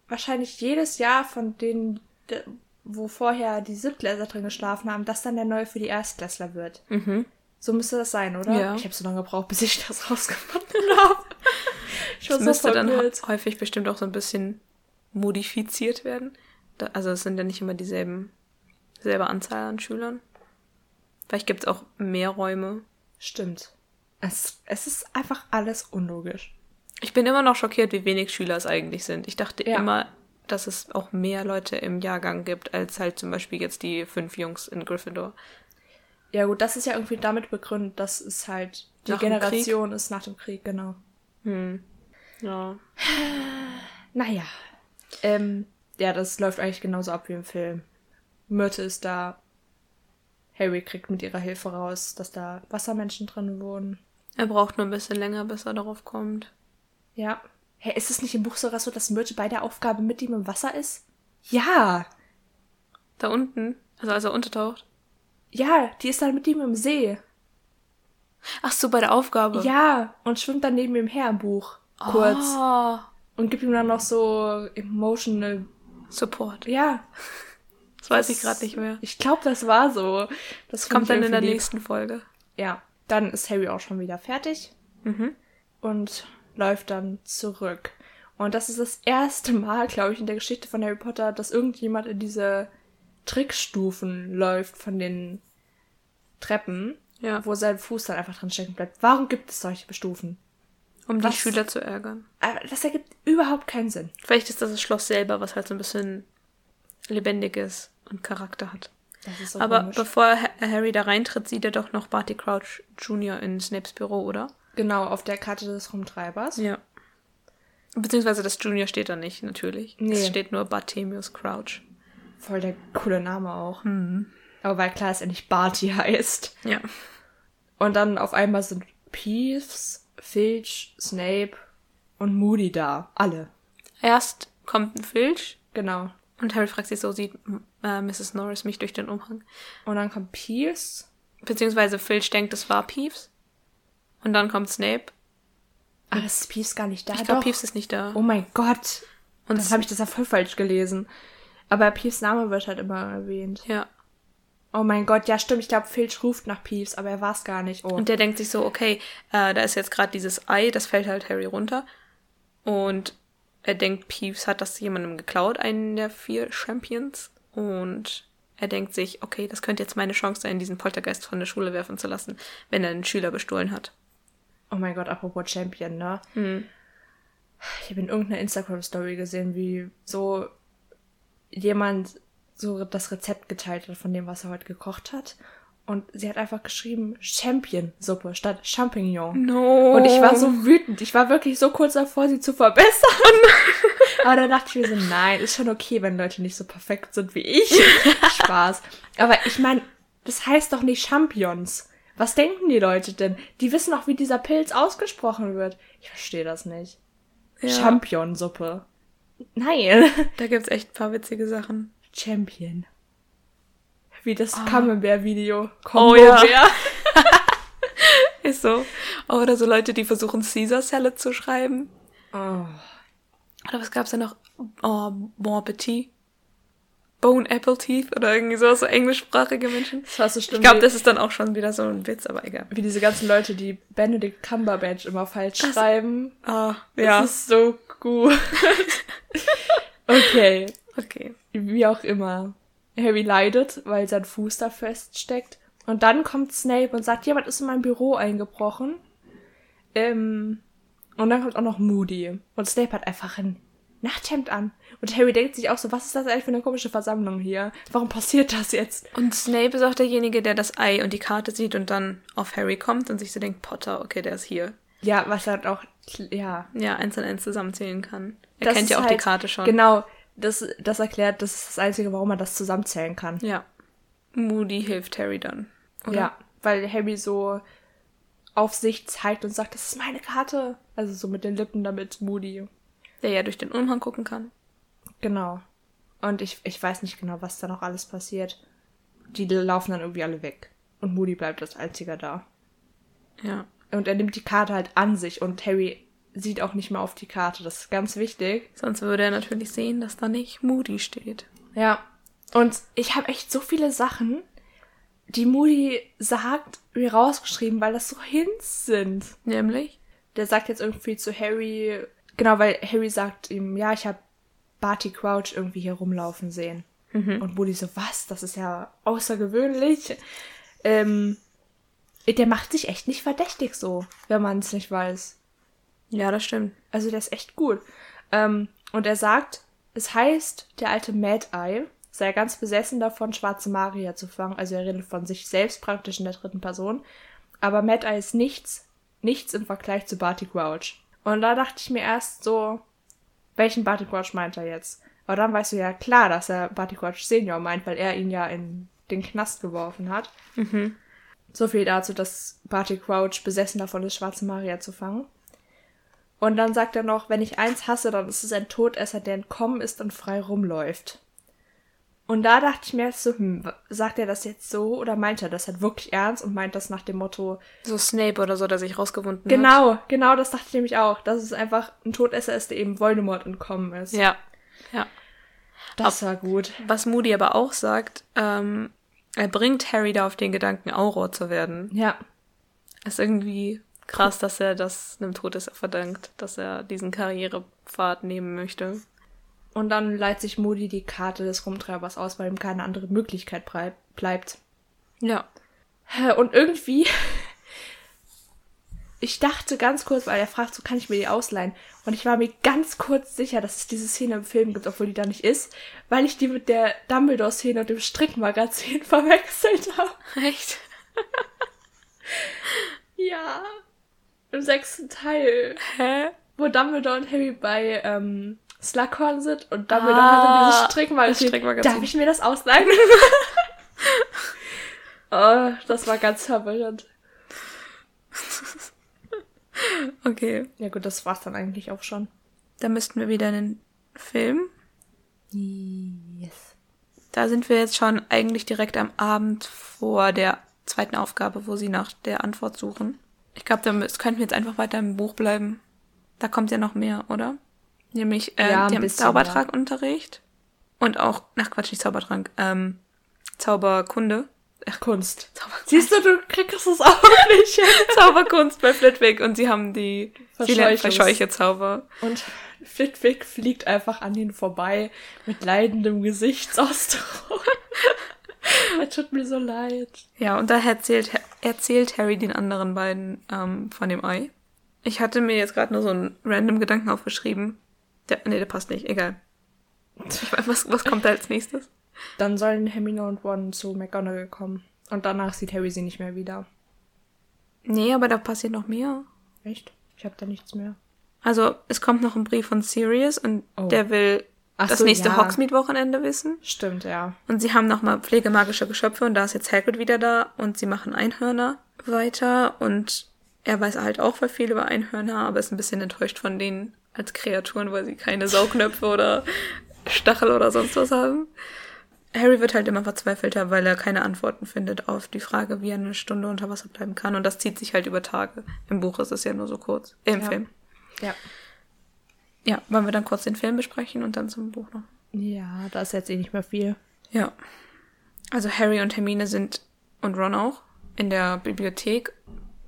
wahrscheinlich jedes Jahr von denen, de- wo vorher die Siebtklässler drin geschlafen haben, das dann der neue für die Erstklässler wird. Mhm. So müsste das sein, oder? Ja. Ich habe so lange gebraucht, bis ich das rausgefunden habe. Ich Das so müsste dann verwirrt. häufig bestimmt auch so ein bisschen modifiziert werden. Da, also es sind ja nicht immer dieselben, dieselbe Anzahl an Schülern. Vielleicht gibt es auch mehr Räume. Stimmt. Es, es ist einfach alles unlogisch. Ich bin immer noch schockiert, wie wenig Schüler es eigentlich sind. Ich dachte Ja. immer, dass es auch mehr Leute im Jahrgang gibt, als halt zum Beispiel jetzt die fünf Jungs in Gryffindor. Ja gut, das ist ja irgendwie damit begründet, dass es halt die Nach Generation ist nach dem Krieg, genau. Hm. Ja. Naja. Ähm, ja, das läuft eigentlich genauso ab wie im Film. Myrte ist da. Harry kriegt mit ihrer Hilfe raus, dass da Wassermenschen drin wohnen. Er braucht nur ein bisschen länger, bis er darauf kommt. Ja. Hä, ist es nicht im Buch sogar so, dass Myrte bei der Aufgabe mit ihm im Wasser ist? Ja. Da unten, also als er untertaucht. Ja, die ist dann mit ihm im See. Ach so, bei der Aufgabe. Ja, und schwimmt dann neben ihm her im Buch. Kurz. Oh, Und gibt ihm dann noch so emotional. Support. Ja. Das weiß ich gerade nicht mehr. Ich glaube, das war so. Das Kommt dann in der lieb. nächsten Folge. Ja, dann ist Harry auch schon wieder fertig Mhm. und läuft dann zurück. Und das ist das erste Mal, glaube ich, in der Geschichte von Harry Potter, dass irgendjemand in diese Trickstufen läuft von den Treppen, Ja. wo sein Fuß dann einfach drin stecken bleibt. Warum gibt es solche Stufen? Um die Was? Schüler zu ärgern. Aber Das ergibt überhaupt keinen Sinn. Vielleicht ist das das Schloss selber, was halt so ein bisschen lebendig ist und Charakter hat. So Aber komisch. bevor Ha- Harry da reintritt, sieht er doch noch Barty Crouch Jr. in Snapes Büro, oder? Genau, auf der Karte des Rumtreibers. Ja. Beziehungsweise das Junior steht da nicht, natürlich. Nee. Es steht nur Bartemius Crouch. Voll der coole Name auch. Aber weil klar, dass er nicht Barty heißt. Ja. Und dann auf einmal sind Peeves, Filch, Snape und Moody da. Alle. Erst kommt ein Filch Genau. und Harry fragt sich, so sieht äh, Mrs. Norris mich durch den Umhang. Und dann kommt Peeves. Beziehungsweise Filch denkt, es war Peeves. Und dann kommt Snape. Aber ist Peeves gar nicht da? Ich glaube. Peeves ist nicht da. Oh mein Gott. Und Und dann habe ich das ja voll falsch gelesen. Aber Peeves Name wird halt immer erwähnt. ja. Oh mein Gott, ja stimmt. Ich glaube, Filch ruft nach Peeves, aber er war es gar nicht. Oh. Und der denkt sich so, okay, äh, da ist jetzt gerade dieses Ei, das fällt halt Harry runter. Und er denkt, Peeves hat das jemandem geklaut, einen der vier Champions. Und er denkt sich, okay, das könnte jetzt meine Chance sein, diesen Poltergeist von der Schule werfen zu lassen, wenn er einen Schüler bestohlen hat. Oh mein Gott, apropos Champion, ne? Hm. Ich habe in irgendeiner Instagram-Story gesehen, wie so jemand so das Rezept geteilt hat von dem, was er heute gekocht hat. Und sie hat einfach geschrieben Champion-Suppe statt Champignon. No. Und ich war so wütend. Ich war wirklich so kurz davor, sie zu verbessern. Aber dann dachte ich mir so, nein, ist schon okay, wenn Leute nicht so perfekt sind wie ich. Spaß. Aber ich meine, das heißt doch nicht Champions. Was denken die Leute denn? Die wissen auch, wie dieser Pilz ausgesprochen wird. Ich verstehe das nicht. Ja. Championsuppe. Nein. Da gibt's echt ein paar witzige Sachen. Champion. Wie das Camembert-Video. Oh ja. Ist so. Oder so Leute, die versuchen, Caesar Salad zu schreiben. Oh. Oder was gab's da noch? Oh, Bon Appetit. Bone Apple Teeth oder irgendwie so, so englischsprachige Menschen. Das war so Ich schlimm. glaube, wie- das ist dann auch schon wieder so ein Witz, aber egal. wie diese ganzen Leute, die Benedict Cumberbatch immer falsch schreiben. Ah, Das ja. ist so gut. okay, Okay. wie auch immer. Harry leidet, weil sein Fuß da feststeckt. Und dann kommt Snape und sagt, jemand ist in mein Büro eingebrochen. Ähm, und dann kommt auch noch Moody. Und Snape hat einfach ein Nachthemd an. Und Harry denkt sich auch so, was ist das eigentlich für eine komische Versammlung hier? Warum passiert das jetzt? Und Snape ist auch derjenige, der das Ei und die Karte sieht und dann auf Harry kommt und sich so denkt, Potter, okay, der ist hier. Ja, was halt auch, ja, Ja, eins und eins zusammenzählen kann. Er Das kennt ja auch die halt- Karte schon. Genau, das, das erklärt, das ist das Einzige, warum man das zusammenzählen kann. Ja. Moody hilft Harry dann. Oder? Ja, weil Harry so auf sich zeigt und sagt, das ist meine Karte. Also so mit den Lippen damit Moody. Der ja durch den Umhang gucken kann. Genau. Und ich, ich weiß nicht genau, was da noch alles passiert. Die laufen dann irgendwie alle weg. Und Moody bleibt als einziger da. Ja. Und er nimmt die Karte halt an sich und Harry sieht auch nicht mehr auf die Karte. Das ist ganz wichtig. Sonst würde er natürlich sehen, dass da nicht Moody steht. Ja. Und ich habe echt so viele Sachen, die Moody sagt, mir rausgeschrieben, weil das so Hints sind. Nämlich? Der sagt jetzt irgendwie zu Harry, genau, weil Harry sagt ihm, ja, ich habe Barty Crouch irgendwie hier rumlaufen sehen. Und Moody so, was? Das ist ja außergewöhnlich. Ähm, der macht sich echt nicht verdächtig so, wenn man es nicht weiß. Ja, das stimmt. Also der ist echt gut. Ähm, und er sagt, es heißt, der alte Mad Eye sei ganz besessen davon, schwarze Magier zu fangen. Also er redet von sich selbst praktisch in der dritten Person. Aber Mad Eye ist nichts, nichts im Vergleich zu Barty Crouch. Und da dachte ich mir erst so, welchen Barty Crouch meint er jetzt? Aber dann weißt du ja klar, dass er Barty Crouch Senior meint, weil er ihn ja in den Knast geworfen hat. So viel dazu, dass Barty Crouch besessen davon ist, schwarze Magier zu fangen. Und dann sagt er noch, wenn ich eins hasse, dann ist es ein Todesser, der entkommen ist und frei rumläuft. Und da dachte ich mir jetzt so, hm, sagt er das jetzt so oder meint er das halt wirklich ernst und meint das nach dem Motto, So Snape oder so, der sich rausgewunden hat. genau, genau, das dachte ich nämlich auch, dass es einfach ein Todesser ist, der eben Voldemort entkommen ist. Ja. Ja. Das war gut. Was Moody aber auch sagt, ähm, er bringt Harry da auf den Gedanken, Auror zu werden. Ja, Ist irgendwie krass, dass er das einem Todesser verdankt, dass er diesen Karrierepfad nehmen möchte. und dann leiht sich Moody die Karte des Rumtreibers aus, weil ihm keine andere Möglichkeit bleibt. Ja. Und irgendwie, ich dachte ganz kurz, weil er fragt, so kann ich mir die ausleihen. Und ich war mir ganz kurz sicher, dass es diese Szene im Film gibt, obwohl die da nicht ist, weil ich die mit der Dumbledore-Szene und dem Strickmagazin verwechselt habe. Echt? Ja. Im sechsten Teil, Hä? wo Dumbledore und Harry bei ähm, Slughorn sind und Dumbledore Ah, hat dieses Strickmagazin. Strickmagazin. Darf ich mir das ausleihen? oh, das war ganz verwirrend. Okay. Ja gut, das war's dann eigentlich auch schon. Da müssten wir wieder in den Film. Yes. Da sind wir jetzt schon eigentlich direkt am Abend vor der zweiten Aufgabe, wo sie nach der Antwort suchen. Ich glaube, da müssen- könnten wir jetzt einfach weiter im Buch bleiben. Da kommt ja noch mehr, oder? Nämlich, äh, Ja, die haben Zaubertrankunterricht. Und auch, ach Quatsch, nicht Zaubertrank, ähm, Zauberkunde. Ach, Kunst. Siehst du, du kriegst es auch nicht. Zauberkunst bei Flitwick und sie haben die Verscheuche-Zauber. Und Flitwick fliegt einfach an ihn vorbei mit leidendem Gesichtsausdruck. Er tut mir so leid. Ja, und da erzählt, erzählt Harry den anderen beiden ähm, von dem Ei. Ich hatte mir jetzt gerade nur so einen random Gedanken aufgeschrieben. Der, nee, der passt nicht. Egal. Ich weiß, was, was kommt da als nächstes? Dann sollen Hermine und Ron zu McGonagall kommen. Und danach sieht Harry sie nicht mehr wieder. Nee, aber da passiert noch mehr. Echt? Ich hab da nichts mehr. Also, es kommt noch ein Brief von Sirius und Oh. der will Ach das so, nächste ja. Hogsmeade-Wochenende wissen. Stimmt, ja. Und sie haben nochmal pflegemagische Geschöpfe und da ist jetzt Hagrid wieder da und sie machen Einhörner weiter und er weiß halt auch voll viel über Einhörner, aber ist ein bisschen enttäuscht von denen als Kreaturen, weil sie keine Saugnöpfe oder Stachel oder sonst was haben. Harry wird halt immer verzweifelter, weil er keine Antworten findet auf die Frage, wie er eine Stunde unter Wasser bleiben kann. Und das zieht sich halt über Tage. Im Buch ist es ja nur so kurz. Äh, Im Ja. Film. Ja. Ja, wollen wir dann kurz den Film besprechen und dann zum Buch noch. Ja, da ist jetzt eh nicht mehr viel. Ja. Also Harry und Hermine sind und Ron auch in der Bibliothek.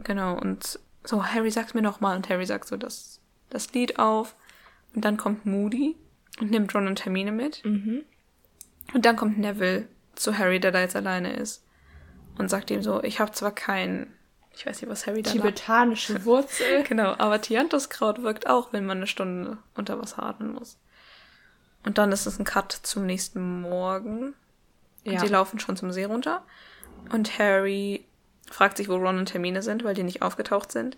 Genau, und so, Harry sag's mir noch mal und Harry sagt so das, das Lied auf. Und dann kommt Moody und nimmt Ron und Hermine mit. Mhm. Und dann kommt Neville zu Harry, der da jetzt alleine ist. Und sagt ihm so, ich habe zwar kein, ich weiß nicht, was Harry da. Tibetanische Wurzel. Genau, aber Tiantuskraut wirkt auch, wenn man eine Stunde unter Wasser atmen muss. Und dann ist es ein Cut zum nächsten Morgen. Und Ja. sie laufen schon zum See runter. Und Harry fragt sich, wo Ron und Hermine sind, weil die nicht aufgetaucht sind.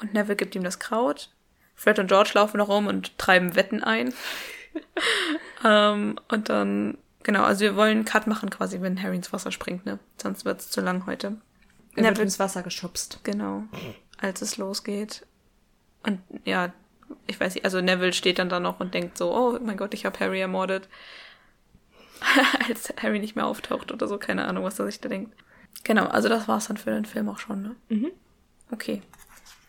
Und Neville gibt ihm das Kraut. Fred und George laufen noch rum und treiben Wetten ein. ähm, und dann, genau, also wir wollen einen Cut machen quasi, wenn Harry ins Wasser springt, ne? Sonst wird's zu lang heute. Er wird ins Wasser geschubst. Genau, als es losgeht. Und ja, ich weiß nicht, also Neville steht dann da noch und denkt so, oh mein Gott, ich habe Harry ermordet. als Harry nicht mehr auftaucht oder so, keine Ahnung, was er sich da denkt. Genau, also das war's dann für den Film auch schon, ne? Mhm. Okay.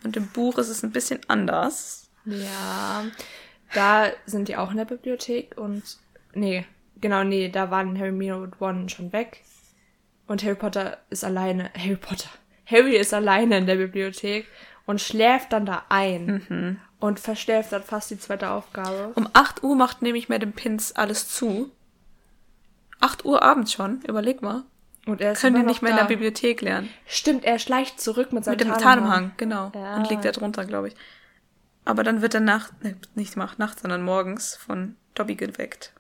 Und im Buch ist es ein bisschen anders. Ja. Da sind die auch in der Bibliothek und. Nee, genau, nee, da waren Hermine und Ron schon weg. Und Harry Potter ist alleine. Harry Potter. Harry ist alleine in der Bibliothek und schläft dann da ein. Und verschläft dann fast die zweite Aufgabe. Um 8 Uhr macht nämlich Madame Pins alles zu. 8 Uhr abends schon, überleg mal. Und er ist Können die nicht mehr in der Bibliothek lernen. Stimmt, er schleicht zurück mit seinem Mit dem. Tarnumhang, genau. Ja. Und liegt da drunter, glaube ich. Aber dann wird er nacht, ne, nicht nachts, sondern morgens von Dobby geweckt.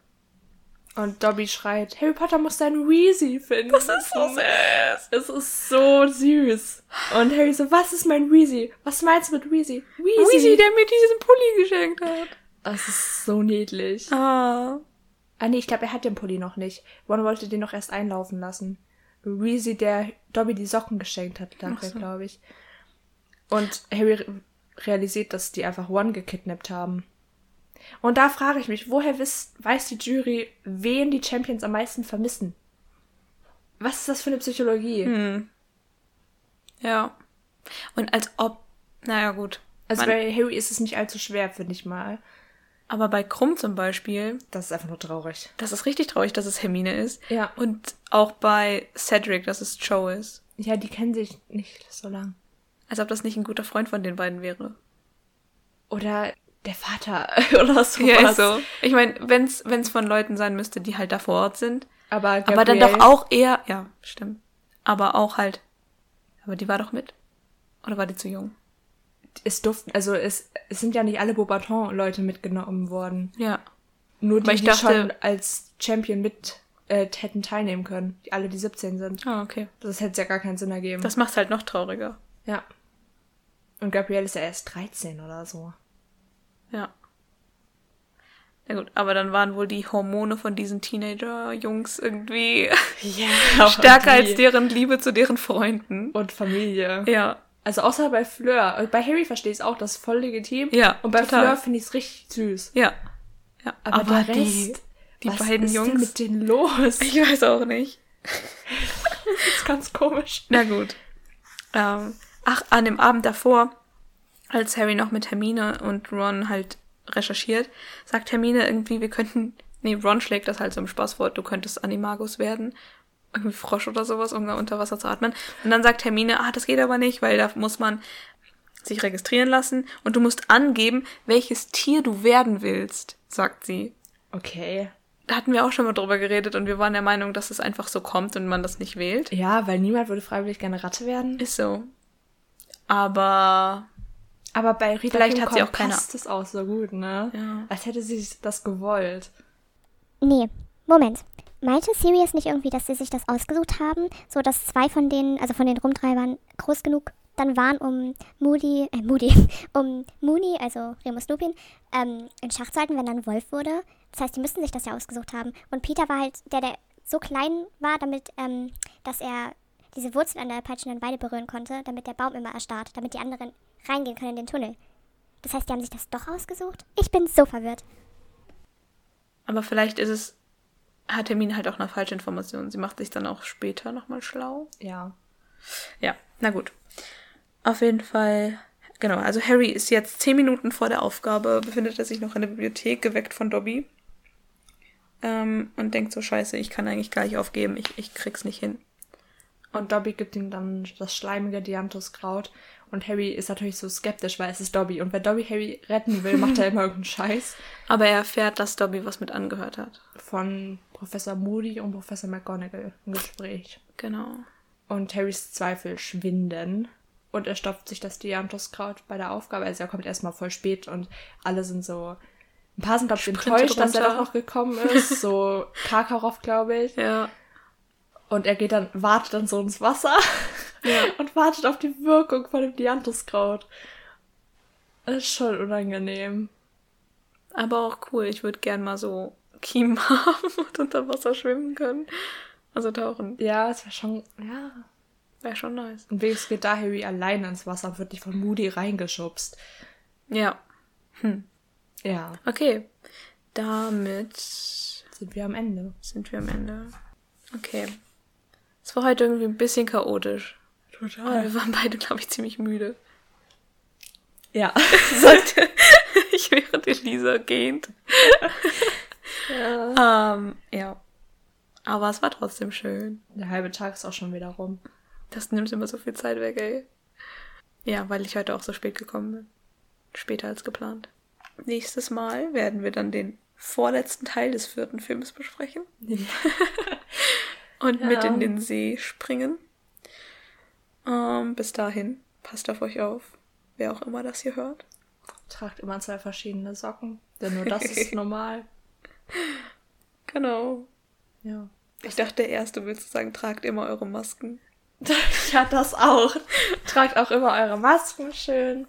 Und Dobby schreit, Harry Potter muss seinen Weasley finden. Das ist so süß. Es ist so süß. Und Harry so, was ist mein Weasley? Was meinst du mit Weasley? Weasley. Weasley, der mir diesen Pulli geschenkt hat. Das ist so niedlich. Ah. Ah nee, ich glaube, er hat den Pulli noch nicht. Ron wollte den noch erst einlaufen lassen. Weasley, der Dobby die Socken geschenkt hat, Ach dafür, so. glaube ich. Und Harry realisiert, dass die einfach Ron gekidnappt haben. Und da frage ich mich, woher wiss, weiß die Jury, wen die Champions am meisten vermissen? Was ist das für eine Psychologie? Hm. Ja. Und als ob, naja gut. Also bei Harry ist es nicht allzu schwer, finde ich mal. aber bei Krumm zum Beispiel, Das ist einfach nur traurig. das ist richtig traurig, dass es Hermine ist. Ja. Und auch bei Cedric, dass es Joe ist. Ja, die kennen sich nicht so lang. Als ob das nicht ein guter Freund von den beiden wäre. Oder der Vater oder sowas. Ja, so. Ich meine, wenn's, wenn's von Leuten sein müsste, die halt da vor Ort sind. Aber, Aber dann doch auch eher, ja, stimmt. Aber auch halt, aber die war doch mit. Oder war die zu jung? es durften, also es, es sind ja nicht alle Beaubaton-Leute mitgenommen worden. Ja. Nur die, Aber ich die dachte- schon als Champion mit äh, hätten teilnehmen können. Die alle, die 17 sind. Ah, okay. Das hätte ja gar keinen Sinn ergeben. Das macht's halt noch trauriger. ja. Und Gabrielle ist ja erst 13 oder so. Ja. Na gut, aber dann waren wohl die Hormone von diesen Teenager-Jungs irgendwie Ja, stärker als deren Liebe zu deren Freunden. Und Familie. Ja. Also außer bei Fleur. Und Bei Harry verstehe ich es auch, das ist voll legitim. Ja, Und bei total. Fleur finde ich es richtig süß. Ja. Ja. Aber, der die, Rest, die was beiden ist Jungs. denn mit denen los? ich weiß auch nicht. Das ist ganz komisch. Na gut. Ähm, ach, an dem Abend davor als Harry noch mit Hermine und Ron halt recherchiert, sagt Hermine irgendwie, wir könnten, nee, Ron schlägt das halt so im Spaßwort, du könntest Animagus werden. Irgendwie Frosch oder sowas, um da unter Wasser zu atmen. Und dann sagt Hermine, ah, das geht aber nicht, weil da muss man sich registrieren lassen und du musst angeben, welches Tier du werden willst, sagt sie. Okay. Da hatten wir auch schon mal drüber geredet und wir waren der Meinung, dass es einfach so kommt und man das nicht wählt. Ja, weil niemand würde freiwillig gerne Ratte werden. Ist so. Aber Aber bei Rita Vielleicht Kim hat sie auch keine- passt es auch so gut, ne? Ja. Als hätte sie das gewollt. Nee, Moment. Meinte Sirius nicht irgendwie, dass sie sich das ausgesucht haben, so dass zwei von denen, also von den Rumtreibern, groß genug dann waren, um Moody, äh, Moody, um Mooney, also Remus Lupin, ähm, in Schach zu halten, wenn er ein Wolf wurde? Das heißt, die müssten sich das ja ausgesucht haben. Und Peter war halt der, der so klein war, damit, ähm, dass er diese Wurzel an der peitschenden Weide berühren konnte, damit der Baum immer erstarrt, damit die anderen reingehen können in den Tunnel. Das heißt, die haben sich das doch ausgesucht? Ich bin so verwirrt. Aber vielleicht ist es, hat Hermine halt auch eine falsche Information. Sie macht sich dann auch später nochmal schlau. Ja. Ja, na gut. Auf jeden Fall, genau, also Harry ist jetzt zehn Minuten vor der Aufgabe, befindet er sich noch in der Bibliothek, geweckt von Dobby. Ähm, und denkt so, scheiße, ich kann eigentlich gleich aufgeben, ich, ich krieg's nicht hin. Und Dobby gibt ihm dann das schleimige Dianthuskraut. Und Harry ist natürlich so skeptisch, weil es ist Dobby. Und wenn Dobby Harry retten will, macht er immer irgendeinen Scheiß. Aber er erfährt, dass Dobby was mit angehört hat. Von Professor Moody und Professor McGonagall im Gespräch. Genau. Und Harrys Zweifel schwinden. Und er stopft sich das Dianthuskraut bei der Aufgabe. Also er kommt erstmal voll spät und alle sind so. Ein paar sind, glaube ich, enttäuscht, dass er doch noch gekommen ist. So Karkaroff, glaube ich. Ja. Und er geht dann, wartet dann so ins Wasser Ja. und wartet auf die Wirkung von dem Dianthuskraut. Das ist schon unangenehm. Aber auch cool, ich würde gern mal so Kiemen haben und unter Wasser schwimmen können. Also tauchen. Ja, es wäre schon, ja. Wäre schon nice. Und wenigstens geht da Harry allein ins Wasser und wird nicht von Moody reingeschubst. Ja. Ja, Okay. Damit sind wir am Ende. sind wir am Ende. Okay. Es war heute irgendwie ein bisschen chaotisch. Total. Wir waren beide, glaube ich, ziemlich müde. Ja. Sagte ich während Elisa gehend. ja. Ähm, ja. Aber es war trotzdem schön. Der halbe Tag ist auch schon wieder rum. Das nimmt immer so viel Zeit weg, ey. Ja, weil ich heute auch so spät gekommen bin. Später als geplant. Nächstes Mal werden wir dann den vorletzten Teil des vierten Films besprechen. Und mit Ja. in den See springen. Ähm, bis dahin, passt auf euch auf. Wer auch immer das hier hört. Tragt immer zwei verschiedene Socken. Denn nur das ist normal. Genau. Ja. Ich dachte, der erste willst du sagen, tragt immer eure Masken. Ja, das auch. Tragt auch immer eure Masken schön.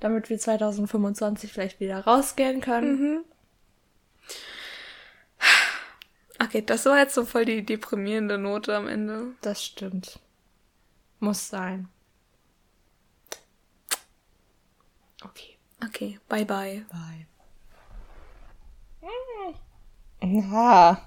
Damit wir 2025 vielleicht wieder rausgehen können. Mhm. Okay, das war jetzt so voll die deprimierende Note am Ende. Das stimmt. Muss sein. Okay. Okay, bye bye. Bye. Ja.